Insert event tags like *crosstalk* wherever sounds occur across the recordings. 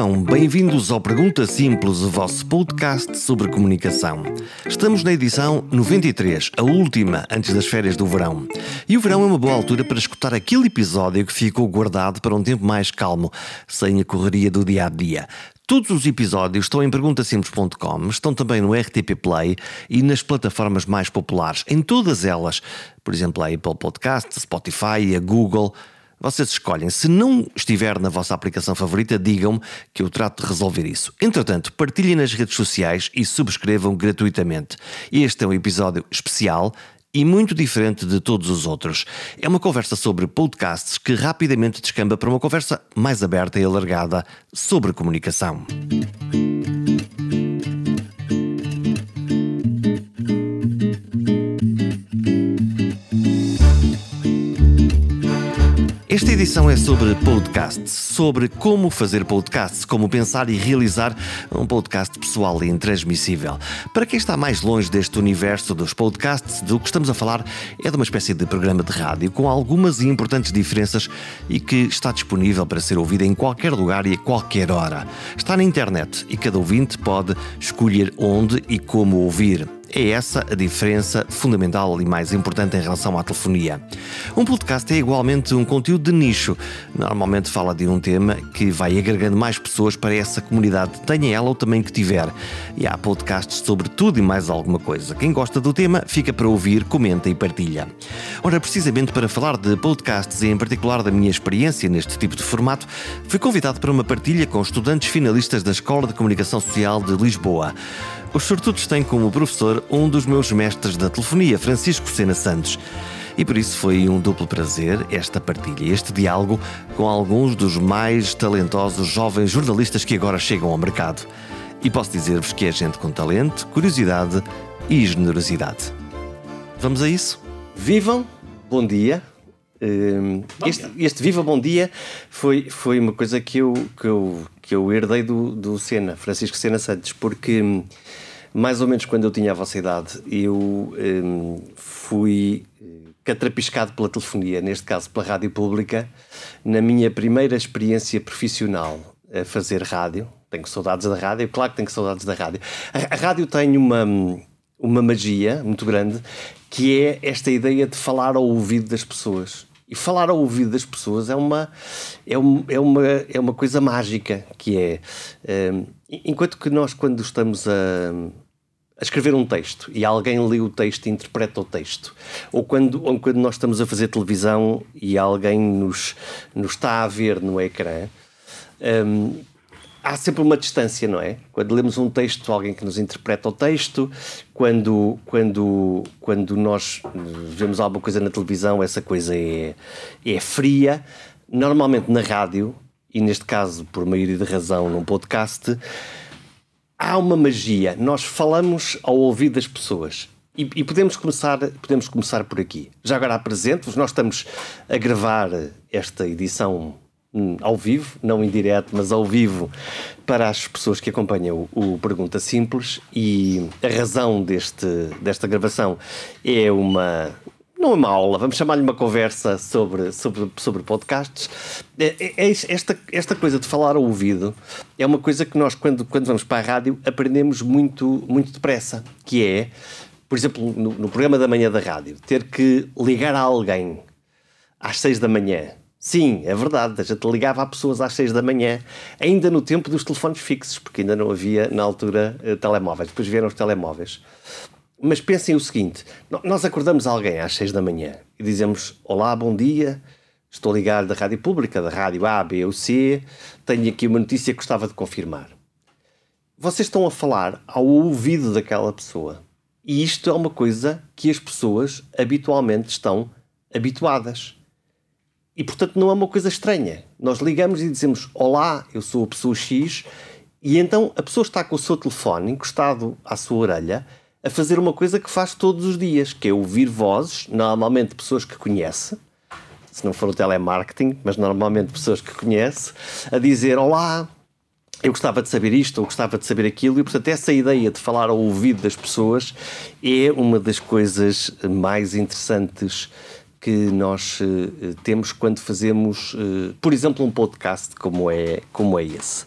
Bem-vindos ao Pergunta Simples, o vosso podcast sobre comunicação. Estamos na edição 93, a última antes das férias do verão. E o verão é uma boa altura para escutar aquele episódio que ficou guardado para um tempo mais calmo, sem a correria do dia a dia. Todos os episódios estão em perguntasimples.com, estão também no RTP Play e nas plataformas mais populares, em todas elas, por exemplo, a Apple Podcast, Spotify, a Google. Vocês escolhem. Se não estiver na vossa aplicação favorita, digam-me que eu trato de resolver isso. Entretanto, partilhem nas redes sociais e subscrevam gratuitamente. Este é um episódio especial e muito diferente de todos os outros. É uma conversa sobre podcasts que rapidamente descamba para uma conversa mais aberta e alargada sobre comunicação. Edição é sobre podcasts, sobre como fazer podcasts, como pensar e realizar um podcast pessoal e intransmissível. Para quem está mais longe deste universo dos podcasts, do que estamos a falar é de uma espécie de programa de rádio com algumas e importantes diferenças e que está disponível para ser ouvido em qualquer lugar e a qualquer hora. Está na internet e cada ouvinte pode escolher onde e como ouvir. É essa a diferença fundamental e mais importante em relação à telefonia. Um podcast é igualmente um conteúdo de nicho. Normalmente fala de um tema que vai agregando mais pessoas para essa comunidade, tenha ela o tamanho que tiver. E há podcasts sobre tudo e mais alguma coisa. Quem gosta do tema fica para ouvir, comenta e partilha. Ora, precisamente para falar de podcasts e em particular da minha experiência neste tipo de formato, fui convidado para uma partilha com estudantes finalistas da Escola de Comunicação Social de Lisboa. Os sortudos têm como professor um dos meus mestres da telefonia, Francisco Sena Santos. E por isso foi um duplo prazer esta partilha, este diálogo com alguns dos mais talentosos jovens jornalistas que agora chegam ao mercado. E posso dizer-vos que é gente com talento, curiosidade e generosidade. Vamos a isso? Vivam, bom dia. Hum, este, este, Viva Bom Dia foi, foi uma coisa que eu, que eu, que eu herdei do, do Sena, Francisco Sena Santos, porque hum, mais ou menos quando eu tinha a vossa idade, eu um, fui eh, catrapiscado pela telefonia, neste caso pela rádio pública, na minha primeira experiência profissional a fazer rádio. Tenho saudades da rádio, claro que tenho saudades da rádio. A, a rádio tem uma, uma magia muito grande que é esta ideia de falar ao ouvido das pessoas. E falar ao ouvido das pessoas é uma, é, um, é uma, é uma coisa mágica, que é... Um, enquanto que nós, quando estamos a, a escrever um texto e alguém lê o texto e interpreta o texto, ou quando, ou quando nós estamos a fazer televisão e alguém nos, nos está a ver no ecrã, um, há sempre uma distância, não é? Quando lemos um texto, alguém que nos interpreta o texto, quando, quando, quando nós vemos alguma coisa na televisão, essa coisa é, é fria. Normalmente na rádio, e neste caso, por maioria de razão, num podcast, há uma magia. Nós falamos ao ouvido das pessoas. E, e, podemos, começar, podemos começar por aqui. Já agora apresento-vos, nós estamos a gravar esta edição ao vivo, não em direto, mas ao vivo, para as pessoas que acompanham o, Pergunta Simples. E a razão deste, desta gravação é uma, não é uma aula, vamos chamar-lhe uma conversa sobre, sobre, sobre podcasts. É, é, é, esta, esta coisa de falar ao ouvido é uma coisa que nós, quando, quando vamos para a rádio, aprendemos muito, muito depressa, que é, por exemplo, no, no programa da manhã da rádio, ter que ligar a alguém às seis da manhã. Sim, é verdade, a gente ligava a pessoas às seis da manhã, ainda no tempo dos telefones fixos, porque ainda não havia, na altura, eh, telemóveis. Depois vieram os telemóveis. Mas pensem o seguinte: nós acordamos alguém às 6 da manhã e dizemos: Olá, bom dia, estou ligado da rádio pública, da rádio A, B ou C, tenho aqui uma notícia que gostava de confirmar. Vocês estão a falar ao ouvido daquela pessoa. E isto é uma coisa que as pessoas habitualmente estão habituadas. E portanto não é uma coisa estranha. Nós ligamos e dizemos: Olá, eu sou a pessoa X, e então a pessoa está com o seu telefone encostado à sua orelha a fazer uma coisa que faz todos os dias, que é ouvir vozes, normalmente pessoas que conhece, se não for o telemarketing, mas normalmente pessoas que conhece, a dizer: Olá, eu gostava de saber isto, ou gostava de saber aquilo, e portanto, essa ideia de falar ao ouvido das pessoas é uma das coisas mais interessantes que nós uh, temos quando fazemos, uh, por exemplo, um podcast como é, como é esse.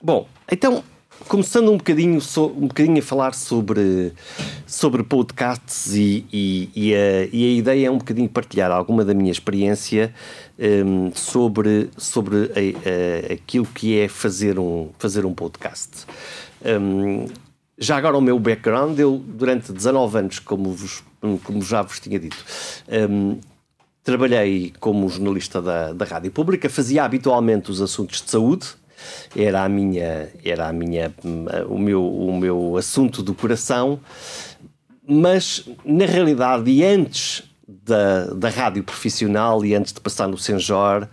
Bom, então começando um bocadinho, so, um bocadinho a falar sobre, sobre podcasts e, e, e, a, e, a, ideia é um bocadinho partilhar alguma da minha experiência um, sobre, sobre a, a, aquilo que é fazer um, fazer um podcast. Um, já agora o meu background, eu durante 19 anos, como, vos, como já vos tinha dito, um, trabalhei como jornalista da, da Rádio Pública, fazia habitualmente os assuntos de saúde, era a minha era a minha o meu o meu assunto do coração. Mas na realidade e antes da, da rádio profissional e antes de passar no Senjor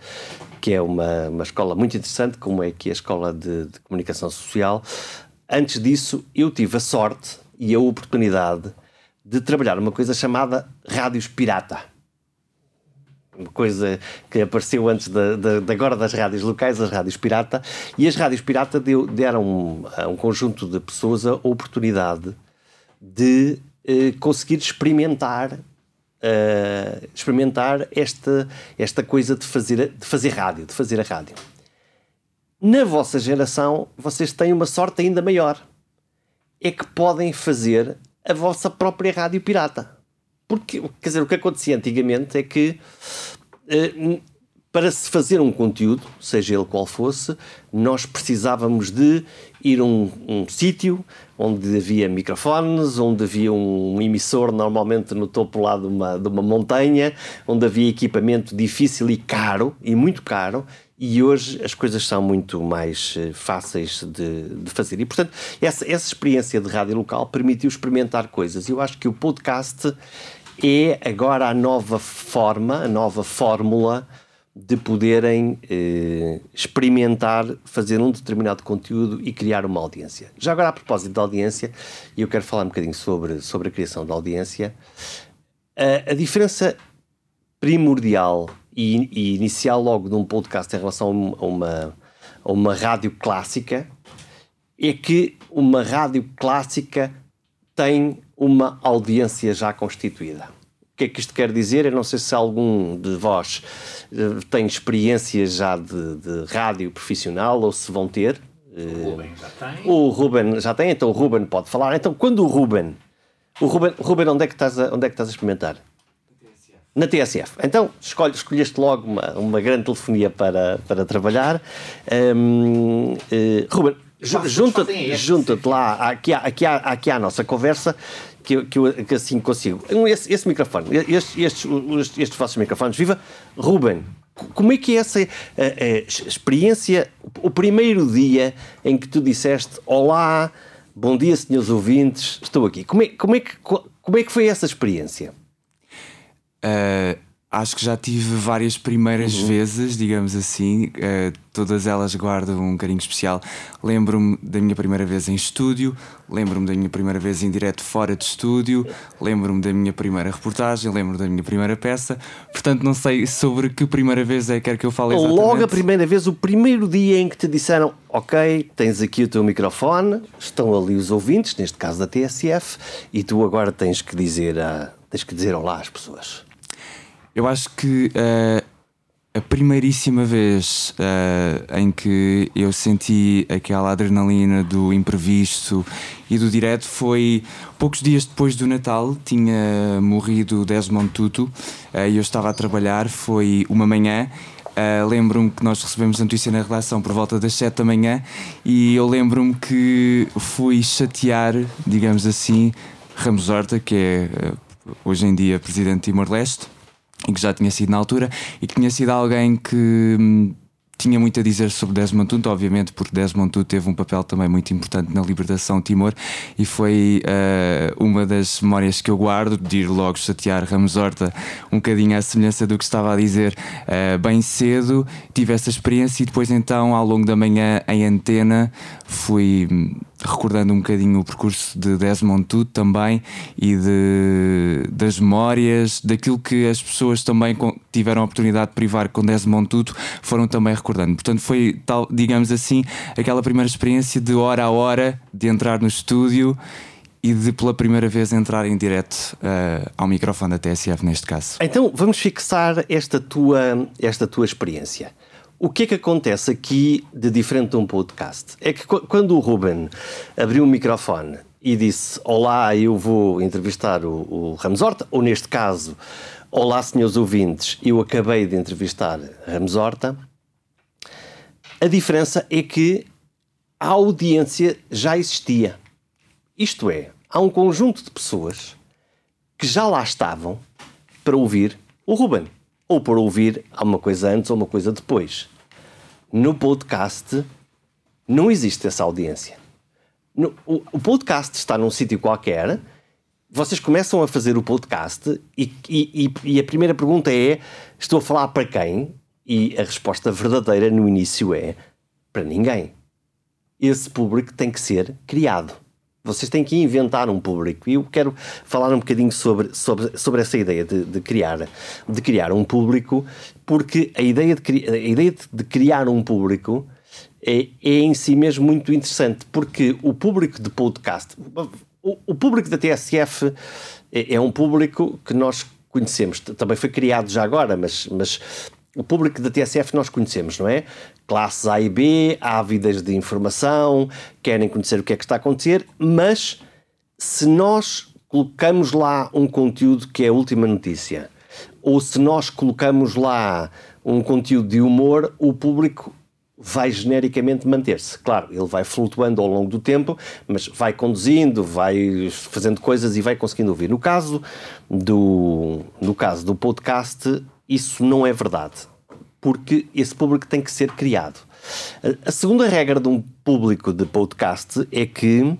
que é uma, uma escola muito interessante como é que é a escola de, de comunicação social antes disso eu tive a sorte e a oportunidade de trabalhar uma coisa chamada rádios pirata uma coisa que apareceu antes de, de, de, agora das rádios locais, as rádios pirata, e as rádios pirata deu, deram a um conjunto de pessoas a oportunidade de eh, conseguir experimentar uh, experimentar esta, esta coisa de fazer, de fazer rádio, de fazer a rádio. Na vossa geração, vocês têm uma sorte ainda maior. É que podem fazer a vossa própria rádio pirata. Porque, quer dizer, o que acontecia antigamente é que uh, para se fazer um conteúdo, seja ele qual fosse, nós precisávamos de ir a um, um sítio onde havia microfones, onde havia um emissor, normalmente no topo lá de uma, de uma montanha, onde havia equipamento difícil e caro, e muito caro, e hoje as coisas são muito mais eh, fáceis de, de fazer. E, portanto, essa, essa experiência de rádio local permitiu experimentar coisas. Eu acho que o podcast é agora a nova forma, a nova fórmula de poderem eh, experimentar fazer um determinado conteúdo e criar uma audiência. Já agora, a propósito da audiência, e eu quero falar um bocadinho sobre, sobre a criação da audiência, a, a diferença primordial e, e, inicial logo de um podcast em relação a uma, a uma rádio clássica é que uma rádio clássica tem uma audiência já constituída. O que é que isto quer dizer? Eu não sei se algum de vós uh, tem experiência já de, de, rádio profissional ou se vão ter. O Ruben já tem. O Ruben já tem, então o Ruben pode falar. Então, quando o Ruben. O Ruben, Ruben onde, é que estás a, onde é que estás a experimentar? Na TSF. Então, escolhe, escolheste logo uma, uma grande telefonia para, para trabalhar. Um, uh, eh, Ruben, junta-te junta lá, aqui, aqui, aqui à nossa conversa, que, que, que assim consigo. Esse, esse microfone, estes, estes, estes vossos microfones, viva Ruben. Como é que é essa a, a experiência, o primeiro dia em que tu disseste Olá, bom dia, senhores ouvintes, estou aqui. Como é, como é, que, como é que foi essa experiência? Uh, Acho que já tive várias primeiras uhum. vezes, digamos assim, uh, todas elas guardam um carinho especial. Lembro-me da minha primeira vez em estúdio, lembro-me da minha primeira vez em direto fora de estúdio, lembro-me da minha primeira reportagem, lembro-me da minha primeira peça. Portanto, não sei sobre que primeira vez é que quer que eu fale exatamente. Logo a primeira vez, o primeiro dia em que te disseram: Ok, tens aqui o teu microfone, estão ali os ouvintes, neste caso da TSF, e tu agora tens que dizer, uh, tens que dizer olá às pessoas. Eu acho que uh, a primeiríssima vez uh, em que eu senti aquela adrenalina do imprevisto e do direto foi poucos dias depois do Natal. Tinha morrido Desmond Tutu uh, e eu estava a trabalhar. Foi uma manhã Uh, lembro-me que nós recebemos a notícia na redação por volta das 7 da manhã e eu lembro-me que fui chatear, digamos assim, Ramos Horta, que é hoje em dia presidente de Timor-Leste, e que já tinha sido na altura e que tinha sido alguém que hum, tinha muito a dizer sobre Desmond Tutu, obviamente, porque Desmond Tutu teve um papel também muito importante na libertação de Timor e foi uh, uma das memórias que eu guardo de ir logo chatear Ramos Horta um bocadinho à semelhança do que estava a dizer uh, bem cedo. Tive essa experiência e depois, então, ao longo da manhã em antena, fui hum, recordando um bocadinho o percurso de Desmond Tutu também e de, das memórias, daquilo que as pessoas também tiveram a oportunidade de privar com Desmond Tutu, foram também recordando. Portanto, foi tal, digamos assim, aquela primeira experiência de hora a hora de entrar no estúdio e de pela primeira vez entrar em direto uh, ao microfone da TSF neste caso. Então vamos fixar esta tua, esta tua experiência. O que é que acontece aqui de diferente de um podcast? É que quando o Ruben abriu o microfone e disse: Olá, eu vou entrevistar o, o Ramos Horta, ou neste caso, Olá, senhores ouvintes, eu acabei de entrevistar Ramos Horta. A diferença é que a audiência já existia. Isto é, há um conjunto de pessoas que já lá estavam para ouvir o Ruben ou por ouvir uma coisa antes ou uma coisa depois. No podcast não existe essa audiência. No, o, o, podcast está num sítio qualquer, vocês começam a fazer o podcast e, e, e, a primeira pergunta é: estou a falar para quem? E a resposta verdadeira no início é: para ninguém. Esse público tem que ser criado. Vocês têm que inventar um público. E eu quero falar um bocadinho sobre, sobre, sobre essa ideia de, de, criar, de criar um público, porque a ideia de, a ideia de criar um público é, é em si mesmo muito interessante, porque o público de podcast, o, o público da TSF é, é um público que nós conhecemos. Também foi criado já agora, mas, mas o público da TSF nós conhecemos, não é? Classes A e B, ávidas de informação, querem conhecer o que é que está a acontecer, mas se nós colocamos lá um conteúdo que é a última notícia, ou se nós colocamos lá um conteúdo de humor, o público vai genericamente manter-se. Claro, ele vai flutuando ao longo do tempo, mas vai conduzindo, vai fazendo coisas e vai conseguindo ouvir. No caso do, no caso do podcast, isso não é verdade, porque esse público tem que ser criado. A segunda regra de um público de podcast é que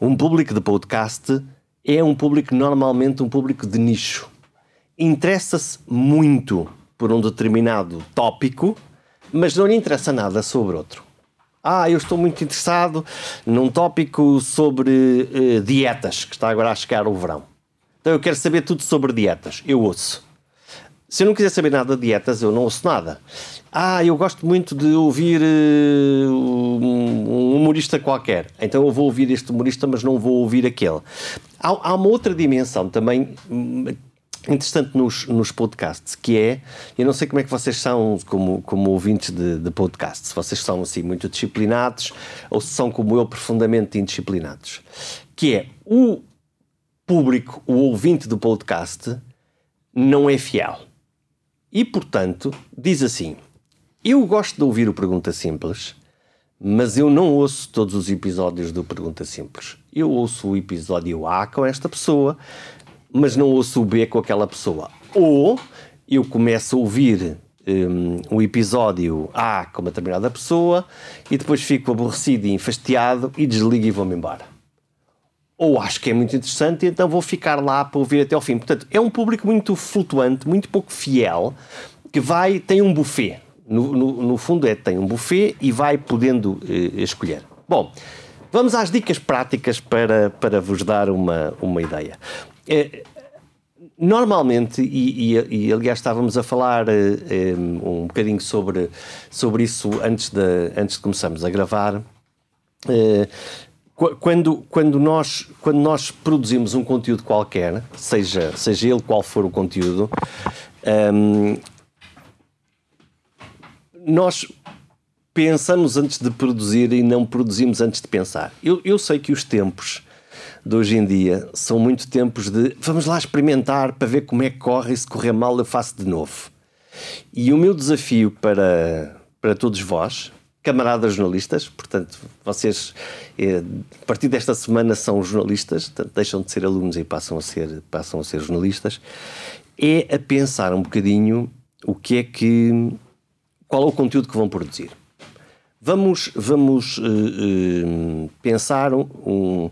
um público de podcast é um público normalmente um público de nicho. Interessa-se muito por um determinado tópico, mas não lhe interessa nada sobre outro. Ah, eu estou muito interessado num tópico sobre uh, dietas, que está agora a chegar o verão. Então eu quero saber tudo sobre dietas. Eu ouço. Se eu não quiser saber nada de dietas, eu não ouço nada. Ah, eu gosto muito de ouvir uh, um humorista qualquer. Então eu vou ouvir este humorista, mas não vou ouvir aquele. Há, há uma outra dimensão também hum, interessante nos, nos podcasts, que é, eu não sei como é que vocês são como, como ouvintes de, de podcasts, se vocês são assim muito disciplinados ou se são como eu profundamente indisciplinados, que é o público, o ouvinte do podcast não é fiel. E, portanto, diz assim: Eu gosto de ouvir o Pergunta Simples, mas eu não ouço todos os episódios do Pergunta Simples. Eu ouço o episódio A com esta pessoa, mas não ouço o B com aquela pessoa. Ou eu começo a ouvir um, o episódio A com uma determinada pessoa e depois fico aborrecido e enfastiado e desligo e vou-me embora ou acho que é muito interessante, então vou ficar lá para ouvir até ao fim. Portanto, é um público muito flutuante, muito pouco fiel, que vai, tem um buffet. No, no, no fundo, é tem um buffet e vai podendo eh, escolher. Bom, vamos às dicas práticas para, para vos dar uma, uma ideia. É, normalmente, e, e, e, aliás estávamos a falar eh, um bocadinho sobre, sobre isso antes de, antes de começarmos a gravar. Eh, quando, quando, nós, quando nós produzimos um conteúdo qualquer, seja, seja ele qual for o conteúdo, um, nós pensamos antes de produzir e não produzimos antes de pensar. Eu, eu sei que os tempos de hoje em dia são muito tempos de vamos lá experimentar para ver como é que corre e se correr mal eu faço de novo. E o meu desafio para, para todos vós, camaradas jornalistas, portanto, vocês eh, a partir desta semana são jornalistas, portanto, deixam de ser alunos e passam a ser, passam a ser jornalistas, é a pensar um bocadinho o que é que. qual é o conteúdo que vão produzir. Vamos, vamos uh, uh, pensar um.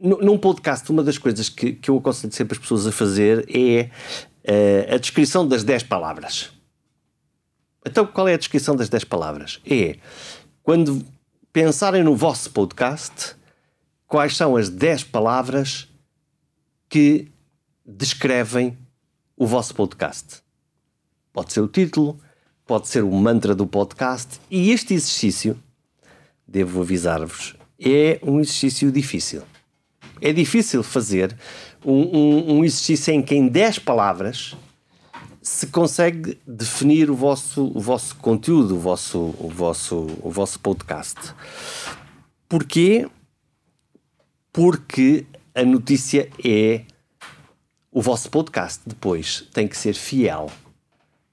num podcast, uma das coisas que, que eu aconselho sempre as pessoas a fazer é a descrição das 10 palavras então, qual é a descrição das 10 palavras? É quando pensarem no vosso podcast, quais são as 10 palavras que descrevem o vosso podcast? Pode ser o título, pode ser o mantra do podcast, e este exercício, devo avisar-vos, é um exercício difícil. É difícil fazer um, um, um exercício em que em 10 palavras se consegue definir o vosso, o vosso conteúdo, o vosso, o, vosso, o vosso podcast. Porquê? Porque a notícia é o vosso podcast depois tem que ser fiel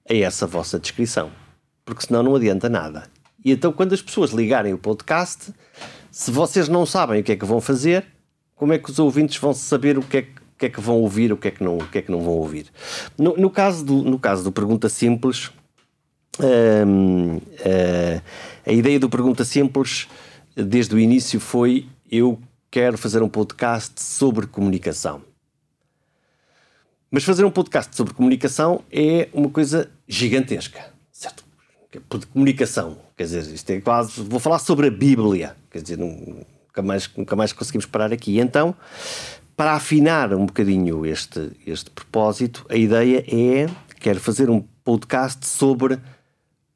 a essa vossa descrição, porque senão não adianta nada. E então, quando as pessoas ligarem o podcast, se vocês não sabem o que é que vão fazer, como é que os ouvintes vão saber o que é que, o que, é que vão ouvir, o que é que não, o que é que não vão ouvir? No, no caso, do, no caso do Pergunta Simples, hum, uh, a ideia do Pergunta Simples, desde o início, foi: eu quero fazer um podcast sobre comunicação. Mas fazer um podcast sobre comunicação é uma coisa gigantesca, certo? De comunicação, quer dizer, isto é quase. Vou falar sobre a Bíblia, quer dizer, nunca mais, nunca mais conseguimos parar aqui. Então, para afinar um bocadinho este, este propósito, a ideia é: quero fazer um podcast sobre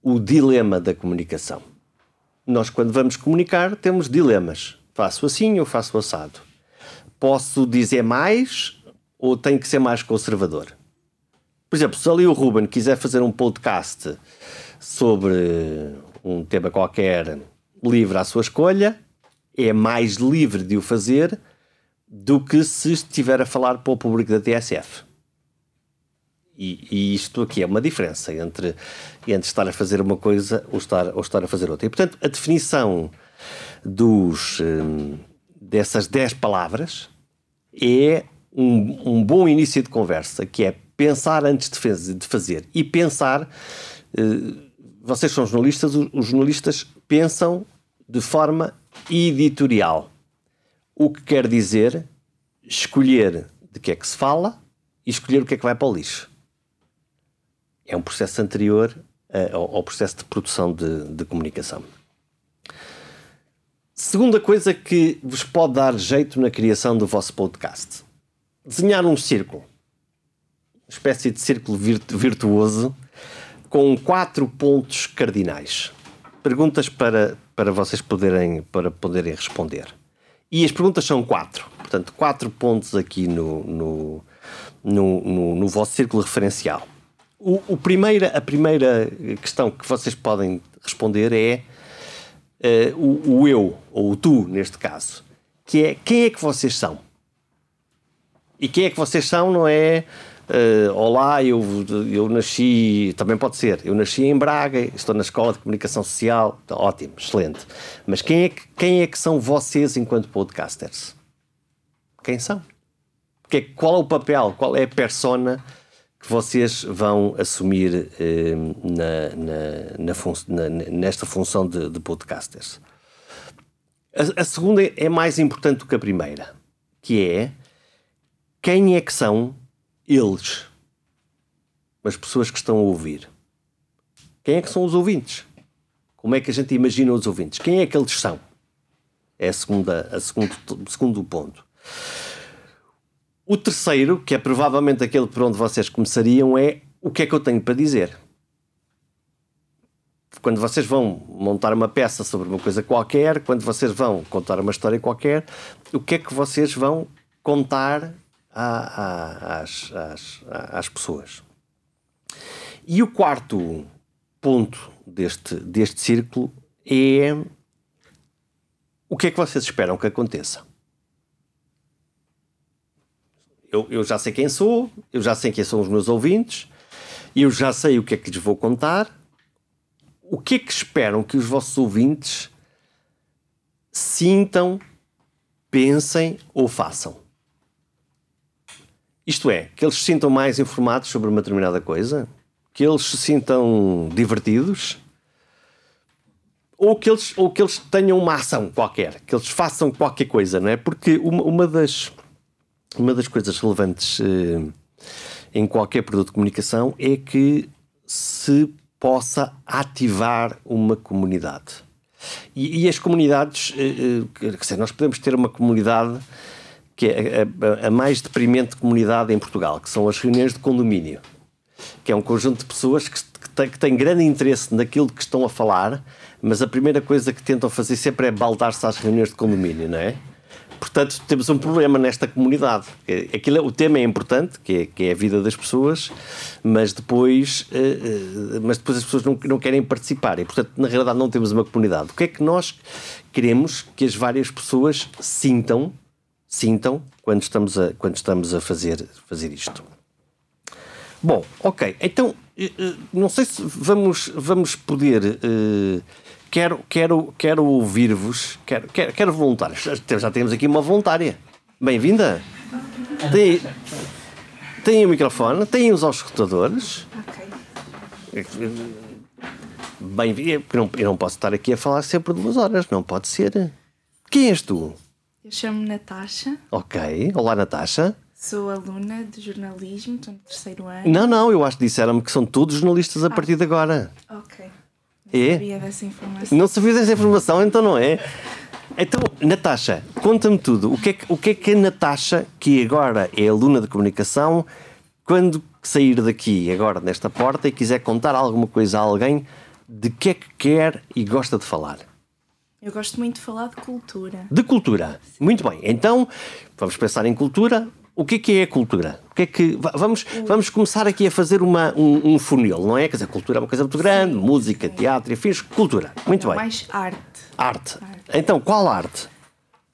o dilema da comunicação. Nós, quando vamos comunicar, temos dilemas. Faço assim ou faço assado. Posso dizer mais ou tem que ser mais conservador? Por exemplo, se ali o Ruben quiser fazer um podcast sobre um tema qualquer livre à sua escolha, é mais livre de o fazer do que se estiver a falar para o público da TSF. E, e, isto aqui é uma diferença entre, entre estar a fazer uma coisa ou estar, ou estar a fazer outra. E, portanto, a definição dos, hum, dessas 10 palavras é um, um bom início de conversa, que é pensar antes de, faz, de fazer. E pensar, eh, vocês são jornalistas, os jornalistas pensam de forma editorial. O que quer dizer escolher de que é que se fala e escolher o que é que vai para o lixo. É um processo anterior uh, ao, processo de produção de, de comunicação. Segunda coisa que vos pode dar jeito na criação do vosso podcast desenhar um círculo, uma espécie de círculo virtuoso, com quatro pontos cardinais. Perguntas para, para vocês poderem, para poderem responder. E as perguntas são quatro. Portanto, quatro pontos aqui no, no, no, no, no vosso círculo referencial. O, o primeira, a primeira questão que vocês podem responder é uh, o, o eu, ou o tu, neste caso, que é quem é que vocês são? E quem é que vocês são, não é? Uh, olá, eu, eu nasci, também pode ser, eu nasci em Braga, estou na Escola de Comunicação Social, tá, ótimo, excelente. Mas quem é, que, quem é que são vocês enquanto podcasters? Quem são? Que, qual é o papel, qual é a persona que vocês vão assumir uh, na, na, na fun nesta função de, de podcasters? A, a segunda é mais importante do que a primeira, que é quem é que são eles? As pessoas que estão a ouvir. Quem é que são os ouvintes? Como é que a gente imagina os ouvintes? Quem é que eles são? É a segunda, a segundo, segundo ponto. O terceiro, que é provavelmente aquele por onde vocês começariam, é o que é que eu tenho para dizer. Quando vocês vão montar uma peça sobre uma coisa qualquer, quando vocês vão contar uma história qualquer, o que é que vocês vão contar às, às, às pessoas. E o quarto ponto deste, deste círculo é o que é que vocês esperam que aconteça? Eu, eu já sei quem sou, eu já sei quem são os meus ouvintes, eu já sei o que é que lhes vou contar. O que é que esperam que os vossos ouvintes sintam, pensem ou façam? Isto é, que eles se sintam mais informados sobre uma determinada coisa, que eles se sintam divertidos, ou que eles, ou que eles tenham uma ação qualquer, que eles façam qualquer coisa, não é? Porque uma, uma, das, uma das coisas relevantes eh, em qualquer produto de comunicação é que se possa ativar uma comunidade. E, e as comunidades, eh, eh, quer dizer, nós podemos ter uma comunidade que é a, a, mais deprimente comunidade em Portugal, que são as reuniões de condomínio, que é um conjunto de pessoas que, que, tem, que têm grande interesse naquilo que estão a falar, mas a primeira coisa que tentam fazer sempre é baldar-se às reuniões de condomínio, não é? portanto, temos um problema nesta comunidade. Aquilo, é, o tema é importante, que é, que é a vida das pessoas, mas depois, uh, uh, mas depois as pessoas não, não querem participar. E, portanto, na realidade, não temos uma comunidade. O que é que nós queremos que as várias pessoas sintam, sintam quando estamos a, quando estamos a fazer, fazer isto? Bom, ok. Então, não sei se vamos, vamos poder quero, quero, quero ouvir-vos, quero, quero, quero voluntários. Já temos aqui uma voluntária. Bem-vinda. Tem, tem o microfone, tem os auscultadores. Ok. Bem-vinda. Eu, eu não posso estar aqui a falar sempre duas horas, não pode ser. Quem és tu? Eu chamo-me Natasha. Ok. Olá, Natasha. Sou aluna de jornalismo, estou no terceiro ano. Não, não, eu acho que disseram-me que são todos jornalistas a ah. partir de agora. Ok. Não é? sabia dessa informação. Não sabia dessa informação, então não é? Então, Natasha, conta-me tudo. O que, é que, o que é que a Natasha, que agora é aluna de comunicação, quando sair daqui, agora nesta porta, e quiser contar alguma coisa a alguém, de que é que quer e gosta de falar? Eu gosto muito de falar de cultura. De cultura. Muito bem. Então, vamos pensar em cultura o que é que é a cultura? O que é que vamos vamos começar aqui a fazer uma um, um funil, não é? Quer dizer, cultura é uma coisa muito grande, sim, música, sim. teatro, enfim, cultura. Muito não, bem. Mais arte. arte. Arte. Então, qual arte?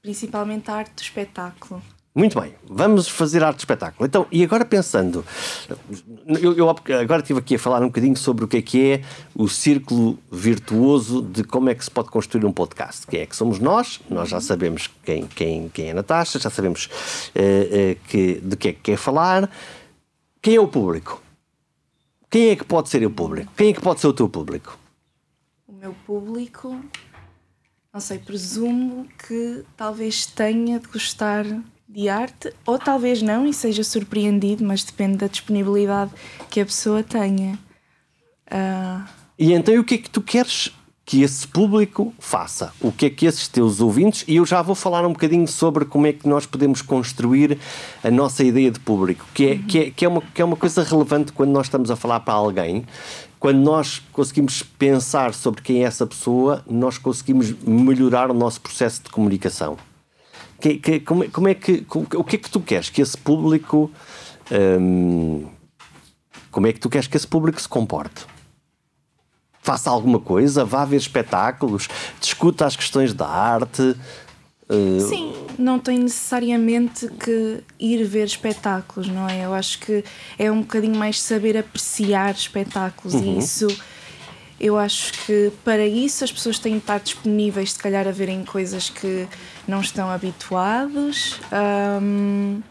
Principalmente a arte do espetáculo. Muito bem, vamos fazer arte de espetáculo. Então, e agora pensando, eu, eu, agora estive aqui a falar um bocadinho sobre o que é que é o círculo virtuoso de como é que se pode construir um podcast. Quem é que somos nós? Nós já sabemos quem, quem, quem é a Natasha, já sabemos uh, uh, que, de que é que quer falar. Quem é o público? Quem é que pode ser o público? Quem é que pode ser o teu público? O meu público, não sei, presumo que talvez tenha de gostar de arte, ou talvez não e seja surpreendido, mas depende da disponibilidade que a pessoa tenha. Uh... E então, o que é que tu queres que esse público faça? O que é que esses teus ouvintes, e eu já vou falar um bocadinho sobre como é que nós podemos construir a nossa ideia de público, que é, uhum. que é, que é, uma, que é uma coisa relevante quando nós estamos a falar para alguém. Quando nós conseguimos pensar sobre quem é essa pessoa, nós conseguimos melhorar o nosso processo de comunicação. Que, que, como, como, é que. Como, o que é que tu queres que esse público. Hum, como é que tu queres que esse público se comporte? Faça alguma coisa, vá ver espetáculos, discuta as questões da arte. Uh... Sim, não tem necessariamente que ir ver espetáculos, não é? Eu acho que é um bocadinho mais saber apreciar espetáculos uhum. e isso eu acho que para isso as pessoas têm de estar disponíveis, se calhar, a verem coisas que não estão habituados. Um,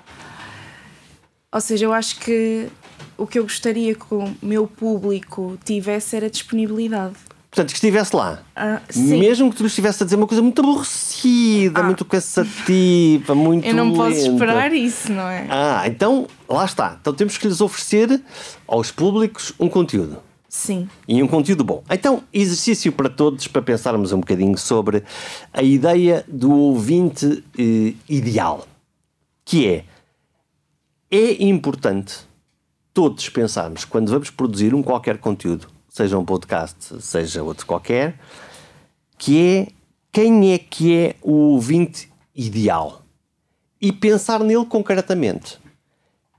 ou seja, eu acho que o que eu gostaria que o meu público tivesse era disponibilidade. Portanto, que estivesse lá. Uh, Mesmo que tu estivesse a dizer uma coisa muito aborrecida, ah. muito cansativa, *laughs* muito. Eu não lenta. posso esperar isso, não é? Ah, então lá está. Então temos que lhes oferecer aos públicos um conteúdo. Sim. E um conteúdo bom. Então, exercício para todos para pensarmos um bocadinho sobre a ideia do ouvinte eh, ideal. Que é, é importante todos pensarmos, quando vamos produzir um qualquer conteúdo, seja um podcast, seja outro qualquer, que é quem é que é o ouvinte ideal. E pensar nele concretamente.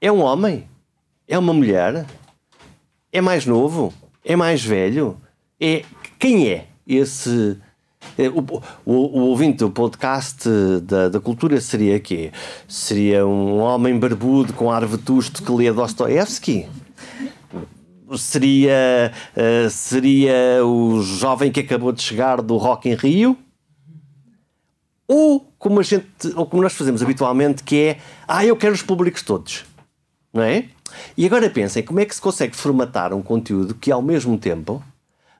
É um homem? É uma mulher? É mais novo? É mais velho? É, quem é esse. É, o, o, o, ouvinte do podcast da, da cultura seria quê? Seria um homem barbudo com ar vetusto que lê Dostoevsky? Seria, uh, seria o jovem que acabou de chegar do Rock em Rio? Ou como, a gente, ou como nós fazemos habitualmente, que é ah, eu quero os públicos todos, não é? E agora pensem como é que se consegue formatar um conteúdo que ao mesmo tempo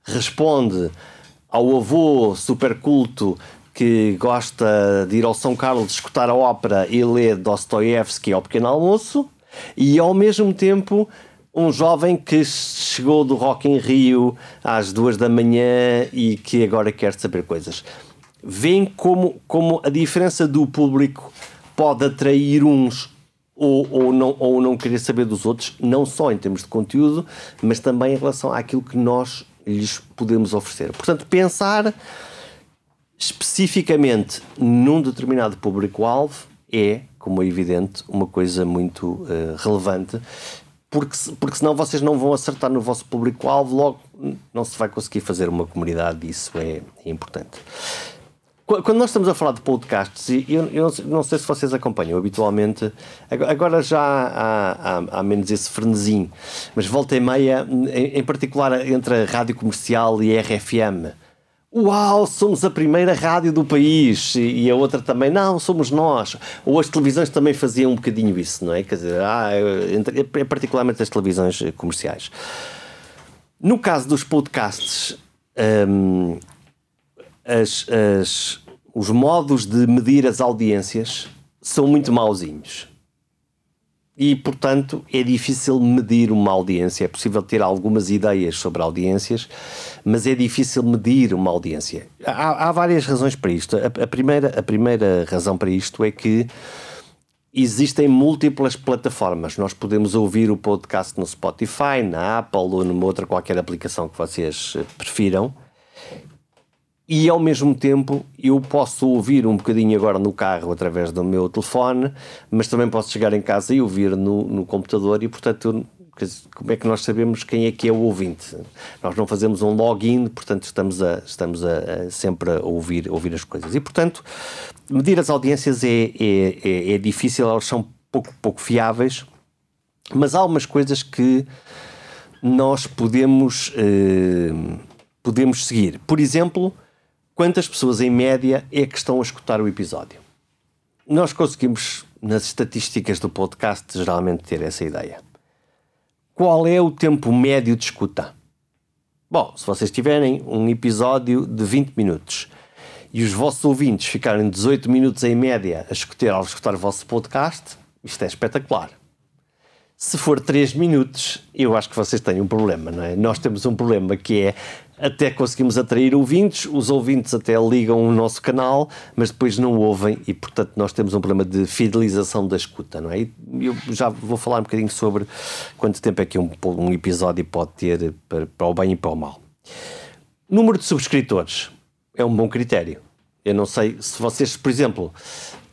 responde ao avô super culto que gosta de ir ao São Carlos escutar a ópera e ler Dostoiévski ao pequeno almoço e ao mesmo tempo um jovem que chegou do Rock em Rio às duas da manhã e que agora quer saber coisas. Vêem como, como a diferença do público pode atrair uns ou, ou, não, ou não querer saber dos outros, não só em termos de conteúdo, mas também em relação àquilo que nós lhes podemos oferecer. Portanto, pensar especificamente num determinado público-alvo é, como é evidente, uma coisa muito uh, relevante, porque, porque senão vocês não vão acertar no vosso público-alvo, logo não se vai conseguir fazer uma comunidade, isso é, é importante. Quando nós estamos a falar de podcasts, eu, eu não sei se vocês acompanham habitualmente, agora já há, há, há menos esse frenesim, mas volta e meia, em, em particular entre a rádio comercial e a RFM, Uau, somos a primeira rádio do país e a outra também, não, somos nós. Ou as televisões também faziam um bocadinho isso, não é? Quer dizer, ah, entre, particularmente as televisões comerciais. No caso dos podcasts, hum, as, as, os modos de medir as audiências são muito mauzinhos. E, portanto, é difícil medir uma audiência. É possível ter algumas ideias sobre audiências, mas é difícil medir uma audiência. Há, há várias razões para isto. A, a, primeira, a primeira razão para isto é que existem múltiplas plataformas. Nós podemos ouvir o podcast no Spotify, na Apple ou numa outra qualquer aplicação que vocês prefiram e ao mesmo tempo eu posso ouvir um bocadinho agora no carro através do meu telefone, mas também posso chegar em casa e ouvir no, no computador e portanto como é que nós sabemos quem é que é o ouvinte? Nós não fazemos um login, portanto estamos a, estamos a, a sempre a ouvir, ouvir as coisas. E portanto, medir as audiências é, é, é, é difícil, elas são pouco, pouco fiáveis, mas há algumas coisas que nós podemos, eh, podemos seguir. Por exemplo, quantas pessoas em média é que estão a escutar o episódio. Nós conseguimos, nas estatísticas do podcast, geralmente ter essa ideia. Qual é o tempo médio de escuta? Bom, se vocês tiverem um episódio de 20 minutos e os vossos ouvintes ficarem 18 minutos em média a escutar, ao escutar o vosso podcast, isto é espetacular. Se for 3 minutos, eu acho que vocês têm um problema, não é? Nós temos um problema que é até conseguimos atrair ouvintes, os ouvintes até ligam o nosso canal, mas depois não ouvem e, portanto, nós temos um problema de fidelização da escuta, não é? Eu já vou falar um bocadinho sobre quanto tempo é que um, um episódio pode ter para, para o bem e para o mal. Número de subscritores é um bom critério. Eu não sei se vocês, por exemplo,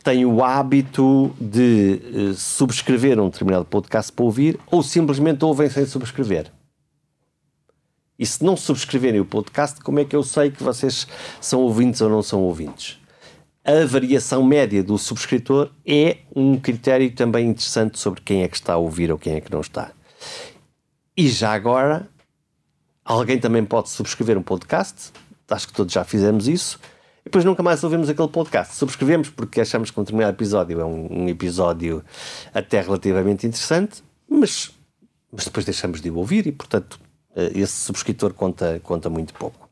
têm o hábito de uh, subscrever um determinado podcast para ouvir ou simplesmente ouvem sem subscrever. E se não subscreverem o podcast, como é que eu sei que vocês são ouvintes ou não são ouvintes? A variação média do subscritor é um critério também interessante sobre quem é que está a ouvir ou quem é que não está. E já agora, alguém também pode subscrever um podcast, acho que todos já fizemos isso, e depois nunca mais ouvimos aquele podcast. Subscrevemos porque achamos que um determinado episódio é um, um episódio até relativamente interessante, mas, mas depois deixamos de o ouvir e, portanto, esse subscritor conta, conta muito pouco.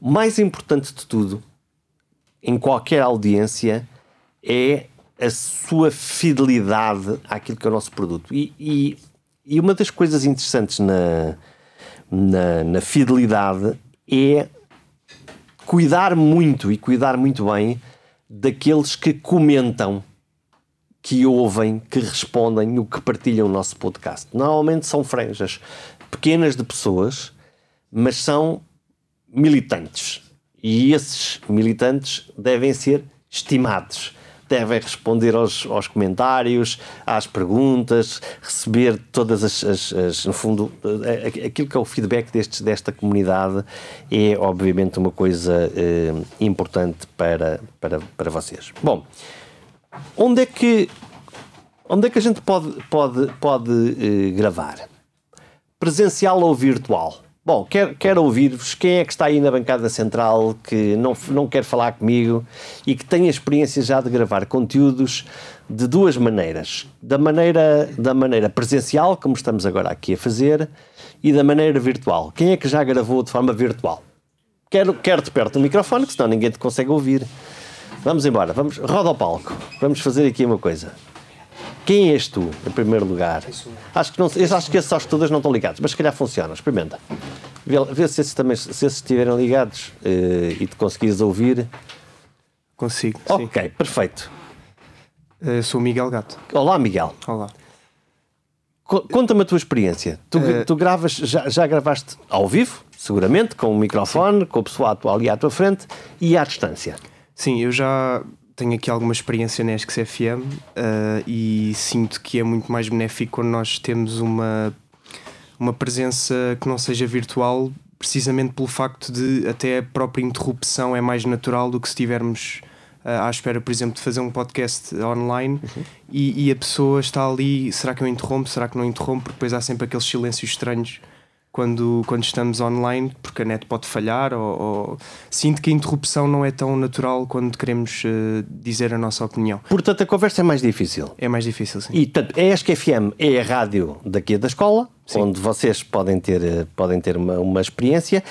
Mais importante de tudo, em qualquer audiência, é a sua fidelidade àquilo que é o nosso produto. E, e, e uma das coisas interessantes na, na, na, fidelidade é cuidar muito e cuidar muito bem daqueles que comentam, que ouvem, que respondem, o que partilham o nosso podcast. Normalmente são franjas pequenas de pessoas, mas são militantes. E esses militantes devem ser estimados. Devem responder aos, aos comentários, às perguntas, receber todas as, as, as, No fundo, aquilo que é o feedback destes, desta comunidade é, obviamente, uma coisa eh, importante para, para, para vocês. Bom, onde é que, onde é que a gente pode, pode, pode eh, gravar? Presencial ou virtual? Bom, quero, quero ouvir-vos. Quem é que está aí na bancada central que não, não quer falar comigo e que tem a experiência já de gravar conteúdos de duas maneiras? Da maneira, da maneira presencial, como estamos agora aqui a fazer, e da maneira virtual. Quem é que já gravou de forma virtual? Quero, quero-te perto do microfone, que senão ninguém te consegue ouvir. Vamos embora, vamos, roda ao palco. Vamos fazer aqui uma coisa. Quem és tu, em primeiro lugar? Acho que, não, acho que esses aos todos não estão ligados, mas se calhar funciona. Experimenta. Vê, vê se, esses também, se esses estiverem ligados uh, e te conseguires ouvir. Consigo. Ok, sim. perfeito. Uh, sou Miguel Gato. Olá, Miguel. Olá. Conta-me a tua experiência. Tu, uh, tu gravas, já, já gravaste ao vivo? seguramente, com o microfone, Sim. com o pessoal ali à tua frente e à distância. Sim, eu já tenho aqui alguma experiência na ESCS FM uh, e sinto que é muito mais benéfico quando nós temos uma, uma presença que não seja virtual, precisamente pelo facto de até a própria interrupção é mais natural do que se estivermos uh, à espera, por exemplo, de fazer um podcast online uhum. e, e, a pessoa está ali, será que eu interrompo, será que não interrompo? Porque depois há sempre aqueles silêncios estranhos quando, quando estamos online, porque a net pode falhar, ou, ou... sinto que a interrupção não é tão natural quando queremos uh, dizer a nossa opinião. Portanto, a conversa é mais difícil. É mais difícil, sim. E portanto, a ESC FM é a rádio daqui da escola, sim. onde vocês podem ter, eh, podem ter uma, uma experiência.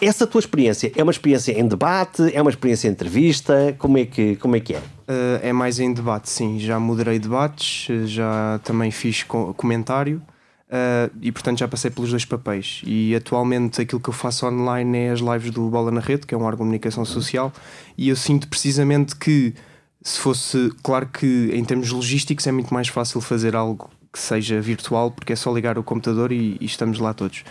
Essa tua experiência é uma experiência em debate, é uma experiência em entrevista? Como é que, como é, que é? Uh, é mais em debate, sim. Já moderei debates, já também fiz comentário. Uh, e portanto já passei pelos dois papéis. E atualmente aquilo que eu faço online é as lives do Bola na Rede, que é um órgão de comunicação social, e eu sinto precisamente que se fosse, claro que em termos logísticos é muito mais fácil fazer algo que seja virtual, porque é só ligar o computador e, e estamos lá todos.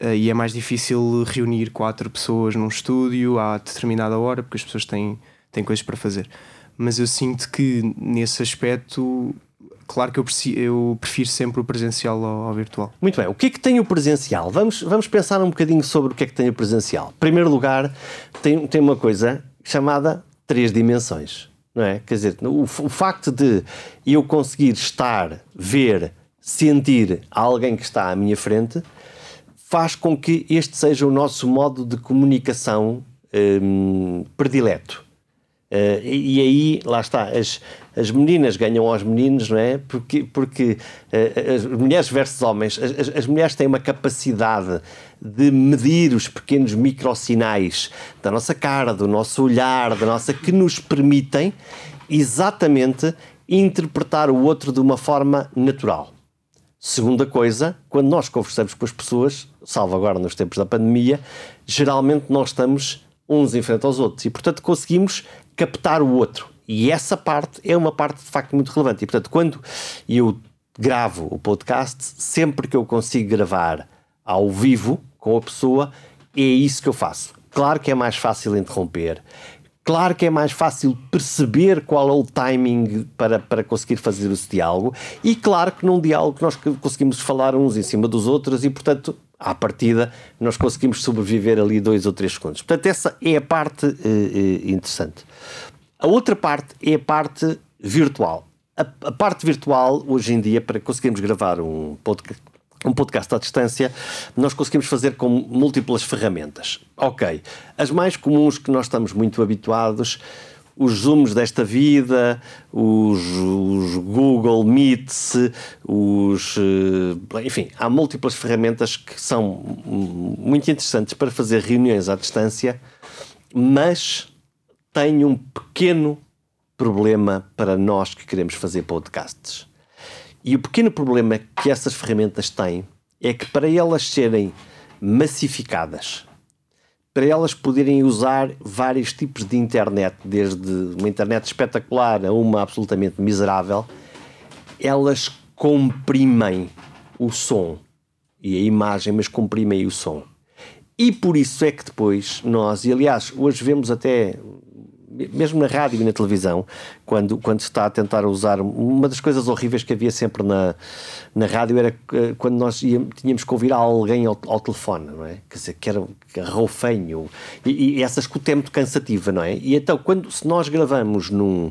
Uh, e é mais difícil reunir quatro pessoas num estúdio à determinada hora, porque as pessoas têm, têm coisas para fazer. Mas eu sinto que nesse aspecto claro que eu, prefiro, eu prefiro sempre o presencial ao, ao, virtual. Muito bem, o que é que tem o presencial? Vamos, vamos pensar um bocadinho sobre o que é que tem o presencial. Em primeiro lugar, tem, tem uma coisa chamada três dimensões. Não é? Quer dizer, o, o facto de eu conseguir estar, ver, sentir alguém que está à minha frente faz com que este seja o nosso modo de comunicação hum, predileto. Uh, e, aí, lá está, as, as meninas ganham aos meninos, não é? Porque, porque uh, as mulheres versus homens, as, as, mulheres têm uma capacidade de medir os pequenos microsinais da nossa cara, do nosso olhar, da nossa, que nos permitem exatamente interpretar o outro de uma forma natural. Segunda coisa, quando nós conversamos com as pessoas, salvo agora nos tempos da pandemia, geralmente nós estamos uns em frente aos outros e, portanto, conseguimos captar o outro. E essa parte é uma parte de facto muito relevante. E portanto, quando eu gravo o podcast, sempre que eu consigo gravar ao vivo com a pessoa, é isso que eu faço. Claro que é mais fácil interromper, claro que é mais fácil perceber qual é o timing para, para conseguir fazer esse diálogo, e claro que num diálogo nós conseguimos falar uns em cima dos outros e, portanto, à partida, nós conseguimos sobreviver ali dois ou três segundos. Portanto, essa é a parte uh, uh, interessante. A outra parte é a parte virtual. A, a, parte virtual, hoje em dia, para conseguirmos gravar um podcast, um podcast à distância, nós conseguimos fazer com múltiplas ferramentas. Ok, as mais comuns que nós estamos muito habituados, os Zooms desta vida, os, os Google Meets, os. Eh, enfim, há múltiplas ferramentas que são muito interessantes para fazer reuniões à distância, mas tem um pequeno problema para nós que queremos fazer podcasts. E o pequeno problema que essas ferramentas têm é que para elas serem massificadas, para elas poderem usar vários tipos de internet, desde uma internet espetacular a uma absolutamente miserável, elas comprimem o som e a imagem, mas comprimem o som. E por isso é que depois nós, e aliás, hoje vemos até mesmo na rádio e na televisão, quando, quando se está a tentar usar. Uma das coisas horríveis que havia sempre na, na rádio era quando nós tínhamos que ouvir alguém ao, ao, telefone, não é? Quer dizer, que era roufenho. E, e essa escuta é muito cansativa, não é? E então, quando, se nós gravamos num.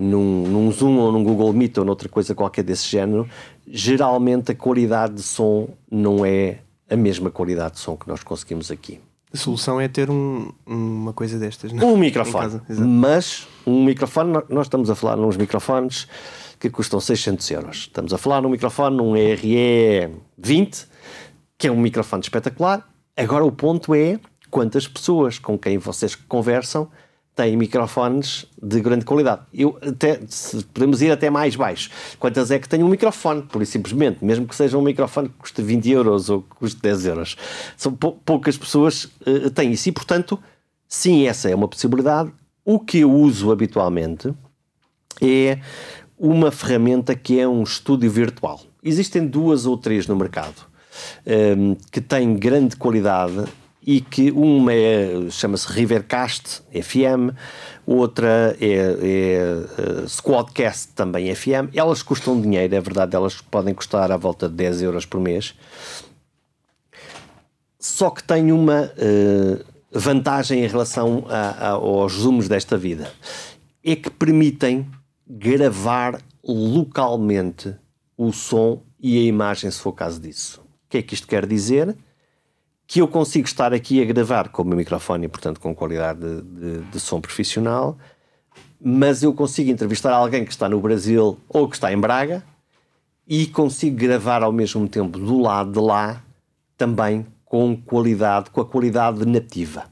Num, num Zoom ou num Google Meet ou noutra coisa qualquer desse género, geralmente a qualidade de som não é a mesma qualidade de som que nós conseguimos aqui. A solução é ter um, uma coisa destas. Não? É? Um microfone. Mas um microfone, nós estamos a falar nos microfones que custam 600 euros. Estamos a falar num microfone, num RE 20, que é um microfone espetacular. Agora o ponto é quantas pessoas com quem vocês conversam têm microfones de grande qualidade. Eu até, podemos ir até mais baixo. Quantas é que têm um microfone, por simplesmente, mesmo que seja um microfone que custe 20 euros ou que custe 10 euros. São poucas pessoas uh, têm isso e, portanto, sim, essa é uma possibilidade. O que eu uso habitualmente é uma ferramenta que é um estúdio virtual. Existem duas ou três no mercado um, ehm, que têm grande qualidade e que uma é, chama-se Rivercast FM, outra é, é uh, Squadcast também FM. Elas custam dinheiro, é verdade, elas podem custar à volta de 10 euros por mês. Só que tem uma uh, vantagem em relação a, a, aos zooms desta vida. É que permitem gravar localmente o som e a imagem, se for o caso disso. O que é que isto quer dizer? Que eu consigo estar aqui a gravar com o meu microfone, portanto com qualidade de, de, de som profissional, mas eu consigo entrevistar alguém que está no Brasil ou que está em Braga e consigo gravar ao mesmo tempo do lado de lá também com qualidade, com a qualidade nativa.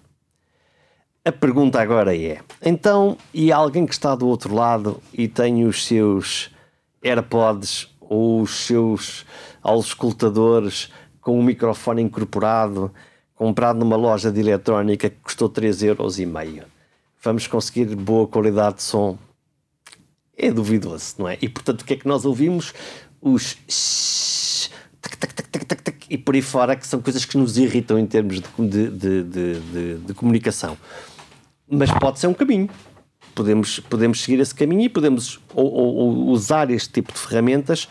A pergunta agora é: então, e alguém que está do outro lado e tem os seus AirPods ou os seus auscultadores com um microfone incorporado, comprado numa loja de eletrónica que custou 3,5€. euros. Vamos conseguir boa qualidade de som? É duvidoso, não é? E portanto, o que é que nós ouvimos? Os tac, tac, tac, tac, tac, e por aí fora, que são coisas que nos irritam em termos de, de, de, de comunicação. Mas pode ser um caminho podemos, podemos seguir esse caminho e podemos ou, ou, usar este tipo de ferramentas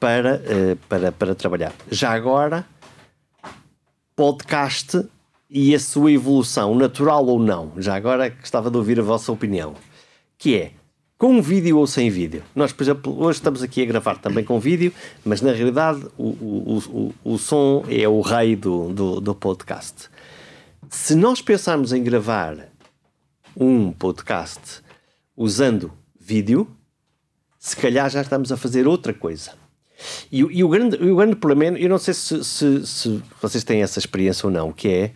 para, uh, para, para trabalhar. Já agora, podcast e a sua evolução, natural ou não, já agora gostava de ouvir a vossa opinião, que é com vídeo ou sem vídeo. Nós, por exemplo, hoje estamos aqui a gravar também com vídeo, mas na realidade o, o, o, o som é o rei do, do, do podcast. Se nós pensarmos em gravar um podcast usando vídeo, se calhar já estamos a fazer outra coisa. E, e o, grande, o grande problema, eu não sei se, se, se, vocês têm essa experiência ou não, que é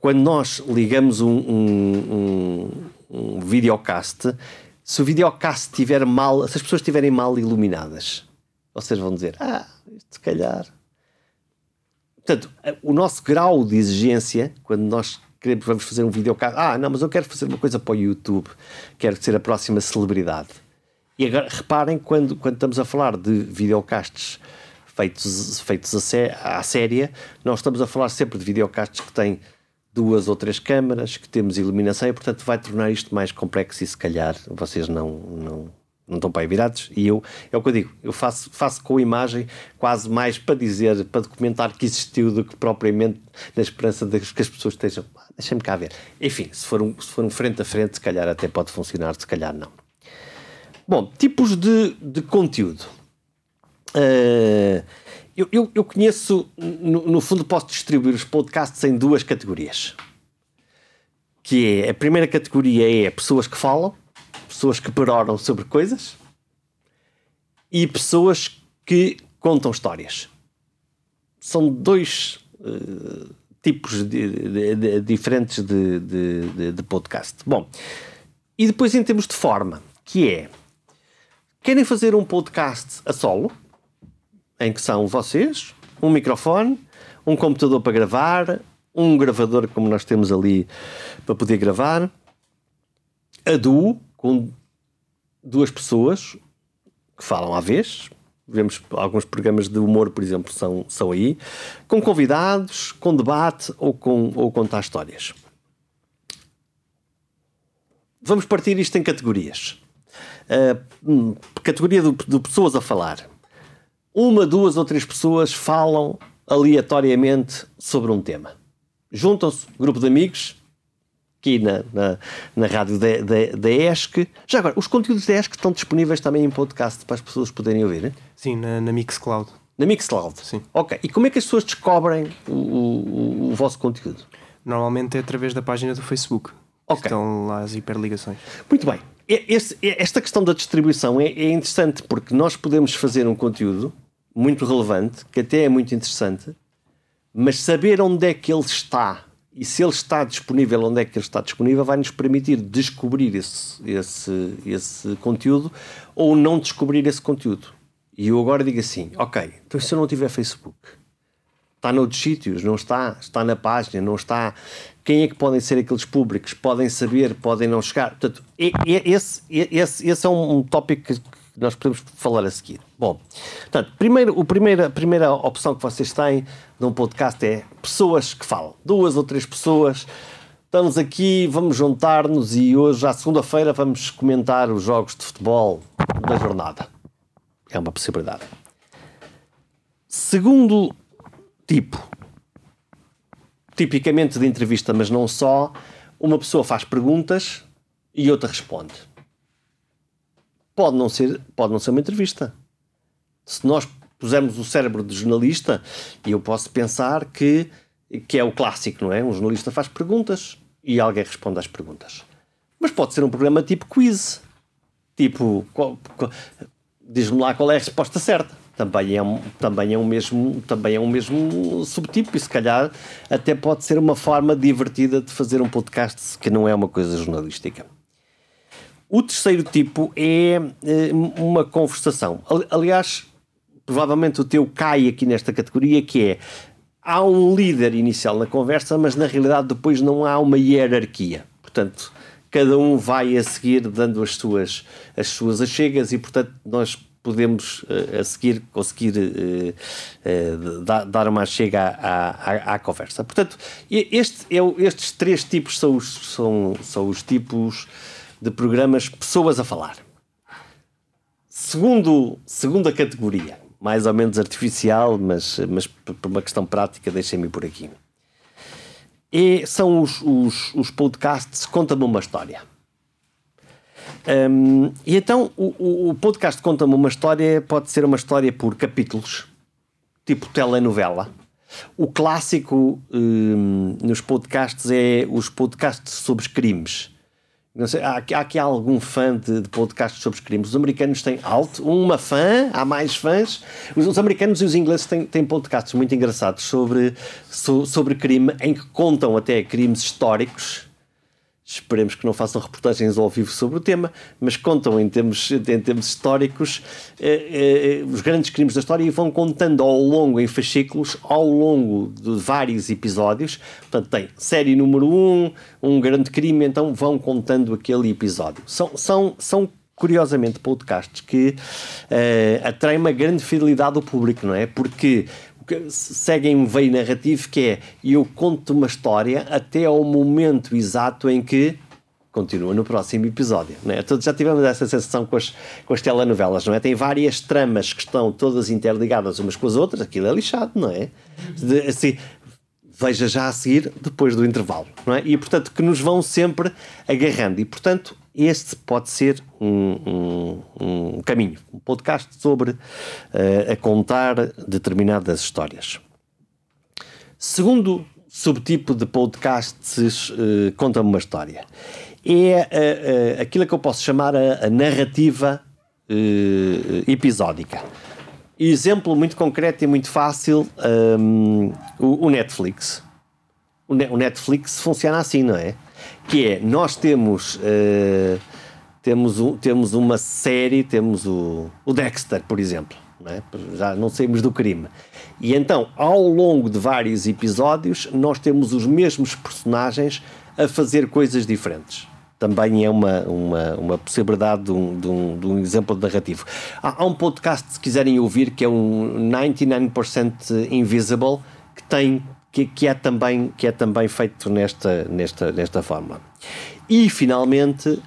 quando nós ligamos um, um, um, um videocast, se o videocast estiver mal, se as pessoas estiverem mal iluminadas, vocês vão dizer, ah, se calhar. Portanto, o nosso grau de exigência, quando nós queremos, vamos fazer um videocast, ah, não, mas eu quero fazer uma coisa para o YouTube, quero ser a próxima celebridade e agora reparem quando, quando estamos a falar de videocasts feitos, feitos a sé, à séria, nós estamos a falar sempre de videocasts que têm duas ou três câmaras, que temos iluminação e portanto vai tornar isto mais complexo e se calhar vocês não, não, não estão para aí virados e eu, é o que eu digo, eu faço, faço com a imagem quase mais para dizer, para documentar que existiu do que propriamente na esperança de que as pessoas estejam, ah, deixem-me cá ver. Enfim, se for, um, se for um frente a frente, se calhar até pode funcionar, se calhar não. Bom, tipos de, de conteúdo. Uh, eu, eu, eu, conheço, no, no, fundo, posso distribuir os podcasts em duas categorias. Que é, a primeira categoria é pessoas que falam, pessoas que peroram sobre coisas e pessoas que contam histórias. São dois uh, tipos de, de, de, diferentes de podcast. Bom, e depois em termos de forma, que é Querem fazer um podcast a solo, em que são vocês, um microfone, um computador para gravar, um gravador como nós temos ali para poder gravar, a duo, com duas pessoas que falam à vez. Vemos alguns programas de humor, por exemplo, são, são aí, com convidados, com debate ou com ou contar histórias. Vamos partir isto em categorias. Uh, categoria de, de pessoas a falar. Uma, duas ou três pessoas falam aleatoriamente sobre um tema. Juntam-se, grupo de amigos, aqui na, na, na rádio da ESC. Já agora, os conteúdos da ESC estão disponíveis também em podcast para as pessoas poderem ouvir? Sim, na, na Mixcloud. Na Mixcloud? Sim. Ok. E como é que as pessoas descobrem o, o, o vosso conteúdo? Normalmente é através da página do Facebook. Ok. Estão lá as hiperligações. Muito bem. Este, esta questão da distribuição é, é, interessante porque nós podemos fazer um conteúdo muito relevante, que até é muito interessante, mas saber onde é que ele está e se ele está disponível, onde é que ele está disponível, vai nos permitir descobrir esse, esse, esse conteúdo ou não descobrir esse conteúdo. E eu agora digo assim: ok, então se eu não tiver Facebook, está noutros sítios, não está, está na página, não está quem é que podem ser aqueles públicos, podem saber, podem não chegar. Portanto, esse, esse, esse é um, tópico que nós podemos falar a seguir. Bom, portanto, primeiro, o primeiro, a primeira opção que vocês têm num podcast é pessoas que falam. Duas ou três pessoas. Estamos aqui, vamos juntar-nos e hoje, à segunda-feira, vamos comentar os jogos de futebol da jornada. É uma possibilidade. Segundo tipo, tipicamente de entrevista, mas não só, uma pessoa faz perguntas e outra responde. Pode não ser, pode não ser uma entrevista. Se nós pusermos o cérebro de jornalista, eu posso pensar que, que é o clássico, não é? Um jornalista faz perguntas e alguém responde às perguntas. Mas pode ser um programa tipo quiz. Tipo, diz-me lá qual é a resposta certa. Também é, um, também, é um mesmo, também é um mesmo subtipo e se calhar até pode ser uma forma divertida de fazer um podcast que não é uma coisa jornalística. O terceiro tipo é eh, uma conversação. Aliás, provavelmente o teu cai aqui nesta categoria, que é há um líder inicial na conversa, mas na realidade depois não há uma hierarquia. Portanto, cada um vai a seguir dando as suas, as suas achegas e, portanto, nós podemos uh, a seguir conseguir uh, uh, dar uma chega à, à, à, conversa. Portanto, este é estes três tipos são os, são, são os tipos de programas pessoas a falar. Segundo, segunda categoria, mais ou menos artificial, mas, mas por uma questão prática, deixem-me por aqui. E são os, os, os podcasts Conta-me uma História. Um, e então o, o podcast Conta-me uma História pode ser uma história por capítulos, tipo telenovela. O clássico um, nos podcasts é os podcasts sobre crimes sei, há, há aqui algum fã de, de, podcasts sobre crimes? Os americanos têm alto, uma fã, há mais fãs. Os, os americanos e os ingleses têm, têm podcasts muito engraçados sobre, so, sobre crime, em que contam até crimes históricos Esperemos que não façam reportagens ao vivo sobre o tema, mas contam em termos, em termos históricos eh, eh, os grandes crimes da história e vão contando ao longo, em fascículos, ao longo de vários episódios. Portanto, tem série número 1, um, um grande crime, então vão contando aquele episódio. São, são, são curiosamente podcasts que eh, atraem uma grande fidelidade do público, não é? Porque seguem um veio narrativo que é eu conto uma história até ao momento exato em que continua no próximo episódio. Não é? Todos já tivemos essa sensação com as, com as telenovelas, não é? Tem várias tramas que estão todas interligadas umas com as outras, aquilo é lixado, não é? De, assim, veja já a seguir, depois do intervalo, não é? E portanto que nos vão sempre agarrando. E portanto este pode ser um, um, um caminho, um podcast sobre uh, a contar determinadas histórias. Segundo subtipo de podcasts uh, conta-me uma história. É uh, aquilo que eu posso chamar a, a narrativa episódica. Exemplo muito concreto e muito fácil, um, o, o Netflix. O, ne o Netflix funciona assim, não é? Que é, nós temos, uh, temos, um, temos uma série, temos o, o Dexter, por exemplo, não é? já não saímos do crime. E então, ao longo de vários episódios, nós temos os mesmos personagens a fazer coisas diferentes também é uma, uma, uma possibilidade de um, de, um, de um exemplo narrativo. Há, há, um podcast, se quiserem ouvir, que é um 99% Invisible, que tem que, que, é, também, que é também feito nesta, nesta, nesta forma. E, finalmente,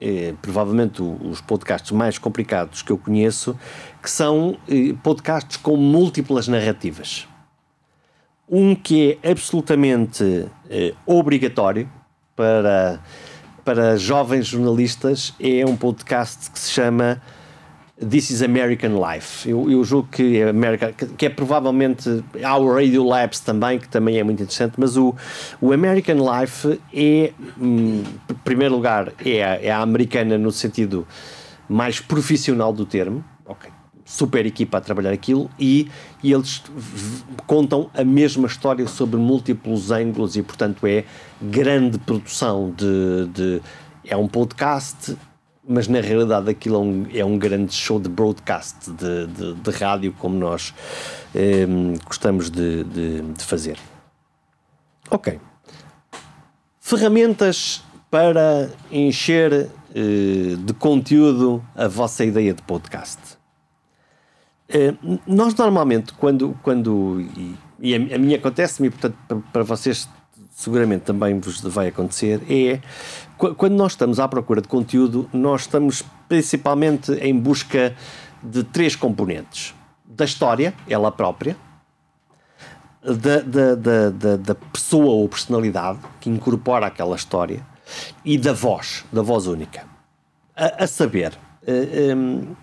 é, provavelmente os podcasts mais complicados que eu conheço, que são eh, podcasts com múltiplas narrativas. Um que é absolutamente eh, obrigatório para, para jovens jornalistas é um podcast que se chama This is American Life. Eu, eu julgo que é, America, que é provavelmente Our Radio Labs também, que também é muito interessante, mas o, o American Life é, hum, em primeiro lugar, é é a americana no sentido mais profissional do termo, ok, super equipa a trabalhar aquilo e, e eles contam a mesma história sobre múltiplos ângulos e, portanto, é grande produção de, de é um podcast mas na realidade aquilo é um, é um grande show de broadcast, de, de, de rádio, como nós eh, gostamos de, de, de, fazer. Ok. Ferramentas para encher uh, de conteúdo a vossa ideia de podcast. Uh, nós normalmente, quando. quando e, e a, a mim acontece-me, portanto, para, para vocês seguramente também vos vai acontecer, é quando nós estamos à procura de conteúdo, nós estamos principalmente em busca de três componentes: da história, ela própria, da, da, da, da, pessoa ou personalidade que incorpora aquela história e da voz, da voz única. A, a saber, uh, um,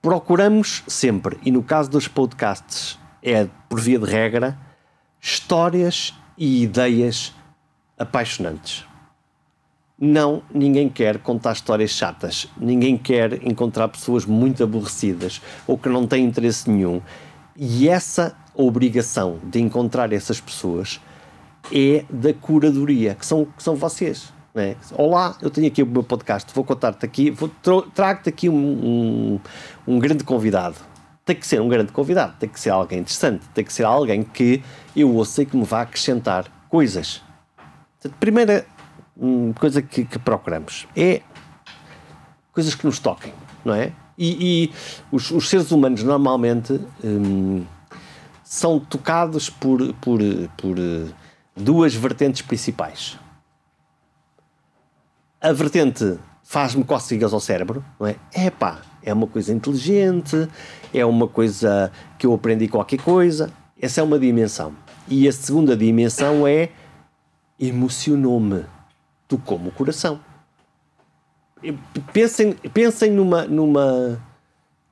procuramos sempre, e no caso dos podcasts é por via de regra, histórias e ideias apaixonantes. Não, ninguém quer contar histórias chatas, ninguém quer encontrar pessoas muito aborrecidas ou que não têm interesse nenhum. E essa obrigação de encontrar essas pessoas é da curadoria, que são, que são vocês. É? Olá, eu tenho aqui o meu podcast, vou contar-te aqui, trago-te aqui um, um, um grande convidado tem que ser um grande convidado, tem que ser alguém interessante, tem que ser alguém que eu ouça e que me vá acrescentar coisas. Primeira coisa que, que, procuramos é coisas que nos toquem, não é? E, e os, os, seres humanos normalmente hum, são tocados por, por, por duas vertentes principais. A vertente faz-me cócegas ao cérebro, não é? Epá, é uma coisa inteligente, é uma coisa que eu aprendi qualquer coisa. Essa é uma dimensão. E a segunda dimensão é emocionou-me, tocou-me o coração. Pensem, pensem numa, numa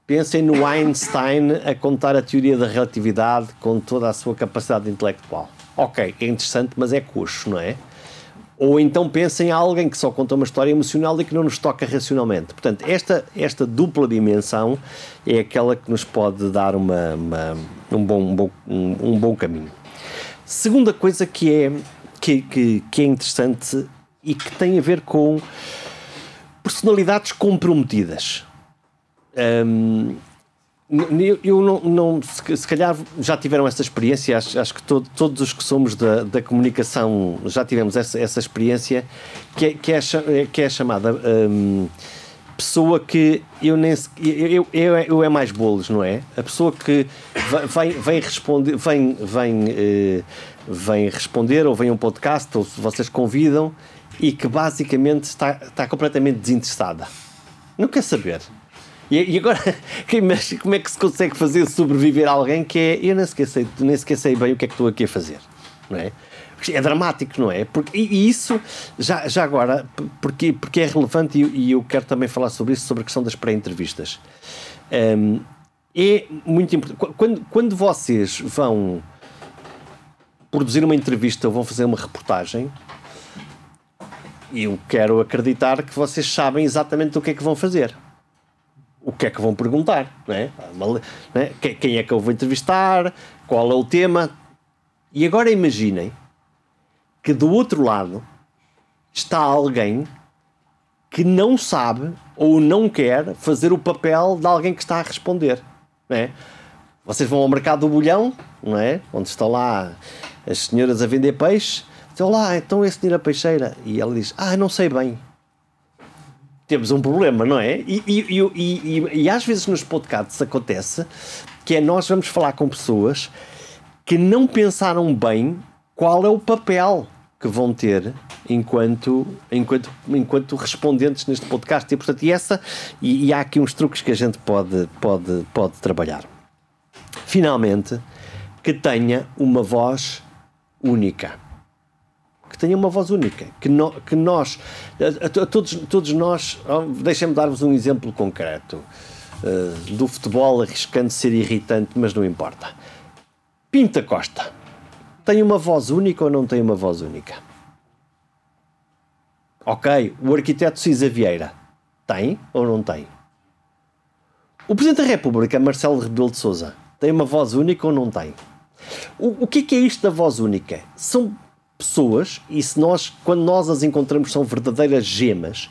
pensem no Einstein a contar a teoria da relatividade com toda a sua capacidade intelectual. Ok, é interessante, mas é coxo, não é? Ou então pensem em alguém que só conta uma história emocional e que não nos toca racionalmente. Portanto, esta, esta dupla dimensão é aquela que nos pode dar uma, uma um, bom, um, bom, um, um, bom caminho. Segunda coisa que é, que, que, que é interessante e que tem a ver com personalidades comprometidas. Um, eu, não, não se, calhar já tiveram essa experiência, acho, acho que todo, todos os que somos da, da comunicação já tivemos essa, essa experiência, que é, que é, que é chamada um, pessoa que eu nem eu, eu, eu, é mais bolos, não é? A pessoa que vem, vem responder, vem, vem, uh, vem responder ou vem um podcast ou vocês convidam e que basicamente está, está completamente desinteressada. Não quer saber e, e agora, *laughs* como é que se consegue fazer sobreviver alguém que é. Eu nem sequer sei, nem bem o que é que estou aqui a fazer, não é? É dramático, não é? Porque, e isso, já, já agora, porque, porque é relevante e, e eu quero também falar sobre isso, sobre a questão das pré-entrevistas. Um, é muito importante. Quando, quando vocês vão produzir uma entrevista ou vão fazer uma reportagem, eu quero acreditar que vocês sabem exatamente o que é que vão fazer o que é que vão perguntar, não é? Não é? Quem é que eu vou entrevistar, qual é o tema. E agora imaginem que do outro lado está alguém que não sabe ou não quer fazer o papel de alguém que está a responder, não é? Vocês vão ao mercado do bolhão, não é? Onde estão lá as senhoras a vender peixe. Estão lá, então é a senhora peixeira. E ela diz: Ah, não sei bem temos um problema, não é? E, e, e, e, às vezes nos podcasts acontece que é nós vamos falar com pessoas que não pensaram bem qual é o papel que vão ter enquanto, enquanto, enquanto respondentes neste podcast. E, portanto, e essa, e, e há aqui uns truques que a gente pode, pode, pode trabalhar. Finalmente, que tenha uma voz única que tenha uma voz única, que, no, que nós, a, a, todos, todos nós, deixem-me dar-vos um exemplo concreto uh, do futebol arriscando ser irritante, mas não importa. Pinta Costa tem uma voz única ou não tem uma voz única? Ok, o arquiteto Cisa Vieira tem ou não tem? O Presidente da República, Marcelo Rebelo de Souza, tem uma voz única ou não tem? O, o que é, que é isto da voz única? São pessoas, e se nós, quando nós as encontramos, são verdadeiras gemas,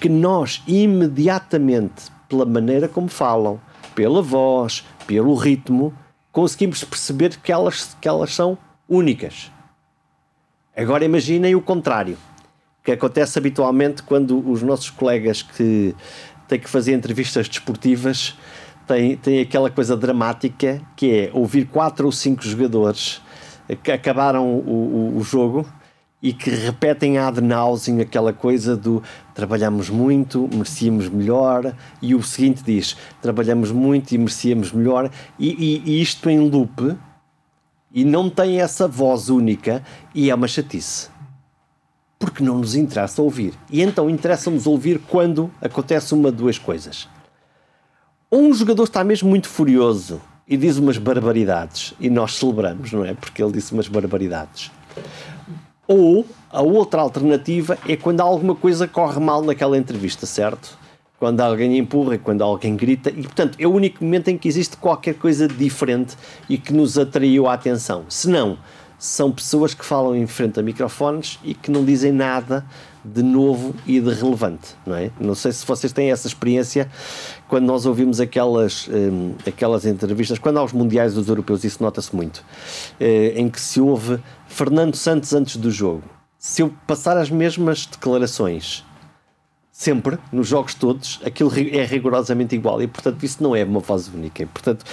que nós imediatamente, pela maneira como falam, pela voz, pelo ritmo, conseguimos perceber que elas, que elas são únicas. Agora imaginem o contrário. que acontece habitualmente quando os nossos colegas que têm que fazer entrevistas desportivas têm, têm aquela coisa dramática que é ouvir quatro ou cinco jogadores que acabaram o, o, o jogo e que repetem ad nauseam aquela coisa do trabalhamos muito, merecíamos melhor, e o seguinte diz trabalhamos muito e merecíamos melhor, e, e, e isto em loop, e não tem essa voz única, e é uma chatice. Porque não nos interessa ouvir. E então interessa-nos ouvir quando acontece uma de duas coisas. Um jogador está mesmo muito furioso e diz umas barbaridades, e nós celebramos, não é? Porque ele disse umas barbaridades ou a outra alternativa é quando alguma coisa corre mal naquela entrevista, certo? Quando alguém empurra, quando alguém grita, e portanto é o único momento em que existe qualquer coisa diferente e que nos atraiu a atenção. Se não, são pessoas que falam em frente a microfones e que não dizem nada de novo e de relevante, não é? Não sei se vocês têm essa experiência quando nós ouvimos aquelas, um, aquelas entrevistas, quando há os mundiais dos europeus, isso nota-se muito, eh, em que se ouve Fernando Santos antes do jogo. Se eu passar as mesmas declarações sempre, nos jogos todos, aquilo é rigorosamente igual e, portanto, isso não é uma voz única. E, portanto,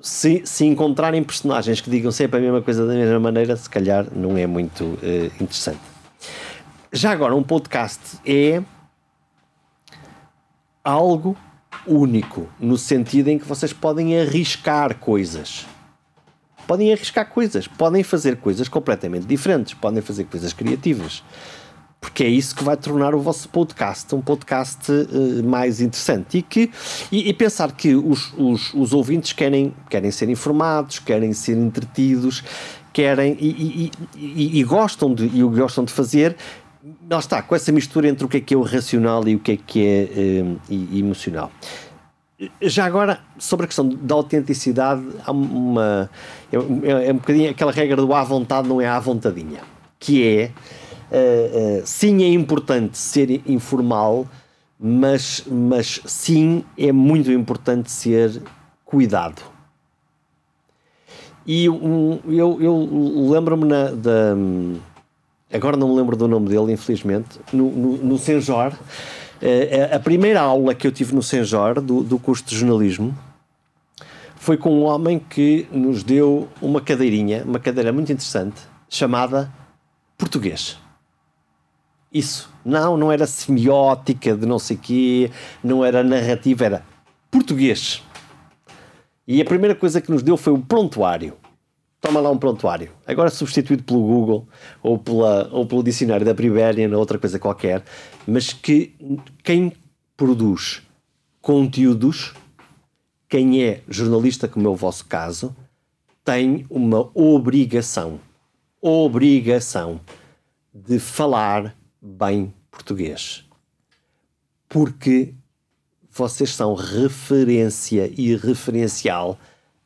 se, se encontrarem personagens que digam sempre a mesma coisa da mesma maneira, se calhar não é muito uh, interessante. Já agora, um podcast é algo único, no sentido em que vocês podem arriscar coisas. Podem arriscar coisas, podem fazer coisas completamente diferentes, podem fazer coisas criativas. Porque é isso que vai tornar o vosso podcast um podcast uh, mais interessante. E, que, e, e pensar que os, os, os, ouvintes querem, querem ser informados, querem ser entretidos, querem e, e, e, gostam de, e gostam de fazer lá está, com essa mistura entre o que é que é o racional e o que é que é eh, emocional. Já agora, sobre a questão da autenticidade, há uma. É, é, é, um bocadinho aquela regra do à vontade, não é à vontadinha. Que é. Uh, uh, sim, é importante ser informal, mas, mas sim, é muito importante ser cuidado. E um, eu, eu lembro-me da agora não me lembro do nome dele, infelizmente, no, no, no Senjor. Uh, a primeira aula que eu tive no Senjor, do, do curso de jornalismo, foi com um homem que nos deu uma cadeirinha, uma cadeira muito interessante, chamada Português. Isso. Não, não era semiótica de não sei quê, não era narrativa, era português. E a primeira coisa que nos deu foi o prontuário toma lá um prontuário. Agora substituído pelo Google ou, pela, ou pelo dicionário da Briberian ou outra coisa qualquer, mas que quem produz conteúdos, quem é jornalista, como é o vosso caso, tem uma obrigação, obrigação de falar bem português. Porque vocês são referência e referencial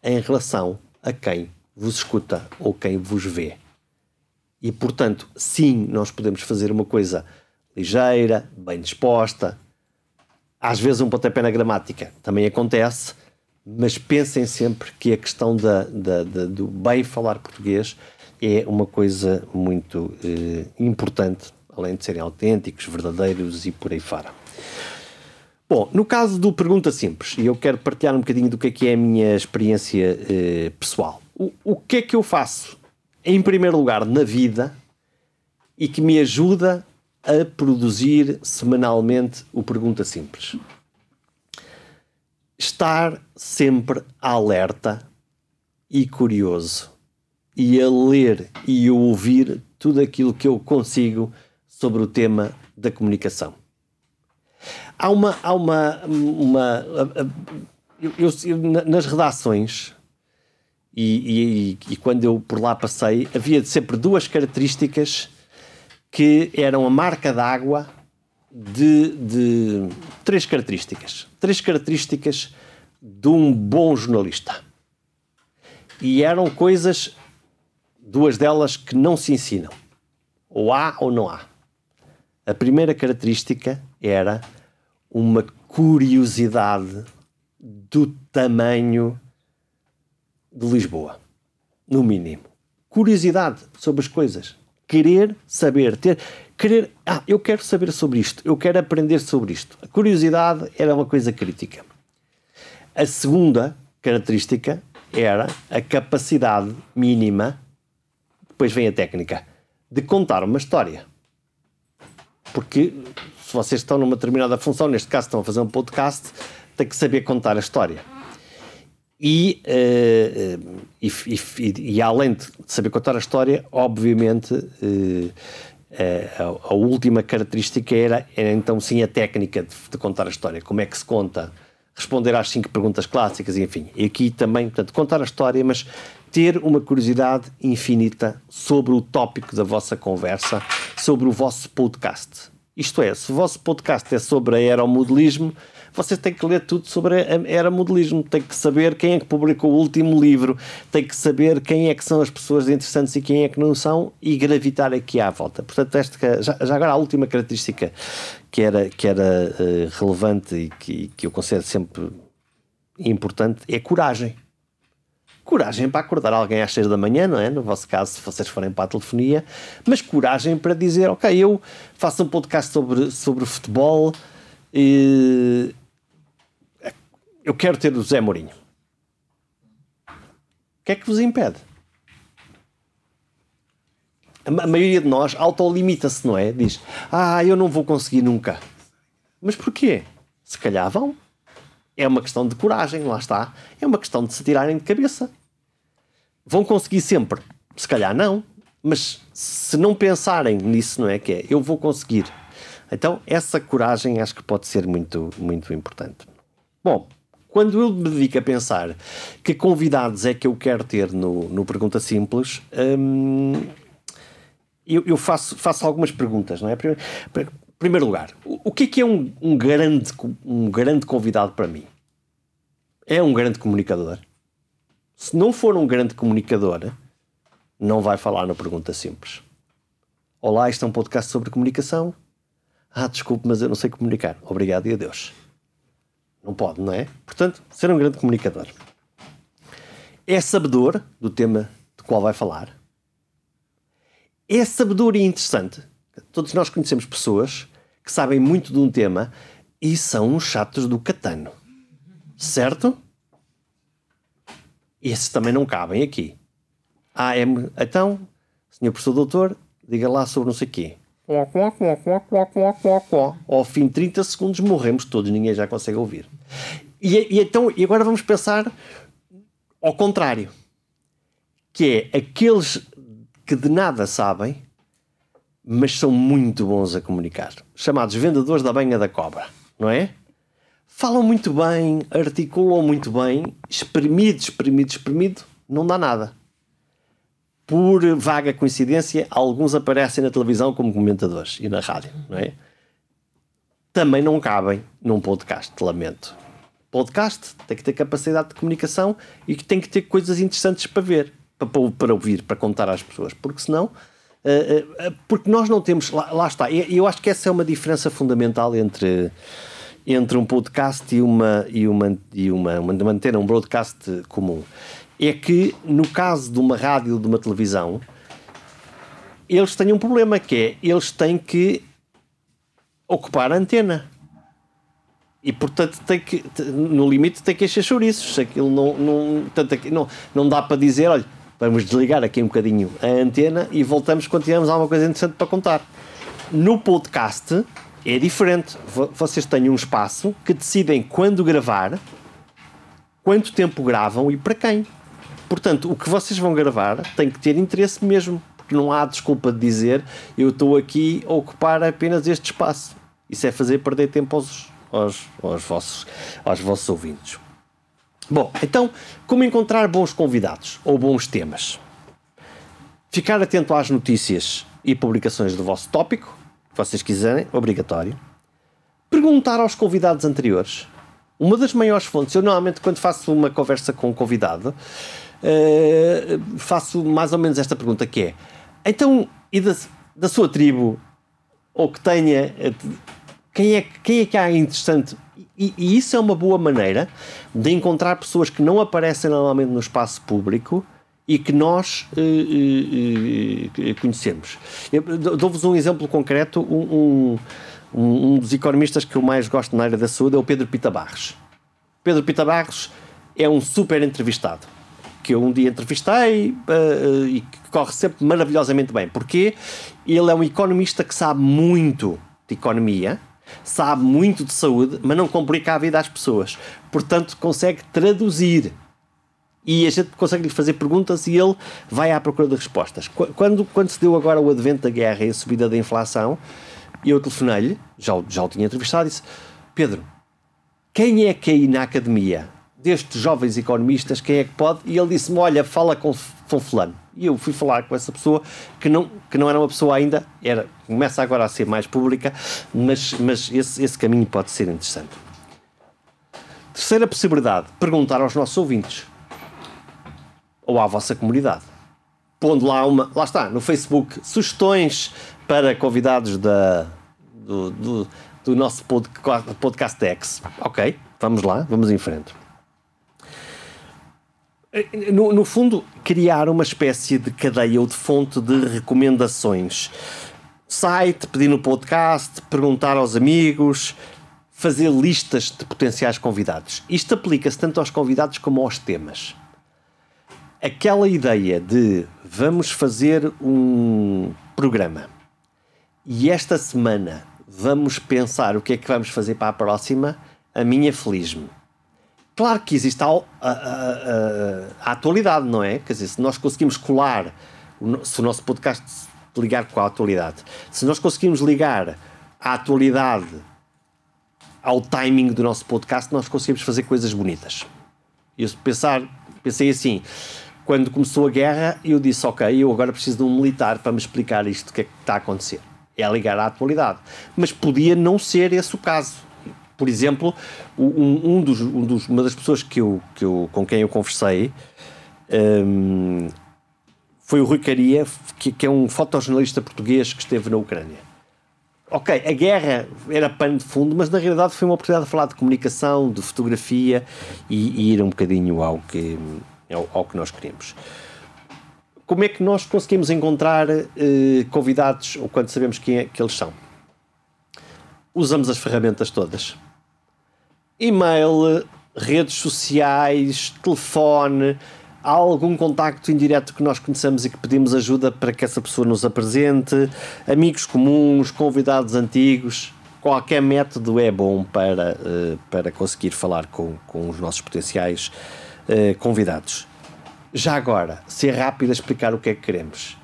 em relação a quem vos escuta ou quem vos vê. E portanto, sim, nós podemos fazer uma coisa ligeira, bem disposta. Às vezes, um pontapé na gramática também acontece, mas pensem sempre que a questão da, da, da do bem falar português é uma coisa muito eh, importante, além de serem autênticos, verdadeiros e por aí fora. Bom, no caso do Pergunta Simples, e eu quero partilhar um bocadinho do que é, que é a minha experiência eh, pessoal o, que é que eu faço, em primeiro lugar, na vida e que me ajuda a produzir semanalmente o Pergunta Simples? Estar sempre alerta e curioso e a ler e a ouvir tudo aquilo que eu consigo sobre o tema da comunicação. Há uma. Há uma, uma eu, eu, nas redações e, e, e, quando eu por lá passei, havia sempre duas características que eram a marca d'água de, de três características. Três características de um bom jornalista. E eram coisas, duas delas, que não se ensinam. Ou há ou não há. A primeira característica era uma curiosidade do tamanho de Lisboa, no mínimo. Curiosidade sobre as coisas. querer saber, ter, querer, ah, eu quero saber sobre isto, eu quero aprender sobre isto. A curiosidade era uma coisa crítica. A segunda característica era a capacidade mínima, depois vem a técnica, de contar uma história. Porque se vocês estão numa determinada função, neste caso estão a fazer um podcast, tem que saber contar a história. E, uh, e, e, e, além de saber contar a história, obviamente uh, a, a, última característica era, era então sim a técnica de, de, contar a história. Como é que se conta, responder às cinco perguntas clássicas, enfim. E aqui também, portanto, contar a história, mas ter uma curiosidade infinita sobre o tópico da vossa conversa, sobre o vosso podcast. Isto é, se o vosso podcast é sobre aeromodelismo, você tem que ler tudo sobre a era modelismo, tem que saber quem é que publicou o último livro, tem que saber quem é que são as pessoas interessantes e quem é que não são e gravitar aqui à volta. Portanto, esta, já, já agora a última característica que era, que era uh, relevante e que, que eu considero sempre importante é coragem. Coragem para acordar alguém às 6 da manhã, não é? No vosso caso, se vocês forem para a telefonia, mas coragem para dizer, ok, eu faço um podcast sobre, sobre futebol e eu quero ter o Zé Mourinho. O que é que vos impede? A maioria de nós autolimita-se, não é? Diz, ah, eu não vou conseguir nunca. Mas porquê? Se calhar vão. É uma questão de coragem, lá está. É uma questão de se tirarem de cabeça. Vão conseguir sempre? Se calhar não. Mas se não pensarem nisso, não é? Que é, eu vou conseguir. Então, essa coragem acho que pode ser muito, muito importante. Bom, quando eu me dedico a pensar que convidados é que eu quero ter no, no Pergunta Simples, hum, eu, eu, faço, faço algumas perguntas, não é? Primeiro, primeiro lugar, o, o que é que é um, um, grande, um grande convidado para mim? É um grande comunicador? Se não for um grande comunicador, não vai falar no Pergunta Simples. Olá, isto é um podcast sobre comunicação. Ah, desculpe, mas eu não sei comunicar. Obrigado e adeus. Não pode, não é? Portanto, ser um grande comunicador. É sabedor do tema de qual vai falar. É sabedor e interessante. Todos nós conhecemos pessoas que sabem muito de um tema e são chatos do catano. Certo? Esses também não cabem aqui. Ah, é, então, senhor professor doutor, diga lá sobre não sei o quê. Ao fim de 30 segundos morremos todos, ninguém já consegue ouvir. E, e, então, e agora vamos pensar ao contrário, que é aqueles que de nada sabem, mas são muito bons a comunicar, chamados vendedores da banha da cobra, não é? Falam muito bem, articulam muito bem, espremido, espremido, espremido, não dá nada por vaga coincidência, alguns aparecem na televisão como comentadores e na rádio, não é? Também não cabem num podcast, lamento. Podcast tem que ter capacidade de comunicação e que tem que ter coisas interessantes para ver, para, para ouvir, para contar às pessoas, porque senão. Uh, uh, porque nós não temos. Lá, lá está. E eu acho que essa é uma diferença fundamental entre entre um podcast e uma e uma e uma, uma manter um broadcast comum é que, no caso de uma rádio ou de uma televisão, eles têm um problema que é eles têm que ocupar a antena. E portanto tem que, no limite tem que encher chouriços. Aquilo não, não, tanto não, não dá para dizer, olha, vamos desligar aqui um bocadinho a antena e voltamos quando tivermos alguma coisa interessante para contar. No podcast é diferente. Vocês têm um espaço que decidem quando gravar, quanto tempo gravam e para quem. Portanto, o que vocês vão gravar tem que ter interesse mesmo, porque não há desculpa de dizer eu estou aqui a ocupar apenas este espaço. Isso é fazer perder tempo aos, aos, aos, vossos, aos vossos ouvintes. Bom, então, como encontrar bons convidados ou bons temas? Ficar atento às notícias e publicações do vosso tópico, que vocês quiserem, obrigatório. Perguntar aos convidados anteriores. Uma das maiores fontes, eu normalmente quando faço uma conversa com um convidado, uh, faço mais ou menos esta pergunta que é então, e da, da sua tribo, ou que tenha eh, quem é, quem é que há interessante e, e, isso é uma boa maneira de encontrar pessoas que não aparecem normalmente no espaço público e que nós uh, conhecemos. Dou-vos um exemplo concreto. Um, um, um, dos economistas que eu mais gosto na área da saúde é o Pedro Pita Barros. Pedro Pita Barros é um super entrevistado que eu um dia entrevistei uh, e que corre sempre maravilhosamente bem. Porque ele é um economista que sabe muito de economia, sabe muito de saúde, mas não complica a vida às pessoas. Portanto, consegue traduzir. E a gente consegue lhe fazer perguntas e ele vai à procura de respostas. Quando, quando se deu agora o advento da guerra e a subida da inflação, eu telefonei-lhe, já, já o tinha entrevistado, e disse: Pedro, quem é que aí na academia destes jovens economistas, quem é que pode? E ele disse-me: Olha, fala com, com Fulano. E eu fui falar com essa pessoa que não, que não era uma pessoa ainda, era, começa agora a ser mais pública, mas, mas esse, esse caminho pode ser interessante. Terceira possibilidade: perguntar aos nossos ouvintes ou à vossa comunidade. Pondo lá uma, lá está, no Facebook, sugestões para convidados da, do, do, do nosso podcast, podcast X. Ok, vamos lá, vamos em frente. No, no, fundo, criar uma espécie de cadeia ou de fonte de recomendações. Site, pedir no podcast, perguntar aos amigos, fazer listas de potenciais convidados. Isto aplica-se tanto aos convidados como aos temas. Aquela ideia de vamos fazer um programa e esta semana vamos pensar o que é que vamos fazer para a próxima, a minha feliz-me Claro que existe a, a, a, a, atualidade, não é? Quer dizer, se nós conseguimos colar, se o nosso podcast ligar com a atualidade, se nós conseguimos ligar a atualidade ao timing do nosso podcast, nós conseguimos fazer coisas bonitas. Eu pensar, pensei assim, quando começou a guerra, eu disse, ok, eu agora preciso de um militar para me explicar isto, o que é que está a acontecer. É ligar à atualidade. Mas podia não ser esse o caso por exemplo, um, um, dos, um dos, uma das pessoas que eu, que eu, com quem eu conversei um, foi o Rui Caria, que, que, é um fotojornalista português que esteve na Ucrânia. Ok, a guerra era pano de fundo, mas na realidade foi uma oportunidade de falar de comunicação, de fotografia e, e ir um bocadinho ao que, ao, ao, que nós queremos. Como é que nós conseguimos encontrar eh, convidados, ou quando sabemos quem é que eles são? Usamos as ferramentas todas e-mail, redes sociais, telefone, há algum contacto indireto que nós conheçamos e que pedimos ajuda para que essa pessoa nos apresente, amigos comuns, convidados antigos, qualquer método é bom para, uh, para conseguir falar com, com os nossos potenciais uh, convidados. Já agora, ser rápido a explicar o que é que queremos.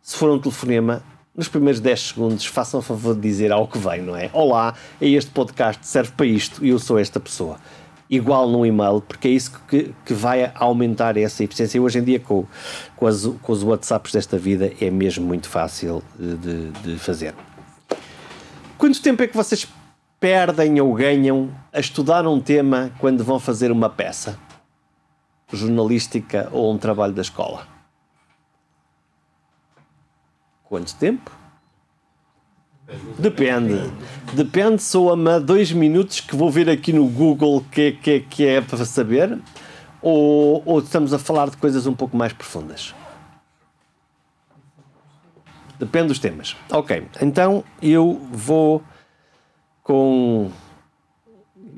Se for um telefonema, nos primeiros 10 segundos, façam o favor de dizer ao que vem, não é? Olá, este podcast serve para isto e eu sou esta pessoa. Igual no e-mail, porque é isso que, que vai aumentar essa eficiência. E hoje em dia, com, com, as, com os WhatsApps desta vida, é mesmo muito fácil de, de fazer. Quanto tempo é que vocês perdem ou ganham a estudar um tema quando vão fazer uma peça jornalística ou um trabalho da escola? Quanto tempo? Depende. Depende, soa-me a dois minutos que vou ver aqui no Google que, que, que é para saber, ou, ou estamos a falar de coisas um pouco mais profundas? Depende dos temas. Ok, então eu vou com.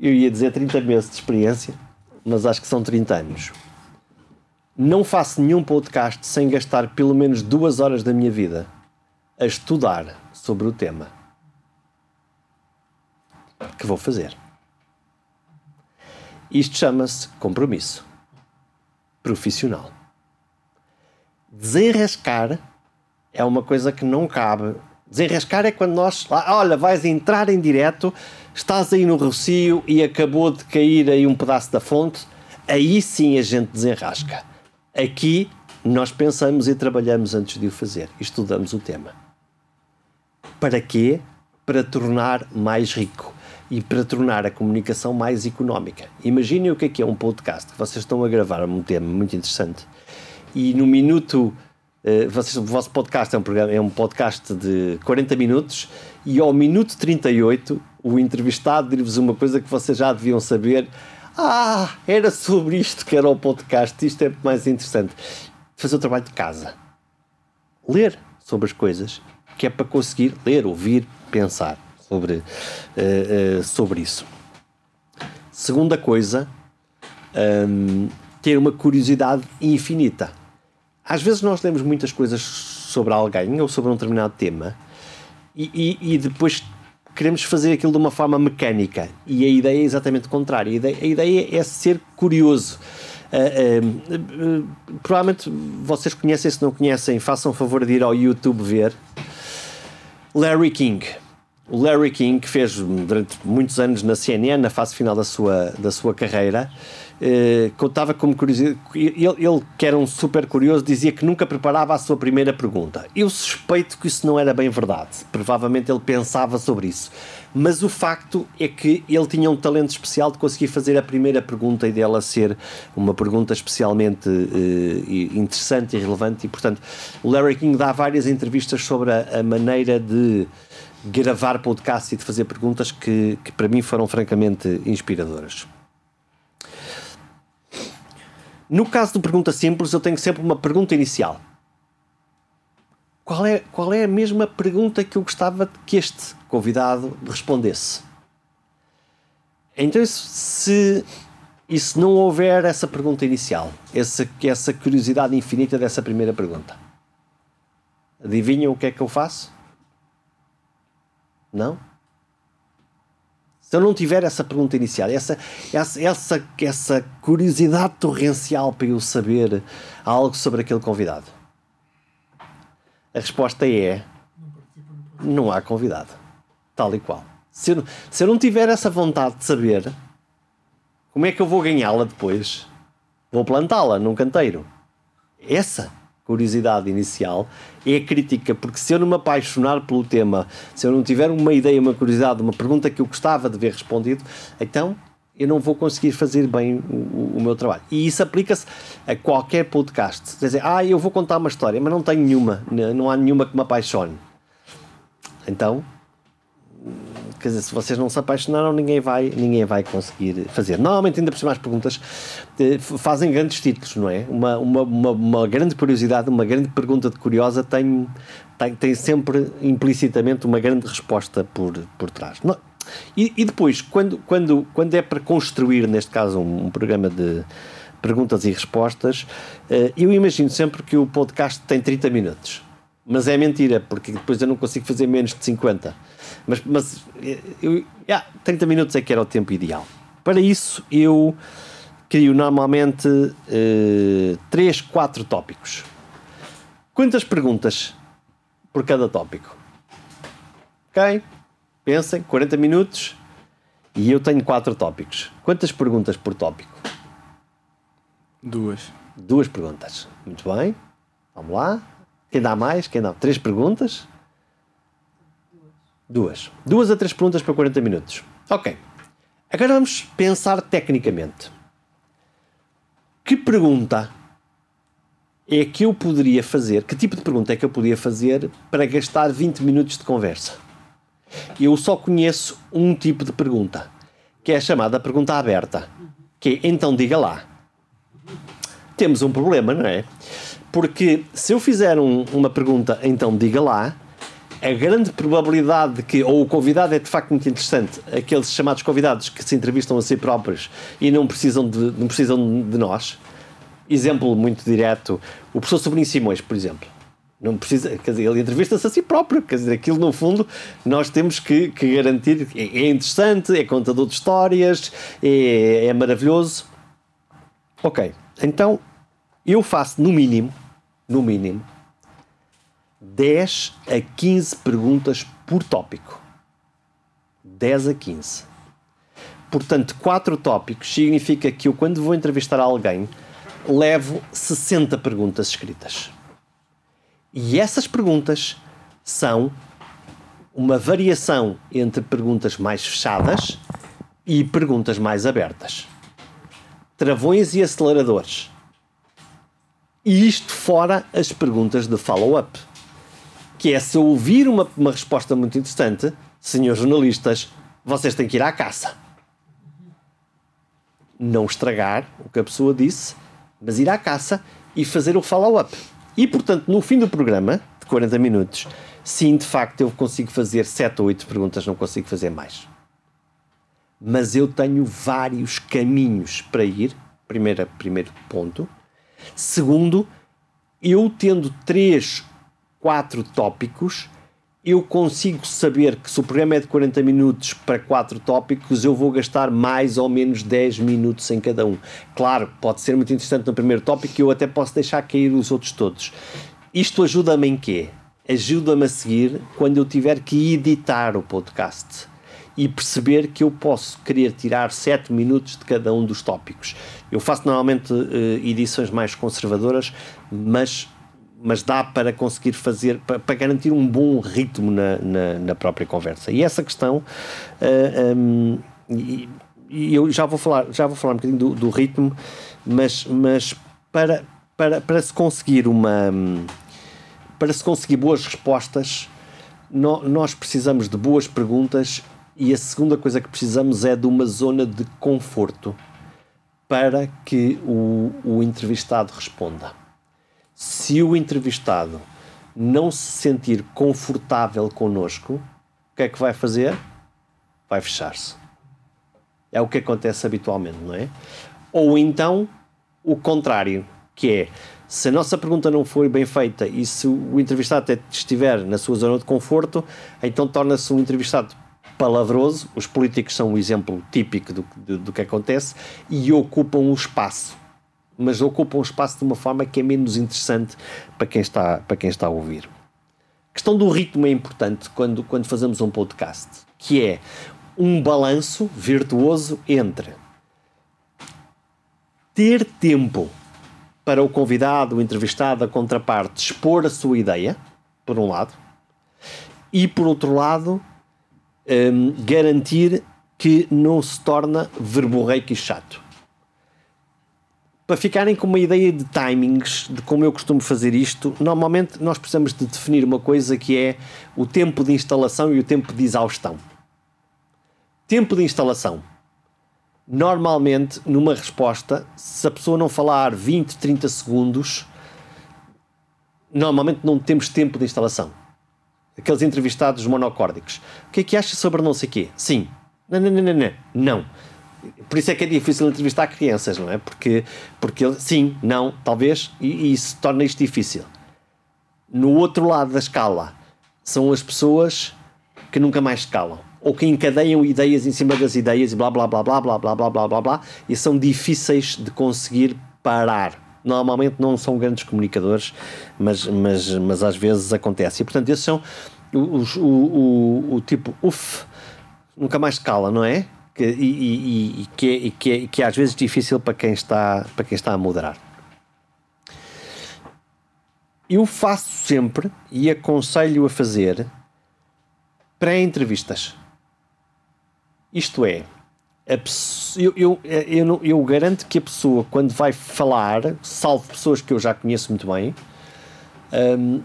Eu ia dizer 30 meses de experiência, mas acho que são 30 anos. Não faço nenhum podcast sem gastar pelo menos duas horas da minha vida a estudar sobre o tema que vou fazer. Isto chama-se compromisso profissional. Desenrascar é uma coisa que não cabe. Desenrascar é quando nós, olha, vais entrar em direto, estás aí no Rocio e acabou de cair aí um pedaço da fonte, aí sim a gente desenrasca. Aqui nós pensamos e trabalhamos antes de o fazer, estudamos o tema. Para quê? Para tornar mais rico e para tornar a comunicação mais económica. Imaginem o que é que é um podcast, que vocês estão a gravar um tema muito interessante e no minuto Uh, vocês, o vosso podcast é um, programa, é um podcast de 40 minutos e ao minuto 38 o entrevistado diz-vos uma coisa que vocês já deviam saber. Ah, era sobre isto que era o podcast, isto é mais interessante. fazer o trabalho de casa. Ler sobre as coisas, que é para conseguir ler, ouvir, pensar sobre, uh, uh, sobre isso. Segunda coisa, um, ter uma curiosidade infinita. Às vezes nós lemos muitas coisas sobre alguém ou sobre um determinado tema e, e, e depois queremos fazer aquilo de uma forma mecânica e a ideia é exatamente contrária. A ideia, a ideia é ser curioso. Uh, uh, uh, provavelmente vocês conhecem, se não conhecem, façam favor de ir ao YouTube ver Larry King. O Larry King, que fez durante muitos anos na CNN, na fase final da sua, da sua carreira, eh, contava como curiosidade. Ele, ele, que era um super curioso, dizia que nunca preparava a sua primeira pergunta. Eu suspeito que isso não era bem verdade. Provavelmente ele pensava sobre isso. Mas o facto é que ele tinha um talento especial de conseguir fazer a primeira pergunta e dela ser uma pergunta especialmente eh, interessante e relevante. E, portanto, o Larry King dá várias entrevistas sobre a, a maneira de gravar podcast e de fazer perguntas que, que para mim foram francamente inspiradoras. No caso de pergunta simples, eu tenho sempre uma pergunta inicial. Qual é, qual é a mesma pergunta que eu gostava que este convidado respondesse? Então, se, e se não houver essa pergunta inicial, essa, essa curiosidade infinita dessa primeira pergunta, adivinham o que é que eu faço? Não? Se eu não tiver essa pergunta inicial, essa, essa, essa, essa curiosidade torrencial para eu saber algo sobre aquele convidado, a resposta é: não há convidado. Tal e qual. Se eu, se eu não tiver essa vontade de saber, como é que eu vou ganhá-la depois? Vou plantá-la num canteiro. Essa curiosidade inicial é crítica, porque se eu não me apaixonar pelo tema, se eu não tiver uma ideia, uma curiosidade, uma pergunta que eu gostava de ver respondido, então eu não vou conseguir fazer bem o, o meu trabalho. E isso aplica-se a qualquer podcast. Quer dizer, ah, eu vou contar uma história, mas não tenho nenhuma, não há nenhuma que me apaixone. Então, quer dizer, se vocês não se apaixonaram, ninguém vai, ninguém vai conseguir fazer. Normalmente, ainda por cima, as perguntas eh, fazem grandes títulos, não é? Uma, uma, uma, uma, grande curiosidade, uma grande pergunta de curiosa tem, tem, tem sempre implicitamente uma grande resposta por, por trás. Não, e, e, depois, quando, quando, quando é para construir, neste caso, um, um programa de perguntas e respostas, eh, eu imagino sempre que o podcast tem 30 minutos. Mas é mentira, porque depois eu não consigo fazer menos de 50 mas, mas eu, yeah, 30 minutos é que era o tempo ideal. Para isso, eu crio normalmente uh, 3, 4 tópicos. Quantas perguntas por cada tópico? Ok? Pensem, 40 minutos e eu tenho 4 tópicos. Quantas perguntas por tópico? Duas. Duas perguntas. Muito bem. Vamos lá. Quem dá mais? Quem dá? Três perguntas? Duas. Duas a três perguntas para 40 minutos. Ok. Agora vamos pensar tecnicamente. Que pergunta é que eu poderia fazer? Que tipo de pergunta é que eu poderia fazer para gastar 20 minutos de conversa? Eu só conheço um tipo de pergunta, que é a chamada pergunta aberta. Que é, então diga lá. Temos um problema, não é? Porque se eu fizer um, uma pergunta, então diga lá, a grande probabilidade de que, ou o convidado é de facto muito interessante, aqueles chamados convidados que se entrevistam a si próprios e não precisam de, não precisam de nós. Exemplo muito direto, o professor Sobrinho Simões, por exemplo. Não precisa, quer dizer, ele entrevista-se a si próprio, quer dizer, aquilo no fundo nós temos que, que garantir, é, é interessante, é contador de histórias, é, é maravilhoso. Ok, então eu faço no mínimo, no mínimo, 10 a 15 perguntas por tópico. 10 a 15. Portanto, 4 tópicos significa que eu, quando vou entrevistar alguém, levo 60 perguntas escritas. E essas perguntas são uma variação entre perguntas mais fechadas e perguntas mais abertas. Travões e aceleradores. E isto fora as perguntas de follow-up que é se ouvir uma, uma resposta muito interessante, senhores jornalistas, vocês têm que ir à caça. Não estragar o que a pessoa disse, mas ir à caça e fazer o follow-up. E portanto, no fim do programa, de 40 minutos, sim, de facto, eu consigo fazer 7 ou 8 perguntas, não consigo fazer mais. Mas eu tenho vários caminhos para ir, primeiro, primeiro ponto. Segundo, eu tendo 3, 4 tópicos, eu consigo saber que se o programa é de 40 minutos para 4 tópicos, eu vou gastar mais ou menos 10 minutos em cada um. Claro, pode ser muito interessante no primeiro tópico e eu até posso deixar cair os outros todos. Isto ajuda-me em quê? Ajuda-me a seguir quando eu tiver que editar o podcast e perceber que eu posso querer tirar 7 minutos de cada um dos tópicos. Eu faço normalmente uh, edições mais conservadoras, mas mas dá para conseguir fazer, para, para garantir um bom ritmo na, na, na, própria conversa. E essa questão, uh, eh, um, e, e, eu já vou falar, já vou falar um bocadinho do, do ritmo, mas, mas para, para, para se conseguir uma. Para se conseguir boas respostas, no, nós precisamos de boas perguntas e a segunda coisa que precisamos é de uma zona de conforto para que o, o entrevistado responda se o entrevistado não se sentir confortável connosco, o que é que vai fazer? Vai fechar-se. É o que acontece habitualmente, não é? Ou então o contrário, que é se a nossa pergunta não for bem feita e se o entrevistado até estiver na sua zona de conforto, então torna-se um entrevistado palavroso. Os políticos são um exemplo típico do, do, do que acontece e ocupam o espaço mas ocupam um espaço de uma forma que é menos interessante para quem está, para quem está a ouvir. A questão do ritmo é importante quando, quando fazemos um podcast, que é um balanço virtuoso entre ter tempo para o convidado, o entrevistado, a contraparte expor a sua ideia, por um lado, e por outro lado, um, garantir que não se torna verborreico e chato para ficarem com uma ideia de timings, de como eu costumo fazer isto, normalmente nós precisamos de definir uma coisa que é o tempo de instalação e o tempo de exaustão. Tempo de instalação. Normalmente, numa resposta, se a pessoa não falar 20, 30 segundos, normalmente não temos tempo de instalação. Aqueles entrevistados monocórdicos. O que é que acha sobre não sei quê? Sim. Não, não, não, não, não. Não por isso é que é difícil entrevistar crianças, não é? Porque, porque sim, não, talvez, e, e isso torna isto difícil. No outro lado da escala, são as pessoas que nunca mais se calam ou que encadeiam ideias em cima das ideias e blá blá blá blá blá blá blá blá blá blá e são difíceis de conseguir parar. Normalmente não são grandes comunicadores, mas, mas, mas às vezes acontece. E portanto, esses são os, o, o, o tipo, uff, nunca mais se cala, não é? Que, e, e, e, que, e, que, é, que é às vezes difícil para quem está, para quem está a moderar. Eu faço sempre e aconselho a fazer pré-entrevistas. Isto é, eu, eu, eu, eu, garanto que a pessoa, quando vai falar, salvo pessoas que eu já conheço muito bem, um,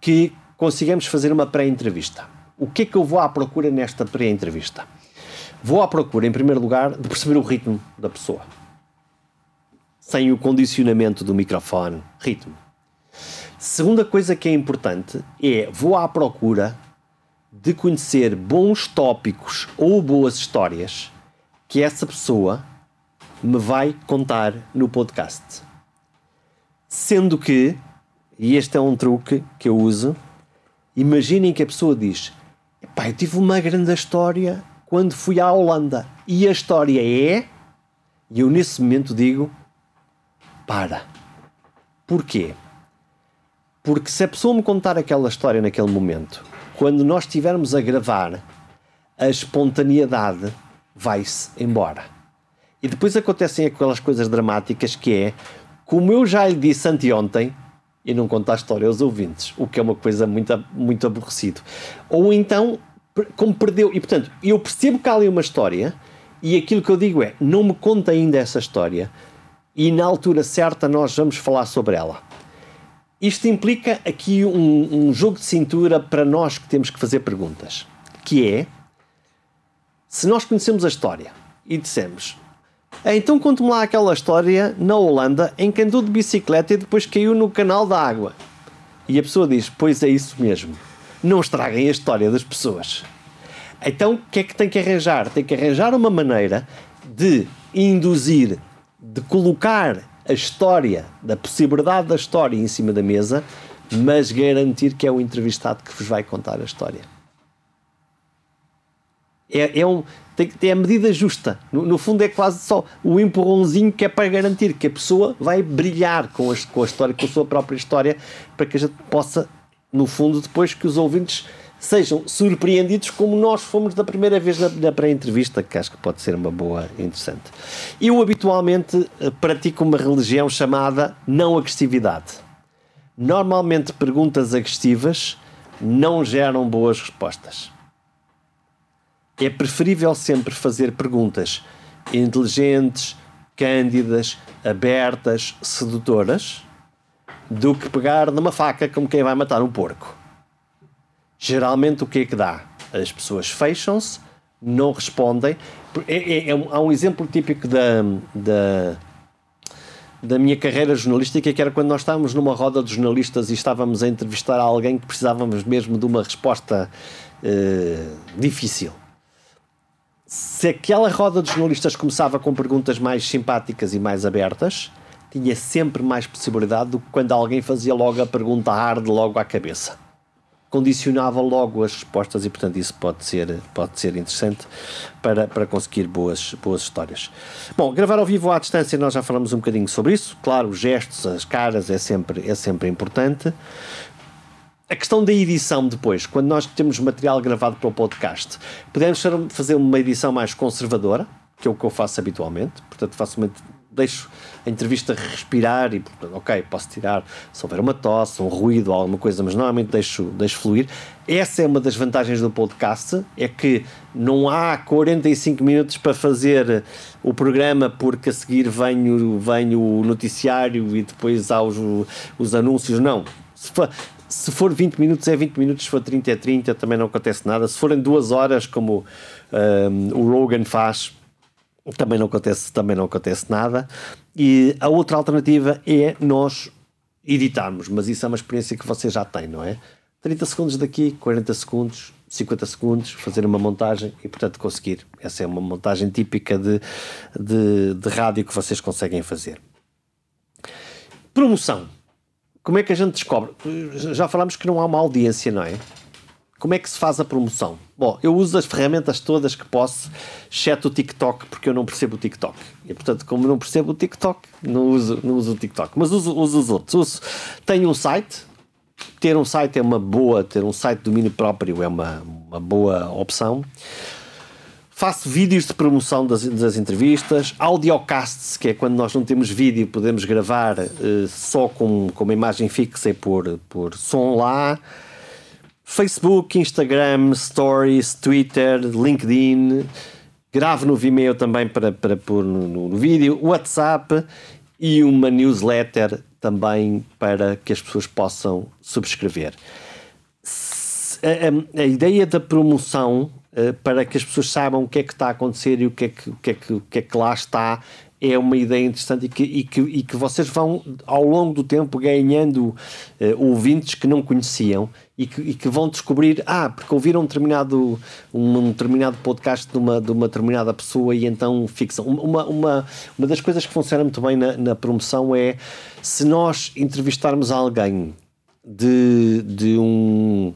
que consigamos fazer uma pré-entrevista. O que é que eu vou à procura nesta pré-entrevista? Vou à procura, em primeiro lugar, de perceber o ritmo da pessoa. Sem o condicionamento do microfone. Ritmo. Segunda coisa que é importante é vou à procura de conhecer bons tópicos ou boas histórias que essa pessoa me vai contar no podcast. Sendo que, e este é um truque que eu uso, imaginem que a pessoa diz: Epá, eu tive uma grande história quando fui à Holanda. E a história é. E eu nesse momento digo: para. Porquê? Porque se a pessoa me contar aquela história naquele momento, quando nós estivermos a gravar, a espontaneidade vai-se embora. E depois acontecem aquelas coisas dramáticas que é, como eu já lhe disse anteontem, e não conta a história aos ouvintes, o que é uma coisa muito, muito aborrecido. Ou então como perdeu. E portanto, eu percebo que há ali uma história e aquilo que eu digo é: não me conta ainda essa história e na altura certa nós vamos falar sobre ela. Isto implica aqui um, um jogo de cintura para nós que temos que fazer perguntas, que é se nós conhecemos a história e dissemos Então conte-me lá aquela história na Holanda em que andou de bicicleta e depois caiu no canal da água. E a pessoa diz: Pois é isso mesmo. Não estraguem a história das pessoas. Então o que é que tem que arranjar? Tem que arranjar uma maneira de induzir, de colocar a história, da possibilidade da história em cima da mesa, mas garantir que é o entrevistado que vos vai contar a história. É, é, um, tem que ter a medida justa. No, no, fundo, é quase só o empurrãozinho que é para garantir que a pessoa vai brilhar com a, com a história, com a sua própria história, para que a gente possa, no fundo, depois que os ouvintes sejam surpreendidos como nós fomos da primeira vez na, na pré-entrevista, que acho que pode ser uma boa interessante. Eu habitualmente eh, pratico uma religião chamada não agressividade. Normalmente perguntas agressivas não geram boas respostas é preferível sempre fazer perguntas inteligentes, cândidas, abertas, sedutoras, do que pegar numa faca como quem vai matar um porco. Geralmente o que é que dá? As pessoas fecham-se, não respondem. É, é, é, há um exemplo típico da, da, da minha carreira jornalística que era quando nós estávamos numa roda de jornalistas e estávamos a entrevistar alguém que precisávamos mesmo de uma resposta uh, difícil se aquela roda de jornalistas começava com perguntas mais simpáticas e mais abertas, tinha sempre mais possibilidade do que quando alguém fazia logo a pergunta hard logo à cabeça. Condicionava logo as respostas e, portanto, isso pode ser, pode ser interessante para, para conseguir boas, boas histórias. Bom, gravar ao vivo à distância, nós já falamos um bocadinho sobre isso. Claro, os gestos, as caras é sempre, é sempre importante. A questão da edição depois, quando nós temos material gravado para o podcast, podemos fazer uma edição mais conservadora, que é o que eu faço habitualmente, portanto faço uma, deixo a entrevista respirar e, portanto, ok, posso tirar se houver uma tosse, um ruído, alguma coisa, mas normalmente deixo, deixo fluir. Essa é uma das vantagens do podcast, é que não há 45 minutos para fazer o programa porque a seguir vem o, vem o noticiário e depois há os, os anúncios, não. Se for 20 minutos é 20 minutos, se for 30 é 30, também não acontece nada. Se forem duas horas, como um, o Rogan faz, também não, acontece, também não acontece nada. E a outra alternativa é nós editarmos, mas isso é uma experiência que você já tem, não é? 30 segundos daqui, 40 segundos, 50 segundos, fazer uma montagem e, portanto, conseguir. Essa é uma montagem típica de, de, de rádio que vocês conseguem fazer. Promoção. Como é que a gente descobre? Já falámos que não há uma audiência, não é? Como é que se faz a promoção? Bom, eu uso as ferramentas todas que posso, exceto o TikTok, porque eu não percebo o TikTok. E, portanto, como não percebo o TikTok, não uso, não uso o TikTok. Mas uso, uso os outros. Uso, tenho um site. Ter um site é uma boa, ter um site de domínio próprio é uma, uma boa opção. Faço vídeos de promoção das, das entrevistas, audiocasts, que é quando nós não temos vídeo, podemos gravar uh, só com, com uma imagem fixa e por, por som lá. Facebook, Instagram, Stories, Twitter, LinkedIn. Gravo no Vimeo também para, para pôr no, no vídeo. WhatsApp e uma newsletter também para que as pessoas possam subscrever. A, a, a ideia da promoção eh, para que as pessoas saibam o que é que está a acontecer e o que é que, o que, é que, o que, é que lá está é uma ideia interessante e que, e que, e que vocês vão, ao longo do tempo, ganhando uh, ouvintes que não conheciam e que, e que vão descobrir, ah, porque ouviram um determinado, um, determinado podcast de uma, de uma determinada pessoa e então fixam. Uma, uma, uma das coisas que funciona muito bem na, na promoção é se nós entrevistarmos alguém de, de um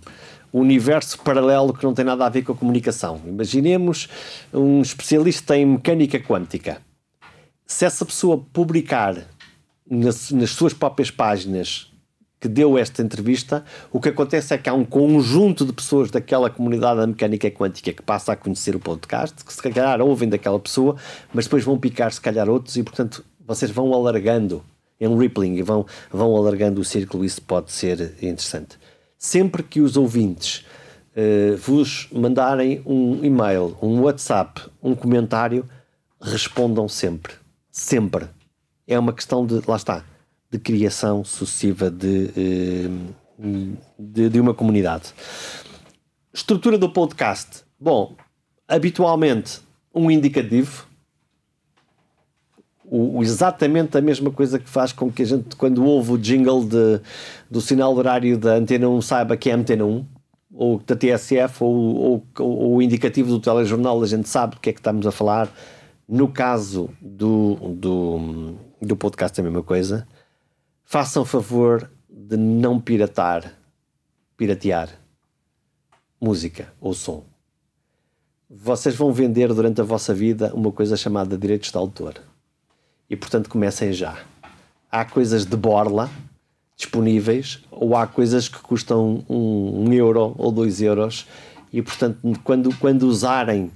universo paralelo que não tem nada a ver com a comunicação. Imaginemos um especialista em mecânica quântica. Se essa pessoa publicar nas, nas suas próprias páginas que deu esta entrevista, o que acontece é que há um conjunto de pessoas daquela comunidade da mecânica quântica que passa a conhecer o podcast, que se calhar ouvem daquela pessoa, mas depois vão picar se calhar outros e, portanto, vocês vão alargando em um rippling e vão, vão alargando o círculo. Isso pode ser interessante sempre que os ouvintes uh, vos mandarem um e-mail, um WhatsApp, um comentário, respondam sempre. Sempre. É uma questão de, lá está, de criação sucessiva de, uh, de, de uma comunidade. Estrutura do podcast. Bom, habitualmente um indicativo o, exatamente a mesma coisa que faz com que a gente, quando ouve o jingle de, do sinal horário da Antena 1, saiba que é Antena 1, ou da TSF, ou, ou, ou o indicativo do telejornal, a gente sabe do que é que estamos a falar. No caso do, do, do podcast, é a mesma coisa. Façam favor de não piratar, piratear música ou som. Vocês vão vender durante a vossa vida uma coisa chamada direitos de autor e portanto comecem já. Há coisas de borla disponíveis ou há coisas que custam um, um euro ou dois euros e portanto quando, quando usarem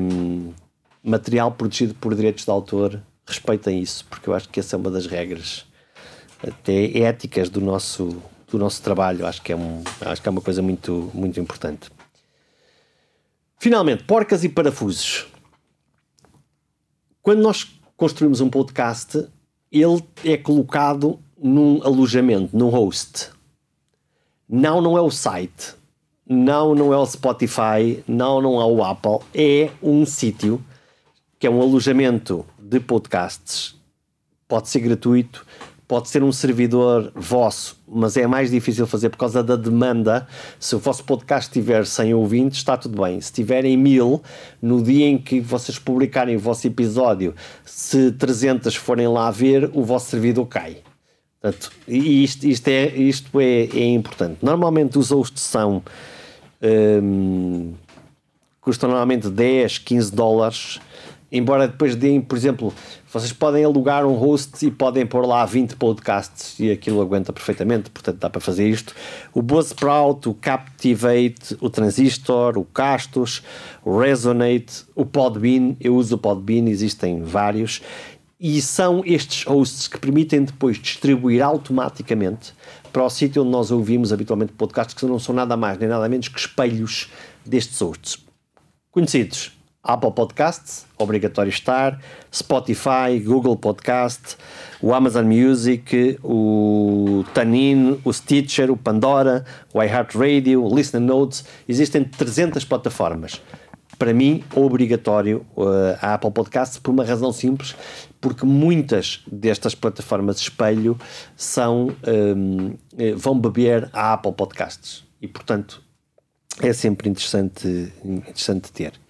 um, material protegido por direitos de autor respeitem isso porque eu acho que essa é uma das regras até éticas do nosso do nosso trabalho acho que é um acho que é uma coisa muito muito importante finalmente porcas e parafusos quando nós construímos um podcast, ele é colocado num alojamento, num host. Não, não é o site. Não, não é o Spotify. Não, não é o Apple. É um sítio que é um alojamento de podcasts. Pode ser gratuito, pode ser um servidor vosso, mas é mais difícil fazer por causa da demanda. Se o vosso podcast tiver 100 ouvintes, está tudo bem. Se tiverem mil, no dia em que vocês publicarem o vosso episódio, se 300 forem lá ver, o vosso servidor cai. Portanto, isto, isto, é, isto é, é importante. Normalmente os hosts são. Hum, custam normalmente 10, 15 dólares embora depois deem, por exemplo, vocês podem alugar um host e podem pôr lá 20 podcasts e aquilo aguenta perfeitamente, portanto dá para fazer isto. O Buzzsprout, o Captivate, o Transistor, o Castos, o Resonate, o Podbean, eu uso o Podbean, existem vários, e são estes hosts que permitem depois distribuir automaticamente para o sítio onde nós ouvimos habitualmente podcasts que não são nada mais nem nada menos que espelhos destes hosts. Conhecidos, Apple Podcasts, obrigatório estar, Spotify, Google Podcast, o Amazon Music, o Tanin, o Stitcher, o Pandora, o iHeartRadio, o Listen Notes, existem 300 plataformas. Para mim, obrigatório uh, a Apple Podcasts por uma razão simples, porque muitas destas plataformas espelho são, um, eh, vão beber a Apple Podcasts e, portanto, é sempre interessante, interessante ter.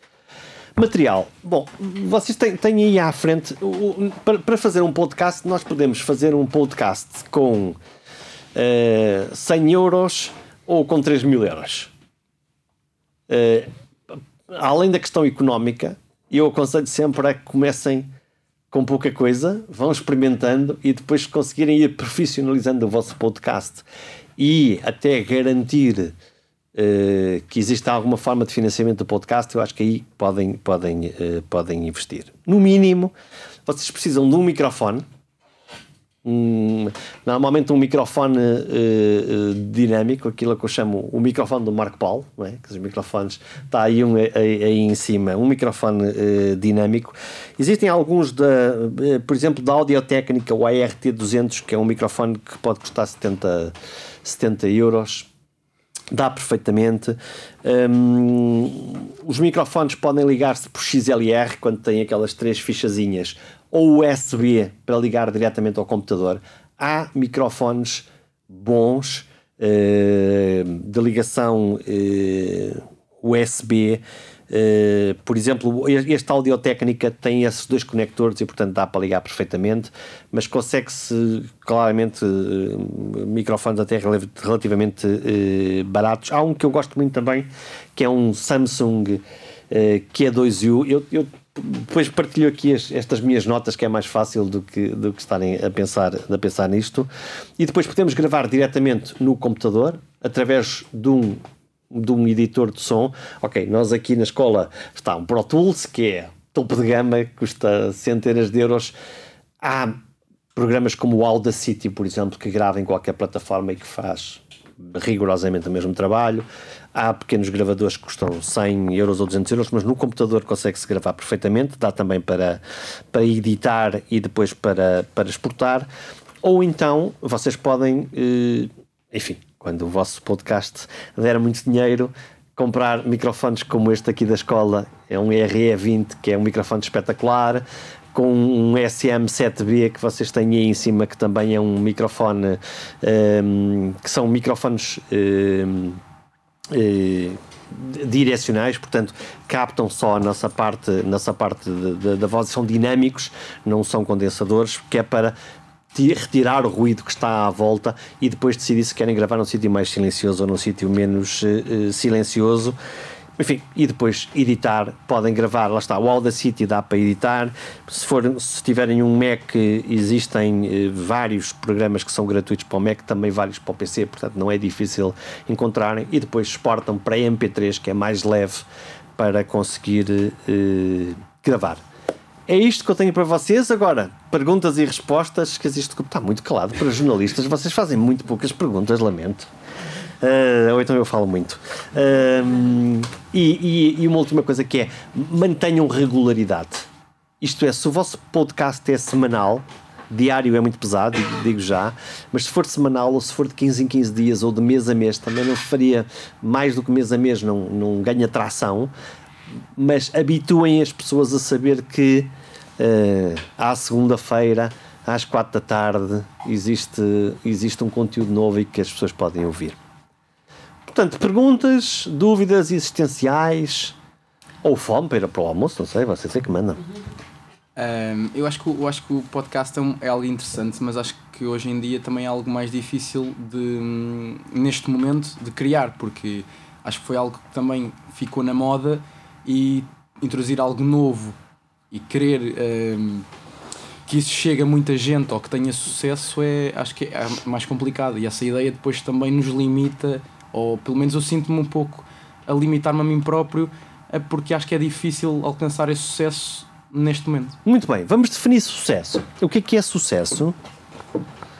Material. Bom, vocês têm, têm aí à frente. O, para, para fazer um podcast, nós podemos fazer um podcast com uh, eh, 100 euros ou com 3 mil euros. Uh, além da questão económica, eu aconselho sempre a que comecem com pouca coisa, vão experimentando e depois conseguirem ir profissionalizando o vosso podcast e até garantir uh, que exista alguma forma de financiamento do podcast, eu acho que aí podem, podem, uh, podem investir. No mínimo, vocês precisam de um microfone. Um, normalmente um microfone uh, dinâmico, aquilo que eu chamo o microfone do Marco Paulo, não é? que os microfones, está aí um aí, aí em cima, um microfone dinâmico. Existem alguns, da, por exemplo, da Audio-Técnica, o ART200, que é um microfone que pode custar 70, 70 euros dá perfeitamente. Um, os microfones podem ligar-se por XLR quando têm aquelas três fichazinhas ou USB para ligar diretamente ao computador. Há microfones bons uh, de ligação uh, USB Uh, por exemplo, este Audio-Técnica tem esses dois conectores e, portanto, dá para ligar perfeitamente, mas consegue-se claramente uh, microfones até relativamente uh, baratos. Há um que eu gosto muito também, que é um Samsung Q2U. Eu, eu depois partilho aqui as, estas minhas notas, que é mais fácil do que, do que estarem a pensar, a pensar nisto. E depois podemos gravar diretamente no computador, através de um de um editor de som. Ok, nós aqui na escola está um Pro Tools, que é topo de gama, custa centenas de euros. Há programas como o Audacity, por exemplo, que grava em qualquer plataforma e que faz rigorosamente o mesmo trabalho. Há pequenos gravadores que custam 100 euros ou 200 euros, mas no computador consegue-se gravar perfeitamente. Dá também para, para editar e depois para, para exportar. Ou então vocês podem, eh, enfim, quando o vosso podcast der muito dinheiro, comprar microfones como este aqui da escola, é um RE20, que é um microfone espetacular, com um SM7B que vocês têm aí em cima, que também é um microfone, um, que são microfones um, um, direcionais, portanto captam só a nossa parte, nossa parte da voz, são dinâmicos, não são condensadores, que é para retirar o ruído que está à volta e depois decidir se querem gravar num sítio mais silencioso ou num sítio menos uh, silencioso. Enfim, e depois editar, podem gravar, lá está, o Audacity dá para editar. Se, for, se tiverem um Mac, existem uh, vários programas que são gratuitos para o Mac, também vários para o PC, portanto não é difícil encontrarem. E depois exportam para MP3, que é mais leve para conseguir gravar. É isto que eu tenho para vocês. Agora, perguntas e respostas, que existe está muito calado para jornalistas. Vocês fazem muito poucas perguntas, lamento. Uh, ou então eu falo muito. Uh, e, e, e, uma última coisa que é: mantenham regularidade. Isto é, se o vosso podcast é semanal, diário é muito pesado, digo já, mas se for semanal ou se for de 15 em 15 dias ou de mês a mês, também não faria mais do que mês a mês, não, não ganha tração mas habituem as pessoas a saber que uh, à segunda-feira, às quatro da tarde, existe, existe um conteúdo novo e que as pessoas podem ouvir. Portanto, perguntas, dúvidas existenciais ou fome para, para o almoço, não sei, vocês é que mandam. Um, eu, acho que, eu acho que o podcast é, é algo interessante, mas acho que hoje em dia também é algo mais difícil de, neste momento, de criar, porque acho que foi algo que também ficou na moda e introduzir algo novo e querer um, que isso chegue a muita gente ou que tenha sucesso é acho que é mais complicado e essa ideia depois também nos limita ou pelo menos eu sinto-me um pouco a limitar-me a mim próprio é porque acho que é difícil alcançar esse sucesso neste momento. Muito bem, vamos definir sucesso. O que é que é sucesso?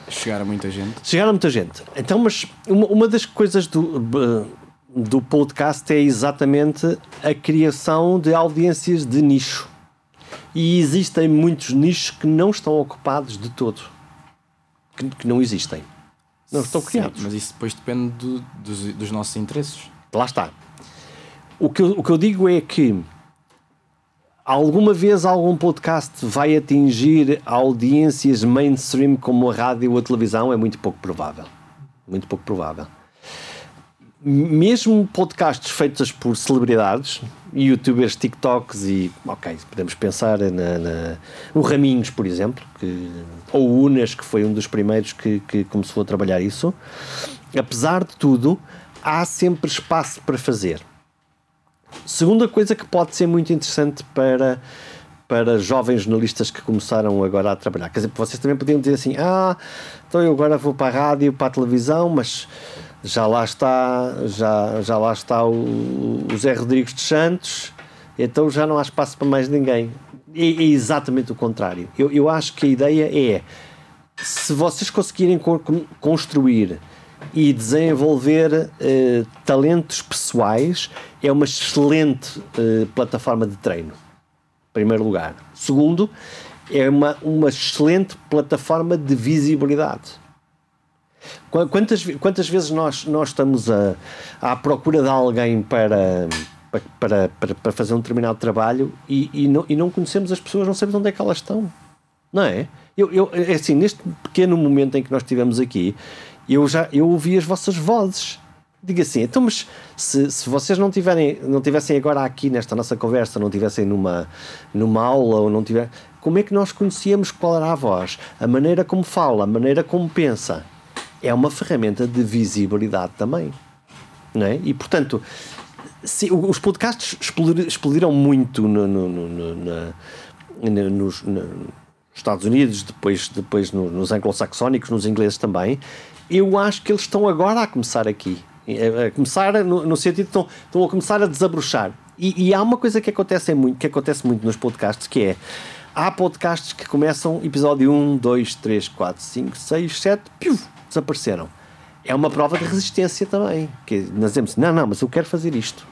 Chegar a muita gente. Chegar a muita gente. Então, mas uma, uma das coisas do do podcast é exatamente a criação de audiências de nicho. E existem muitos nichos que não estão ocupados de todo. Que, que não existem. Não estão Sim, criados. Mas isso depois depende do, dos, dos, nossos interesses. Lá está. O que, eu, o que eu digo é que alguma vez algum podcast vai atingir audiências mainstream como a rádio ou a televisão? É muito pouco provável. Muito pouco provável mesmo podcasts feitos por celebridades, youtubers, TikToks e, ok, podemos pensar na, na, no Raminhos, por exemplo, que, ou o Unas, que foi um dos primeiros que, que começou a trabalhar isso. Apesar de tudo, há sempre espaço para fazer. Segunda coisa que pode ser muito interessante para para jovens jornalistas que começaram agora a trabalhar. Quer dizer, vocês também podiam dizer assim: ah, então eu agora vou para a rádio, para a televisão, mas já lá está, já, já lá está o, o Zé Rodrigues de Santos, então já não há espaço para mais ninguém. É, é exatamente o contrário. Eu, eu acho que a ideia é se vocês conseguirem co construir e desenvolver eh, talentos pessoais, é uma excelente eh, plataforma de treino. Em primeiro lugar. Segundo, é uma, uma excelente plataforma de visibilidade Quantas, quantas vezes nós, nós estamos a, à procura de alguém para, para, para, para fazer um determinado trabalho e, e, não, e não conhecemos as pessoas, não sabemos onde é que elas estão? Não é? Eu, eu, é assim, neste pequeno momento em que nós estivemos aqui, eu já eu ouvi as vossas vozes. Diga assim, então, mas se, se vocês não tiverem, não tivessem agora aqui nesta nossa conversa, não tivessem numa, numa aula ou não tiver, como é que nós conhecíamos qual era a voz, a maneira como fala, a maneira como pensa? É uma ferramenta de visibilidade também. Não é? E, portanto, se, os podcasts explodiram muito no, no, no, na, nos, nos, Estados Unidos, depois, depois nos anglo-saxónicos, nos ingleses também. Eu acho que eles estão agora a começar aqui. A começar no, sentido estão, estão a começar a desabrochar. E, e, há uma coisa que acontece muito, que acontece muito nos podcasts, que é há podcasts que começam episódio 1, 2, 3, 4, 5, 6, 7, piu, desapareceram. É uma prova de resistência também. Que nós dizemos, não, não, mas eu quero fazer isto.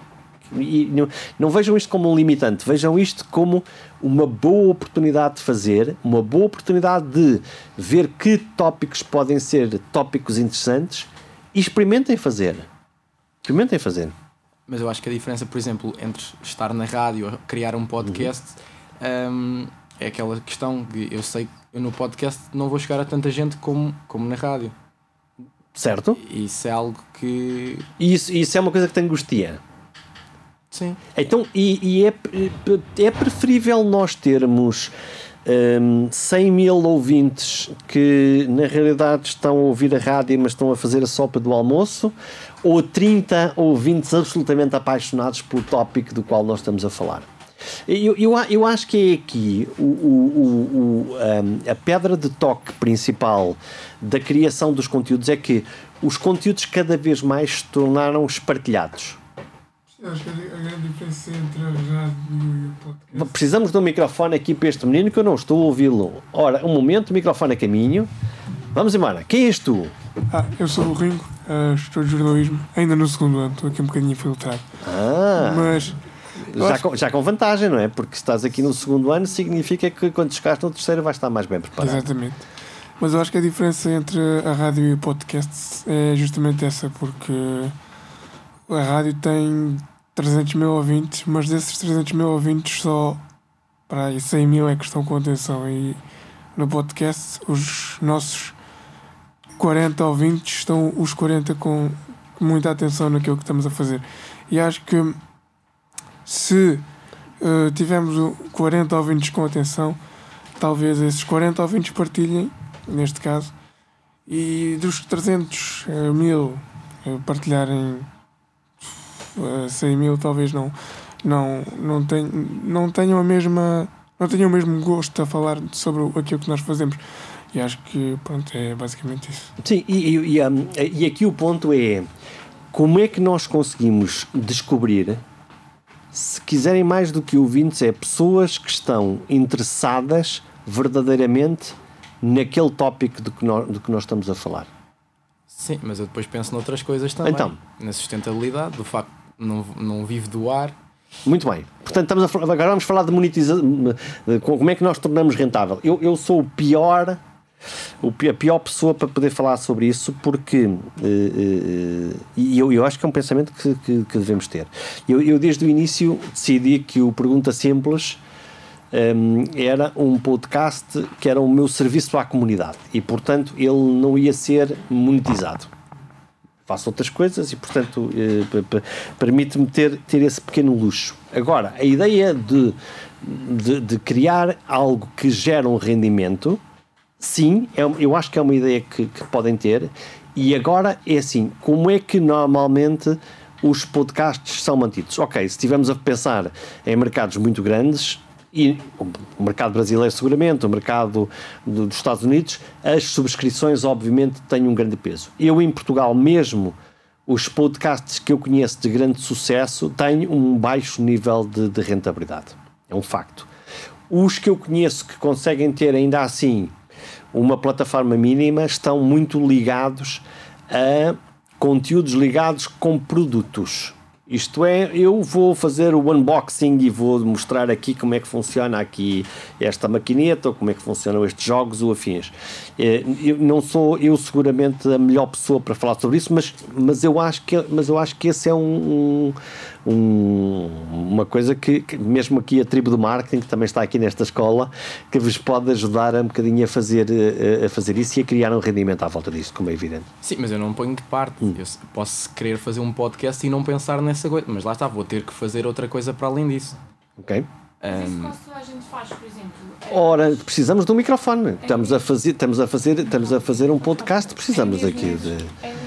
E não, não vejam isto como um limitante, vejam isto como uma boa oportunidade de fazer, uma boa oportunidade de ver que tópicos podem ser tópicos interessantes e experimentem fazer. Experimentem fazer. Mas eu acho que a diferença, por exemplo, entre estar na rádio ou criar um podcast um, é aquela questão que eu sei que eu no podcast não vou chegar a tanta gente como, como na rádio. Certo? Isso é algo que. Isso, isso é uma coisa que te angustia. Sim. Então, e, e é, é preferível nós termos um, 100 mil ouvintes que na realidade estão a ouvir a rádio, mas estão a fazer a sopa do almoço, ou 30 ouvintes absolutamente apaixonados pelo tópico do qual nós estamos a falar. Eu, eu, eu acho que é aqui o, o, o, um, a pedra de toque principal da criação dos conteúdos é que os conteúdos cada vez mais se tornaram espartilhados. Acho que a grande diferença entre a rádio e o podcast. Precisamos de um microfone aqui para este menino que eu não estou a ouvi-lo. Ora, um momento, o microfone a caminho. Vamos embora. Quem és tu? Ah, eu sou o Ringo, uh, estou de jornalismo, ainda no segundo ano, estou aqui um bocadinho infiltrado. Ah, Mas já com, já com vantagem, não é? Porque se estás aqui no segundo ano, significa que quando chegares no terceiro vais estar mais bem preparado. Exatamente. Mas eu acho que a diferença entre a rádio e o podcast é justamente essa, porque a rádio tem 300 mil ouvintes, mas desses 300 mil ouvintes só para aí 100 mil é que estão com atenção e no podcast os nossos 40 ouvintes estão os 40 com muita atenção naquilo que estamos a fazer. E acho que se uh, tivermos 40 ouvintes com atenção, talvez esses 40 ouvintes partilhem, neste caso, e dos 300 uh, mil uh, partilharem uh, 100 mil, talvez não, não, não, tenham, não tenham a mesma. não tenham o mesmo gosto a falar sobre aquilo que nós fazemos. E acho que, pronto, é basicamente isso. Sim, e, e, e, um, e aqui o ponto é como é que nós conseguimos descobrir se quiserem mais do que ouvintes, é pessoas que estão interessadas verdadeiramente naquele tópico do que, nós, do que nós estamos a falar. Sim, mas eu depois penso noutras coisas também. Então. Na sustentabilidade, do facto de não, não vive do ar. Muito bem. Portanto, estamos a, agora vamos falar de monetização. Como é que nós tornamos rentável? Eu, eu sou o pior a pior pessoa para poder falar sobre isso, porque uh, uh, e eu, eu acho que é um pensamento que, que, que devemos ter. Eu, eu, desde o início, decidi que o Pergunta Simples um, era um podcast que era o meu serviço à comunidade e, portanto, ele não ia ser monetizado. Faço outras coisas e, portanto, uh, permite-me ter, ter esse pequeno luxo. Agora, a ideia de, de, de criar algo que gera um rendimento sim, é, eu acho que é uma ideia que, que, podem ter. E agora é assim: como é que normalmente os podcasts são mantidos? Ok, se estivermos a pensar em mercados muito grandes, e o mercado brasileiro seguramente, o mercado do, dos Estados Unidos, as subscrições obviamente têm um grande peso. Eu em Portugal mesmo, os podcasts que eu conheço de grande sucesso têm um baixo nível de, de rentabilidade. É um facto. Os que eu conheço que conseguem ter ainda assim uma plataforma mínima estão muito ligados a conteúdos ligados com produtos. Isto é, eu vou fazer o unboxing e vou mostrar aqui como é que funciona aqui esta maquineta, ou como é que funcionam estes jogos ou afins. Eh, eu não sou eu seguramente a melhor pessoa para falar sobre isso, mas, mas, eu, acho que, mas eu acho que esse é um, um, uma coisa que, que, mesmo aqui a tribo do marketing, que também está aqui nesta escola, que vos pode ajudar um bocadinho a fazer, a, a fazer isso e a criar um rendimento à volta disso, como é evidente. Sim, mas eu não ponho de parte. Hum. Eu posso querer fazer um podcast e não pensar nessa coisa, mas lá está, vou ter que fazer outra coisa para além disso. Ok. Mas isso quase toda a gente faz, por exemplo. Ora, precisamos de um microfone. Estamos a fazer, estamos a fazer, estamos a fazer um podcast, precisamos aqui de.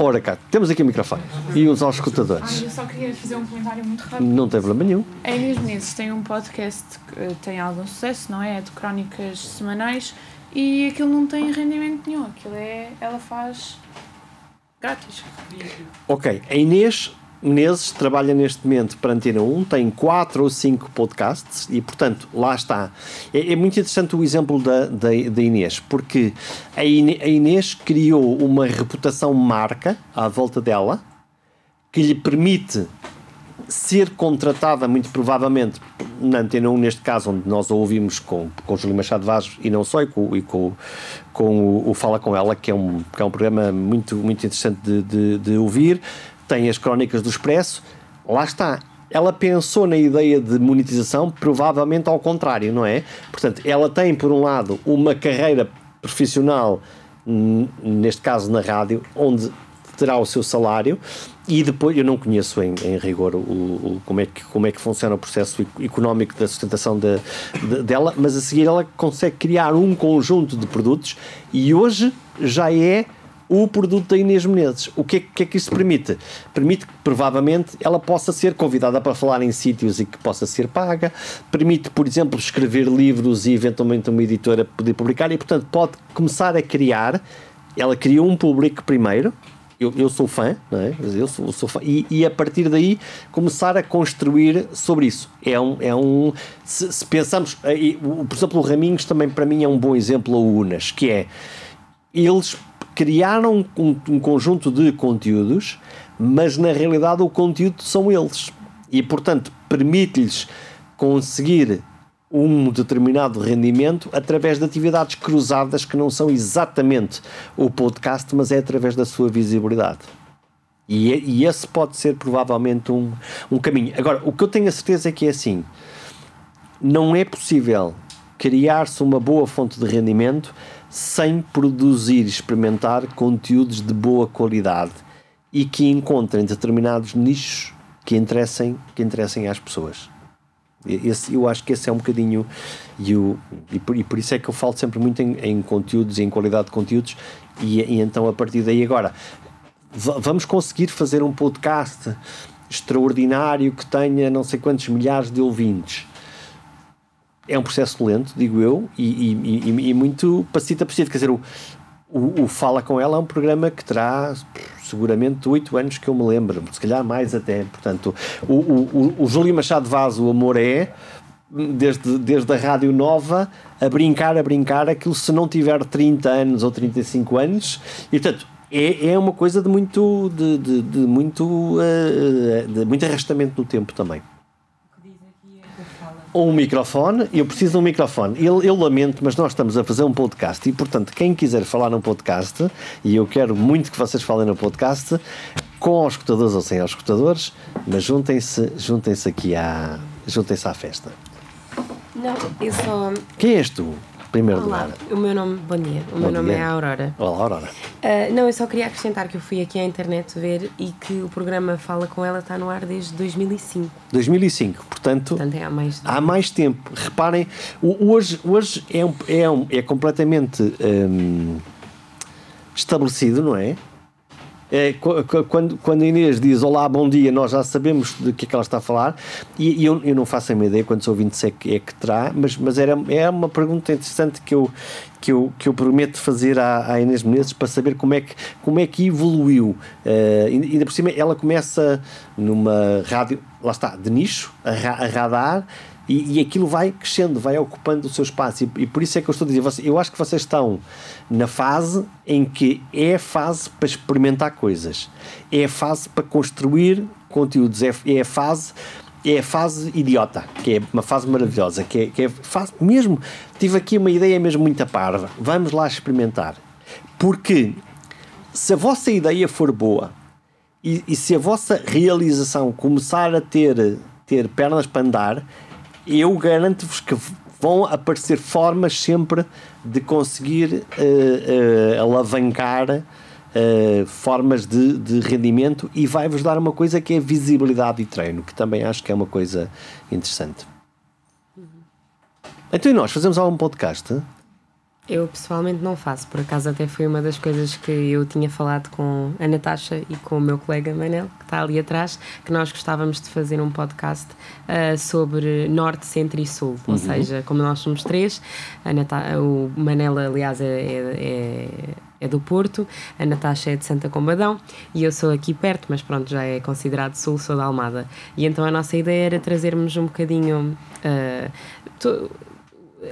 Ora cá, temos aqui o microfone e os auscultadores. Ah, eu só queria fazer um comentário muito rápido. Não tem problema nenhum. A Inês Menezes tem um podcast que tem algum sucesso, não é? É de crónicas semanais e aquilo não tem rendimento nenhum. Aquilo é. Ela faz grátis. Ok, a Inês Menezes trabalha neste momento para Antena 1, tem 4 ou 5 podcasts e, portanto, lá está. É, é muito interessante o exemplo da, da, da Inês, porque a Inês, a Inês criou uma reputação marca à volta dela que lhe permite ser contratada, muito provavelmente, na Antena 1, neste caso, onde nós a ouvimos com, com Júlio Machado Vaz e não só, e com, e com, com o, o, Fala Com Ela, que é um, que é um programa muito, muito interessante de, de, de ouvir tem as crónicas do Expresso, lá está. Ela pensou na ideia de monetização, provavelmente ao contrário, não é? Portanto, ela tem, por um lado, uma carreira profissional, neste caso na rádio, onde terá o seu salário e depois eu não conheço em, em rigor o, o, como, é que, como é que funciona o processo económico da sustentação de, de, dela, mas a seguir ela consegue criar um conjunto de produtos e hoje já é o produto da Inês Menezes. O que é, que é que isso permite? Permite que, provavelmente, ela possa ser convidada para falar em sítios e que possa ser paga, permite, por exemplo, escrever livros e, eventualmente, uma editora poder publicar e, portanto, pode começar a criar. Ela cria um público primeiro, eu, eu sou fã, não é? eu sou, sou fã, e, e, a partir daí começar a construir sobre isso. É um. É um se, se pensamos. Aí, por exemplo, o Raminhos também para mim é um bom exemplo, o Unas, que é. Eles criaram um, um conjunto de conteúdos, mas na realidade o conteúdo são eles. E portanto permite-lhes conseguir um determinado rendimento através de atividades cruzadas que não são exatamente o podcast, mas é através da sua visibilidade. E, e esse pode ser provavelmente um, um caminho. Agora, o que eu tenho a certeza é que é assim: não é possível criar-se uma boa fonte de rendimento sem produzir e experimentar conteúdos de boa qualidade e que encontrem determinados nichos que interessem, que interessem às pessoas. Esse, eu acho que esse é um bocadinho e, o, e, por, e por isso é que eu falo sempre muito em, em conteúdos em qualidade de conteúdos e, e então a partir daí agora vamos conseguir fazer um podcast extraordinário que tenha não sei quantos milhares de ouvintes é um processo lento, digo eu, e, e, e muito passito a passito. Quer dizer, o, o, o, Fala com ela é um programa que terá seguramente oito anos que eu me lembro, se calhar mais até. Portanto, o, o, o Júlio Machado Vaz, o Amor é, desde, desde a Rádio Nova, a brincar, a brincar, aquilo se não tiver 30 anos ou 35 anos, e portanto. É, é uma coisa de muito de, de, de muito uh, de muito arrastamento no tempo também um microfone, eu preciso de um microfone. Eu, eu lamento, mas nós estamos a fazer um podcast e, portanto, quem quiser falar num podcast, e eu quero muito que vocês falem no podcast, com os escutadores ou sem os escutadores, mas juntem-se juntem aqui à, juntem-se à festa. Não, eu só. Quem és tu? Primeiro Olá, lugar. o meu nome, bom dia, o bom meu nome é Aurora. Olá, Aurora. Uh, não, eu só queria acrescentar que eu fui aqui à internet ver e que o programa Fala Com Ela está no ar desde 2005. 2005, portanto, portanto é há mais tempo. Há mais tempo. Reparem, hoje, hoje é, um, é, um, é completamente um, estabelecido, não é? É, quando, quando a Inês diz olá, bom dia, nós já sabemos de que é que ela está a falar e, e eu, eu não faço a minha ideia quantos ouvintes é que, é que terá, mas, mas era, é uma pergunta interessante que eu, que eu, que eu prometo fazer à, à Inês Menezes para saber como é que, como é que evoluiu. Uh, ainda por cima, ela começa numa rádio, lá está, de nicho, a, a radar, e, e, aquilo vai crescendo, vai ocupando o seu espaço. E, e, por isso é que eu estou a dizer, eu acho que vocês estão na fase em que é a fase para experimentar coisas, é a fase para construir conteúdos, é, é a fase é a fase idiota, que é uma fase maravilhosa, que é, que é fase, mesmo, tive aqui uma ideia mesmo muito parva, vamos lá experimentar, porque se a vossa ideia for boa e, e se a vossa realização começar a ter, ter pernas para andar, eu garanto-vos que vão aparecer formas sempre de conseguir uh, uh, alavancar uh, formas de, de, rendimento e vai-vos dar uma coisa que é visibilidade e treino, que também acho que é uma coisa interessante. Uhum. Então e nós fazemos algum podcast? Eu pessoalmente não faço, por acaso até foi uma das coisas que eu tinha falado com a Natasha e com o meu colega Manel, que está ali atrás, que nós gostávamos de fazer um podcast uh, sobre Norte, Centro e Sul, uhum. ou seja, como nós somos três, a Nata o Manel aliás é, é, é, é do Porto, a Natasha é de Santa Combadão e eu sou aqui perto, mas pronto, já é considerado Sul, sou da Almada. E então a nossa ideia era trazermos um bocadinho... Uh,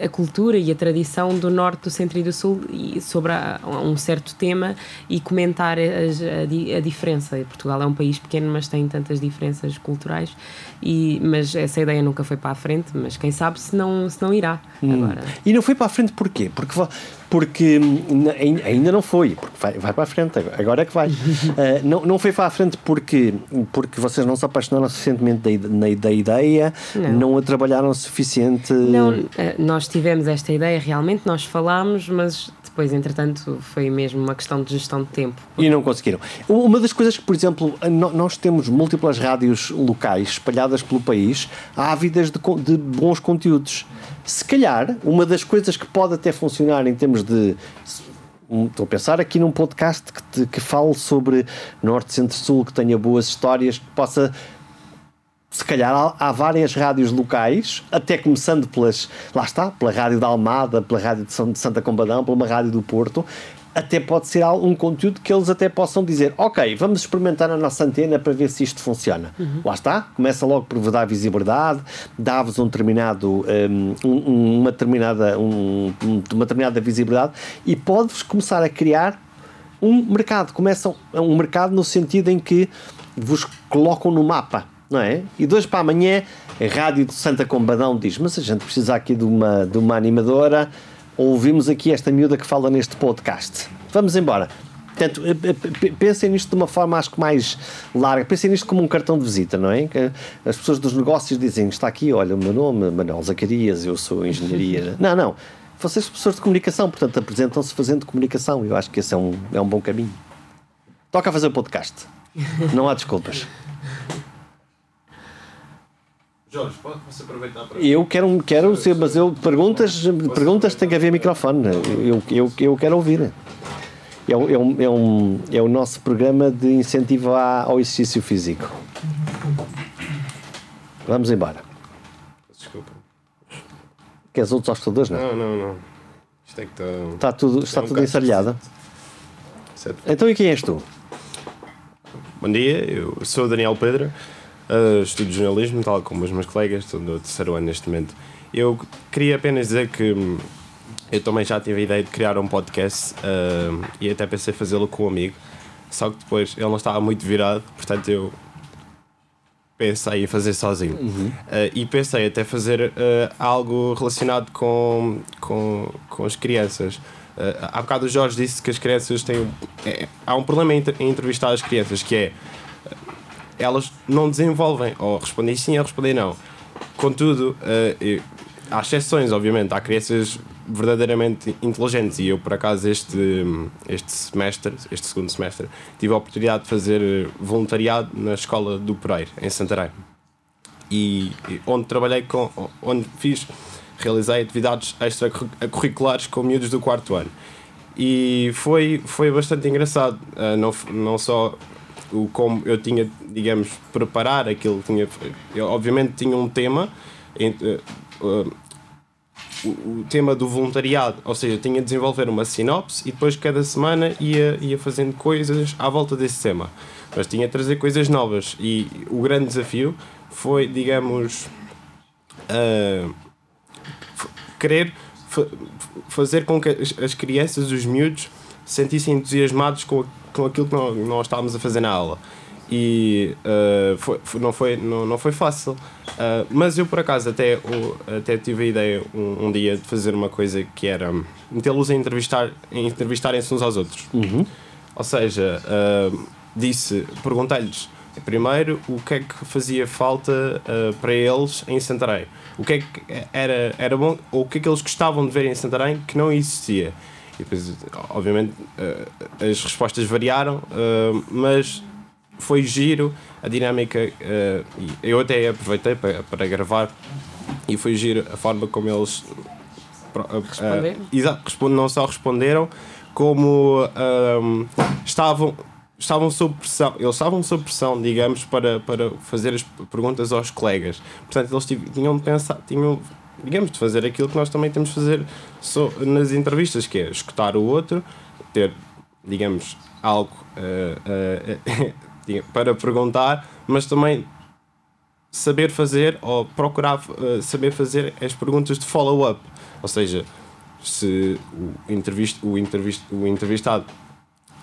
a cultura e a tradição do norte, do centro e do sul e sobre a, um certo tema e comentar a, a, a, diferença. Portugal é um país pequeno, mas tem tantas diferenças culturais, e, mas essa ideia nunca foi para a frente, mas quem sabe se não, se não irá hum. agora. E não foi para a frente porquê? Porque porque ainda não foi, porque vai, vai para a frente, agora é que vai. uh, *laughs* não, não foi para a frente porque, porque vocês não se apaixonaram suficientemente da, na, da ideia, não. não a trabalharam suficiente. Não, uh, nós tivemos esta ideia realmente, nós falámos, mas depois, entretanto, foi mesmo uma questão de gestão de tempo. E não conseguiram. Uma das coisas que, por exemplo, nós temos múltiplas rádios locais espalhadas pelo país, ávidas de, de bons conteúdos. Se calhar, uma das coisas que pode até funcionar em termos de estou a pensar aqui num podcast que, que fale sobre Norte, Centro, Sul, que tenha boas histórias, que possa se calhar há, várias rádios locais, até começando pelas, lá está, pela rádio da Almada, pela rádio de, Santa Combadão, pela uma rádio do Porto, até pode ser um conteúdo que eles até possam dizer, ok, vamos experimentar a nossa antena para ver se isto funciona. Uhum. Lá está, começa logo por dar visibilidade, dá-vos um determinado, um, uma, determinada, um, uma determinada visibilidade e pode-vos começar a criar um mercado. Começam um mercado no sentido em que vos colocam no mapa não é? E hoje para amanhã a Rádio de Santa Combadão diz: Mas a gente precisa aqui de uma, de uma animadora. Ouvimos aqui esta miúda que fala neste podcast. Vamos embora. Portanto, eh, eh, pensem nisto de uma forma acho que mais larga. Pensem nisto como um cartão de visita, não é? Que as pessoas dos negócios dizem: está aqui, olha, o meu nome, Manuel Zacarias, eu sou engenharia. *laughs* não, não. Vocês são professores de comunicação, portanto, apresentam-se fazendo comunicação. Eu acho que esse é um, é um bom caminho. Toca a fazer o podcast. Não há desculpas. *laughs* Jorge, pode você aproveitar para. Eu quero, quero ser, mas eu perguntas, perguntas tem que haver microfone. Eu, eu, eu quero ouvir. É, é, um, é, um, é o nosso programa de incentivo ao exercício físico. Vamos embora. Desculpa. Queres outros hostadores, não? Não, não, não. Isto é que está. Está tudo, está é um tudo ensarelhado. Então e quem és tu? Bom dia, eu sou o Daniel Pedro. Uh, estudo jornalismo, tal como os meus colegas, estou no terceiro ano neste momento. Eu queria apenas dizer que hum, eu também já tive a ideia de criar um podcast uh, e até pensei fazê-lo com um amigo, só que depois ele não estava muito virado, portanto eu pensei em fazer sozinho. Uhum. Uh, e pensei até fazer algo relacionado com, com, com as crianças. Uh, há bocado o Jorge disse que as crianças têm. É, há um problema em entrevistar as crianças que é elas não desenvolvem, ou respondem sim ou respondem não. Contudo, uh, há exceções, obviamente, há crianças verdadeiramente inteligentes e eu, por acaso, este, este semestre, este segundo semestre, tive a oportunidade de fazer voluntariado na escola do Pereiro, em Santarém. E, e onde trabalhei com, onde fiz, realizei atividades extracurriculares com miúdos do quarto ano. E foi, foi bastante engraçado, uh, não, não só o como eu tinha, digamos, preparar aquilo. Tinha, eu, obviamente tinha um tema, uh, o, o, tema do voluntariado, ou seja, tinha de desenvolver uma sinopse e depois cada semana ia, ia fazendo coisas à volta desse tema. Mas tinha de trazer coisas novas e o grande desafio foi, digamos, uh, querer fazer com que as, as crianças, os miúdos, sentissem entusiasmados com com aquilo que nós, nós estávamos a fazer na aula. E uh, foi, não, foi, não, não foi fácil. Uh, mas eu, por acaso, até, até tive a ideia um, um dia de fazer uma coisa que era metê-los a entrevistar, entrevistarem-se uns aos outros. Uhum. Ou seja, uh, disse, perguntei-lhes primeiro o que é que fazia falta para eles em Santarém. O que é que era, era bom, ou o que é que eles gostavam de ver em Santarém que não existia. E depois, obviamente, uh, as respostas variaram, uh, mas foi giro a dinâmica. Uh, eu até aproveitei para, para gravar e foi giro a forma como eles uh, não só responderam, como estavam estavam sob pressão, eles estavam sob pressão, digamos, para, para fazer as perguntas aos colegas. Portanto, eles tinham de pensar, tinham digamos, de fazer aquilo que nós também temos de fazer so, nas entrevistas, que é escutar o outro, ter, digamos, algo *laughs* uh, uh, para perguntar, mas também saber fazer ou procurar uh, saber fazer as perguntas de follow-up. Ou seja, se o, entrevist, o, entrevist, o entrevistado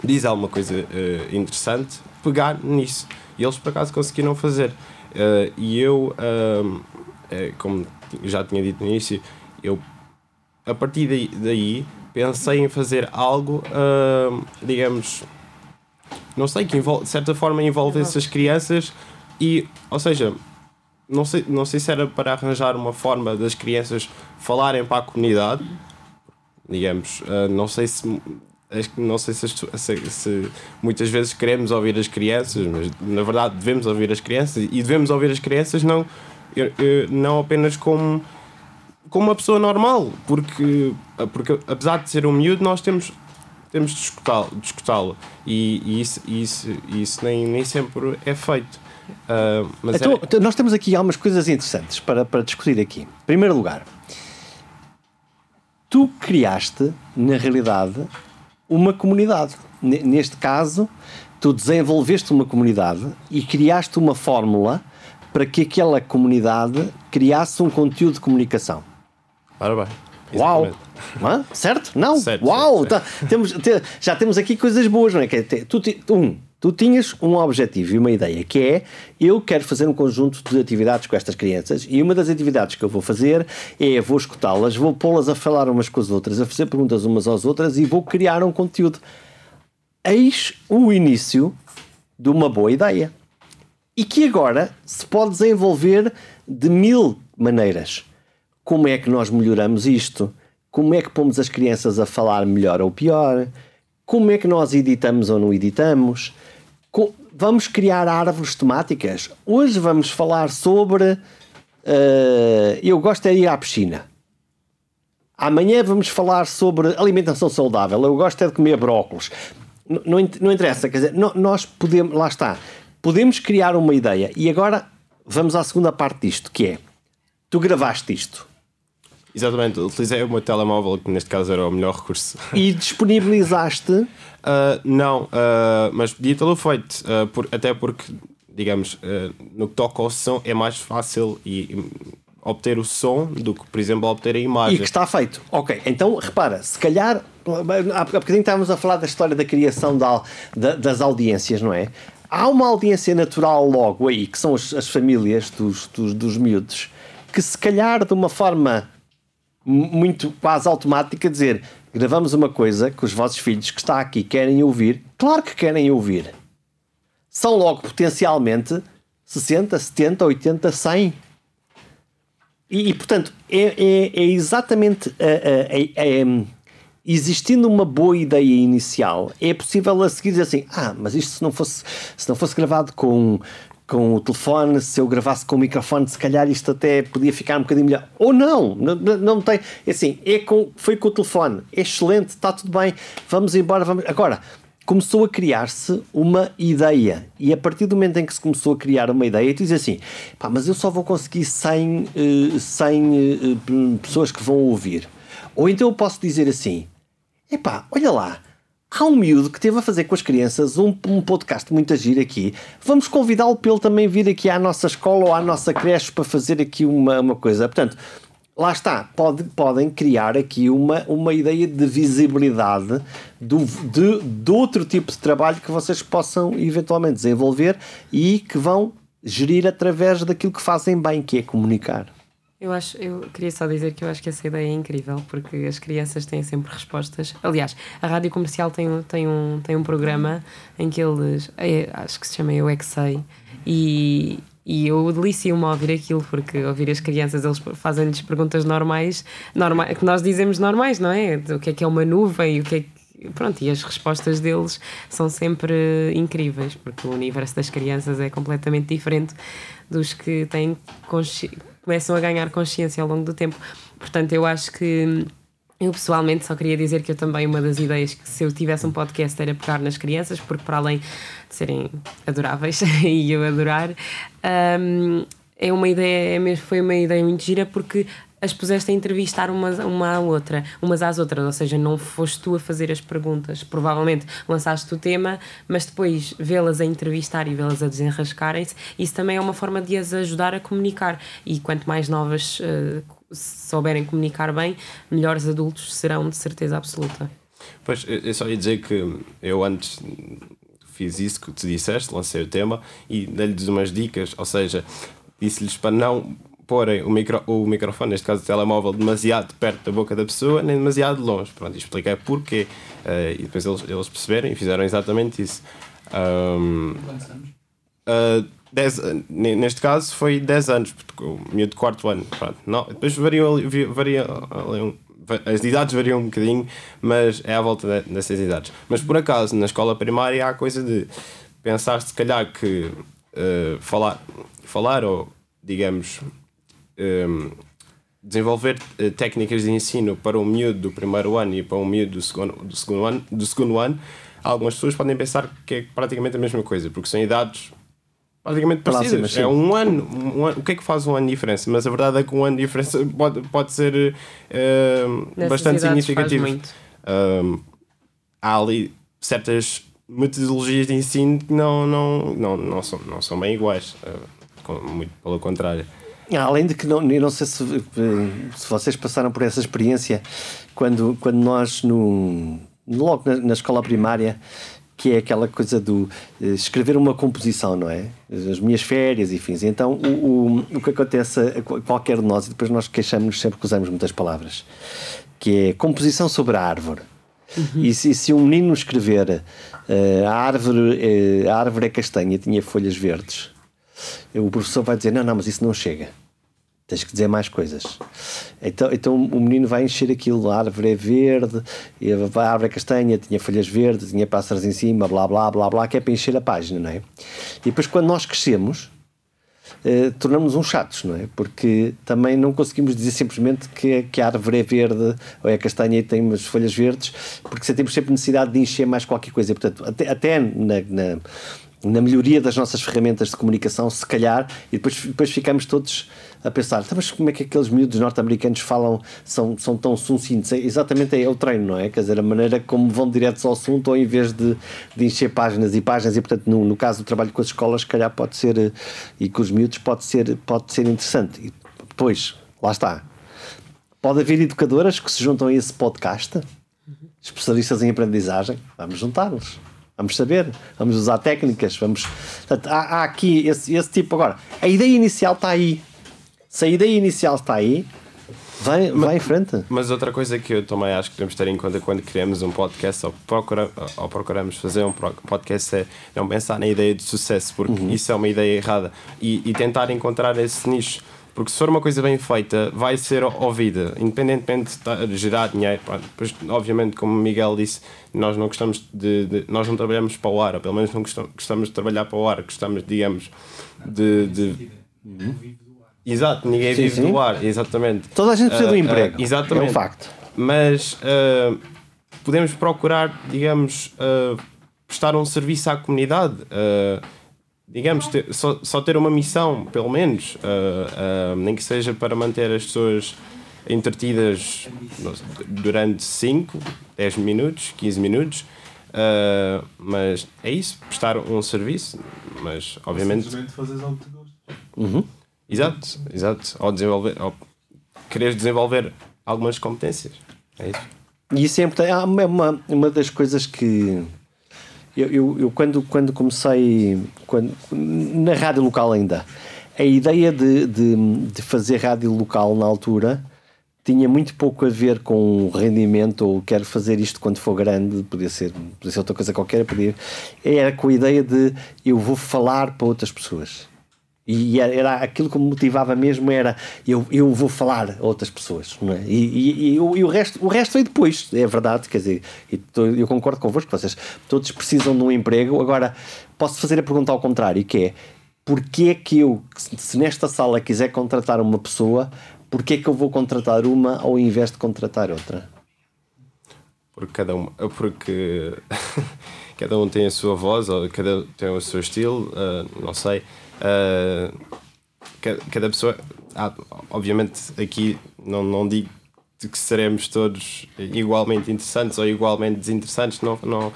diz alguma coisa interessante, pegar nisso. E eles por acaso conseguiram fazer. E eu, uh, como já tinha dito no início, eu a partir daí, daí pensei em fazer algo, digamos, não sei, que envolve, de certa forma envolve essas crianças e, ou seja, não sei, não sei se era para arranjar uma forma das crianças falarem para a comunidade, digamos, uh, não sei se não sei se, se, se, muitas vezes queremos ouvir as crianças, mas na verdade devemos ouvir as crianças e devemos ouvir as crianças não, não apenas como, como uma pessoa normal, porque, porque apesar de ser um miúdo, nós temos, temos de escutá-lo e, e, isso, isso, isso nem, nem sempre é feito. Uh, mas então, é... nós temos aqui algumas coisas interessantes para, para discutir aqui. Em primeiro lugar, tu criaste, na realidade, uma comunidade. Neste caso, tu desenvolveste uma comunidade e criaste uma fórmula para que aquela comunidade criasse um conteúdo de comunicação. Ora bem. Uau! Certo? Não? Certo, Uau! certo, certo. Tá, temos, já temos aqui coisas boas, não é? Que é, tu, um, Tu tinhas um objetivo e uma ideia, que é eu quero fazer um conjunto de atividades com estas crianças e uma das atividades que eu vou fazer é vou escutá-las, vou pô-las a falar umas com as outras, a fazer perguntas umas às outras e vou criar um conteúdo. Eis o início de uma boa ideia. E que agora se pode desenvolver de mil maneiras. Como é que nós melhoramos isto? Como é que pomos as crianças a falar melhor ou pior? Como é que nós editamos ou não editamos? vamos criar árvores temáticas. Hoje vamos falar sobre. Uh, eu gosto de ir à piscina. Amanhã vamos falar sobre alimentação saudável. Eu gosto é de comer brócolos. Não, não interessa, quer dizer, nós podemos, lá está, podemos criar uma ideia. E agora vamos à segunda parte disto, que é, tu gravaste isto. Exatamente, utilizei o meu telemóvel, que neste caso era o melhor recurso. E disponibilizaste Uh, *laughs* não, uh, mas podia tê-lo feito, uh, por, até porque, digamos, no que toca ao som é mais fácil e, obter o som do que, por exemplo, obter a imagem. E que está feito. Ok, então repara, se calhar, há bocadinho estávamos a falar da história da criação da, da, das audiências, não é? Há uma audiência natural logo aí, que são as, as famílias dos, dos, dos miúdos, que se calhar de uma forma muito quase automática dizer gravamos uma coisa que os vossos filhos que está aqui querem ouvir, claro que querem ouvir. São logo potencialmente 60, 70, 80, 100. E, e portanto, é, é, é exatamente é, é, existindo uma boa ideia inicial, é possível a seguir dizer assim: ah, mas isto se não fosse, se não fosse gravado com, com o telefone, se eu gravasse com o microfone, se calhar isto até podia ficar um bocadinho melhor. Ou não, não, não tem. É assim, é com, foi com o telefone, é excelente, está tudo bem, vamos embora, vamos. Agora, começou a criar-se uma ideia. E a partir do momento em que se começou a criar uma ideia, tu dizes assim: pá, mas eu só vou conseguir 100, 100 uh, pessoas que vão ouvir. Ou então eu posso dizer assim: epá, olha lá Há um miúdo que teve a fazer com as crianças um, um podcast muito agir aqui. Vamos convidá-lo para ele também vir aqui à nossa escola ou à nossa creche para fazer aqui uma, uma coisa. Portanto, lá está, pode, podem criar aqui uma, uma ideia de visibilidade do, de, de outro tipo de trabalho que vocês possam eventualmente desenvolver e que vão gerir através daquilo que fazem bem, que é comunicar. Eu acho, eu queria só dizer que eu acho que essa ideia é incrível, porque as crianças têm sempre respostas. Aliás, a rádio comercial tem, tem, um, tem um programa em que eles, é, acho que se chama Eu É Que Sei, e, e eu delicio-me a ouvir aquilo, porque ouvir as crianças, eles fazem-lhes perguntas normais, normais, que nós dizemos normais, não é? O que é que é uma nuvem, o que é que pronto, e as respostas deles são sempre incríveis, porque o universo das crianças é completamente diferente dos que têm consciência começam a ganhar consciência ao longo do tempo. Portanto, eu acho que. Eu pessoalmente só queria dizer que eu também, uma das ideias que se eu tivesse um podcast era pegar nas crianças, porque para além de serem adoráveis *laughs* e eu adorar, um, é uma ideia, é foi uma ideia muito gira porque as puseste a entrevistar uma, uma à outra, umas às outras, ou seja, não foste tu a fazer as perguntas. Provavelmente lançaste o tema, mas depois vê-las a entrevistar e vê-las a desenrascarem-se, isso também é uma forma de as ajudar a comunicar. E quanto mais novas uh, souberem comunicar bem, melhores adultos serão de certeza absoluta. Pois, eu só ia dizer que eu antes fiz isso que tu disseste, lancei o tema e dei-lhes umas dicas, ou seja, disse-lhes para não porem o, micro, o microfone, neste caso o telemóvel, demasiado perto da boca da pessoa, nem demasiado longe. Pronto, expliquei porquê. Uh, e depois eles, eles perceberam e fizeram exatamente isso. Um, Quantos anos? Uh, dez, neste caso foi 10 anos, porque o meu de quarto ano. Pronto, não, depois variam, variam, as idades variam um bocadinho, mas é à volta dessas idades. Mas por acaso, na escola primária há a coisa de pensar se calhar que uh, falar, falar ou digamos um, desenvolver uh, técnicas de ensino para um miúdo do primeiro ano e para um miúdo do segundo, do segundo, ano, do segundo ano, algumas pessoas podem pensar que é praticamente a mesma coisa, porque são idades praticamente parecidas. É um ano, um ano, O que é que faz um ano de diferença? Mas a verdade é que um ano de diferença pode, pode ser uh, bastante significativo. Uh, há ali certas metodologias de ensino que não, não, não, não, são, não são bem iguais. Uh, muito pelo contrário. Além de que, não, eu não sei se, se vocês passaram por essa experiência quando, quando nós, no, logo na, na escola primária, que é aquela coisa do uh, escrever uma composição, não é? As minhas férias e fins. Então, o, o, o que acontece a qualquer de nós, e depois nós queixamos sempre que usamos muitas palavras, que é composição sobre a árvore. Uhum. E, se, se, um menino escrever uh, a, árvore, uh, a árvore é castanha e tinha folhas verdes, o professor vai dizer: não, não, mas isso não chega tens que dizer mais coisas. Então, então o menino vai encher aquilo, a árvore é verde, a árvore é castanha, tinha folhas verdes, tinha pássaros em cima, blá blá blá blá, que é para encher a página, não é? E depois quando nós crescemos, eh, tornamos uns chatos, não é? Porque também não conseguimos dizer simplesmente que, que a árvore é verde ou é castanha e tem umas folhas verdes, porque sentimos sempre necessidade de encher mais qualquer coisa. Portanto, até, até na, na na melhoria das nossas ferramentas de comunicação, se calhar, e depois, depois ficamos todos a pensar, então, mas como é que aqueles miúdos norte-americanos falam, são, são tão sucintos? É, exatamente é o treino, não é? Quer dizer, a maneira como vão diretos ao assunto ao invés de, de encher páginas e páginas, e portanto, no, no caso do trabalho com as escolas, se calhar pode ser, e com os miúdos, pode ser, pode ser interessante. E depois, lá está. Pode haver educadoras que se juntam a esse podcast, especialistas em aprendizagem, vamos juntá-los. Vamos saber, vamos usar técnicas, vamos. Portanto, há, há aqui esse, esse tipo. Agora, a ideia inicial está aí. Se a ideia inicial está aí, vai, mas, vai em frente. Mas outra coisa que eu também acho que devemos ter em conta quando criamos um podcast ou, procura, ou procuramos fazer um podcast é não pensar na ideia de sucesso, porque uhum. isso é uma ideia errada. E, e tentar encontrar esse nicho porque se for uma coisa bem feita, vai ser ouvida, independentemente de gerar dinheiro. Depois, obviamente, como o Miguel disse, nós não gostamos de, de, nós não trabalhamos para o ar, ou pelo menos não gostamos, gostamos de trabalhar para o ar, gostamos, digamos, de. de... Exato, ninguém sim, vive sim. do ar, exatamente. Toda a gente precisa uh, do emprego. Uh, exatamente. É um facto. Mas uh, podemos procurar, digamos, prestar um serviço à comunidade digamos, ter, só, só ter uma missão, pelo menos, uh, uh, nem que seja para manter as pessoas entretidas durante 5, 10 minutos, 15 minutos. Uh, mas é isso, prestar um serviço, mas obviamente. Simplesmente fazeres algo que gostas. Uhum. Exato, exato. Ou desenvolver, ou querer desenvolver algumas competências. É isso. E isso é importante. É uma, uma das coisas que eu, eu, eu, quando, quando comecei quando, na rádio local ainda, a ideia de, de, de, fazer rádio local na altura tinha muito pouco a ver com rendimento ou quero fazer isto quando for grande, podia ser, podia ser outra coisa qualquer, podia, era com a ideia de eu vou falar para outras pessoas. E era, aquilo que me motivava mesmo era eu, eu vou falar a outras pessoas não é? e, e, e, o, e o, resto, o resto veio depois, é verdade, quer dizer, eu concordo convosco, vocês todos precisam de um emprego. Agora, posso fazer a pergunta ao contrário, que é porque é que eu, se nesta sala quiser contratar uma pessoa, porque é que eu vou contratar uma ao invés de contratar outra? Porque cada um, porque *laughs* cada um tem a sua voz, ou cada um tem o seu estilo, uh, não sei Uh, cada pessoa, obviamente, aqui não, não digo que seremos todos igualmente interessantes ou igualmente desinteressantes, não, não,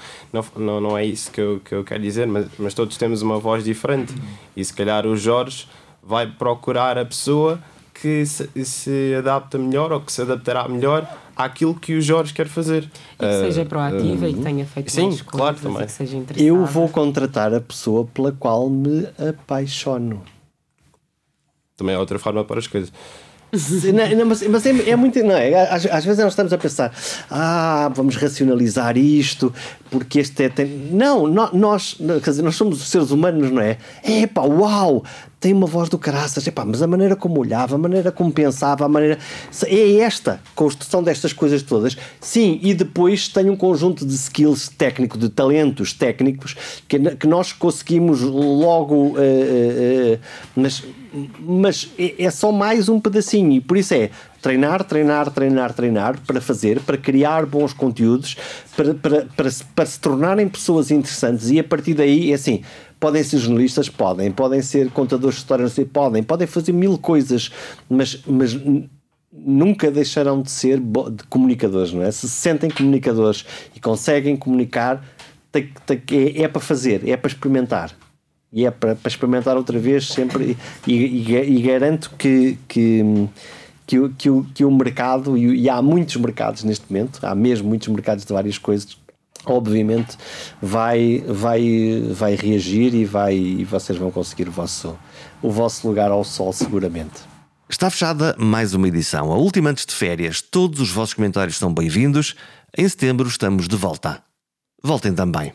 não, não é isso que eu, que eu quero dizer, mas, mas todos temos uma voz diferente. E se calhar o Jorge vai procurar a pessoa que se, se adapta melhor ou que se adaptará melhor àquilo que o Jorge quer fazer. E que seja proativa uh, e que tenha feito sim, mais claro, coisas também. que seja interessada. Eu vou contratar a pessoa pela qual me apaixono. Também é outra forma para as coisas. não, não, mas, mas é, é, muito. Não é? Às, às, vezes nós estamos a pensar, ah, vamos racionalizar isto, porque este é. Tem... Não, nós, quer dizer, nós somos seres humanos, não é? É pá, uau! Tem uma voz do caraças, epá, mas a maneira como olhava, a maneira como pensava, a maneira. É esta construção destas coisas todas. Sim, e depois tem um conjunto de skills técnicos, de talentos técnicos, que, que nós conseguimos logo. Uh, uh, mas mas é, é só mais um pedacinho e por isso é treinar, treinar, treinar, treinar para fazer, para criar bons conteúdos, para, para, para, para se tornarem pessoas interessantes e a partir daí é assim. Podem ser jornalistas? Podem. Podem ser contadores de histórias? Podem. Podem fazer mil coisas, mas, mas nunca deixarão de ser de comunicadores, não é? Se se sentem comunicadores e conseguem comunicar, tem, tem, é, é para fazer, é para experimentar e é para, para experimentar outra vez sempre e, e, e garanto que, que, que, o, que, o, que o mercado e, e há muitos mercados neste momento, há mesmo muitos mercados de várias coisas obviamente vai, vai, vai reagir e, vai, e vocês vão conseguir o vosso, o vosso lugar ao sol seguramente. Está fechada mais uma edição, a última antes de férias. Todos os vossos comentários são bem-vindos. Em setembro estamos de volta. Voltem também.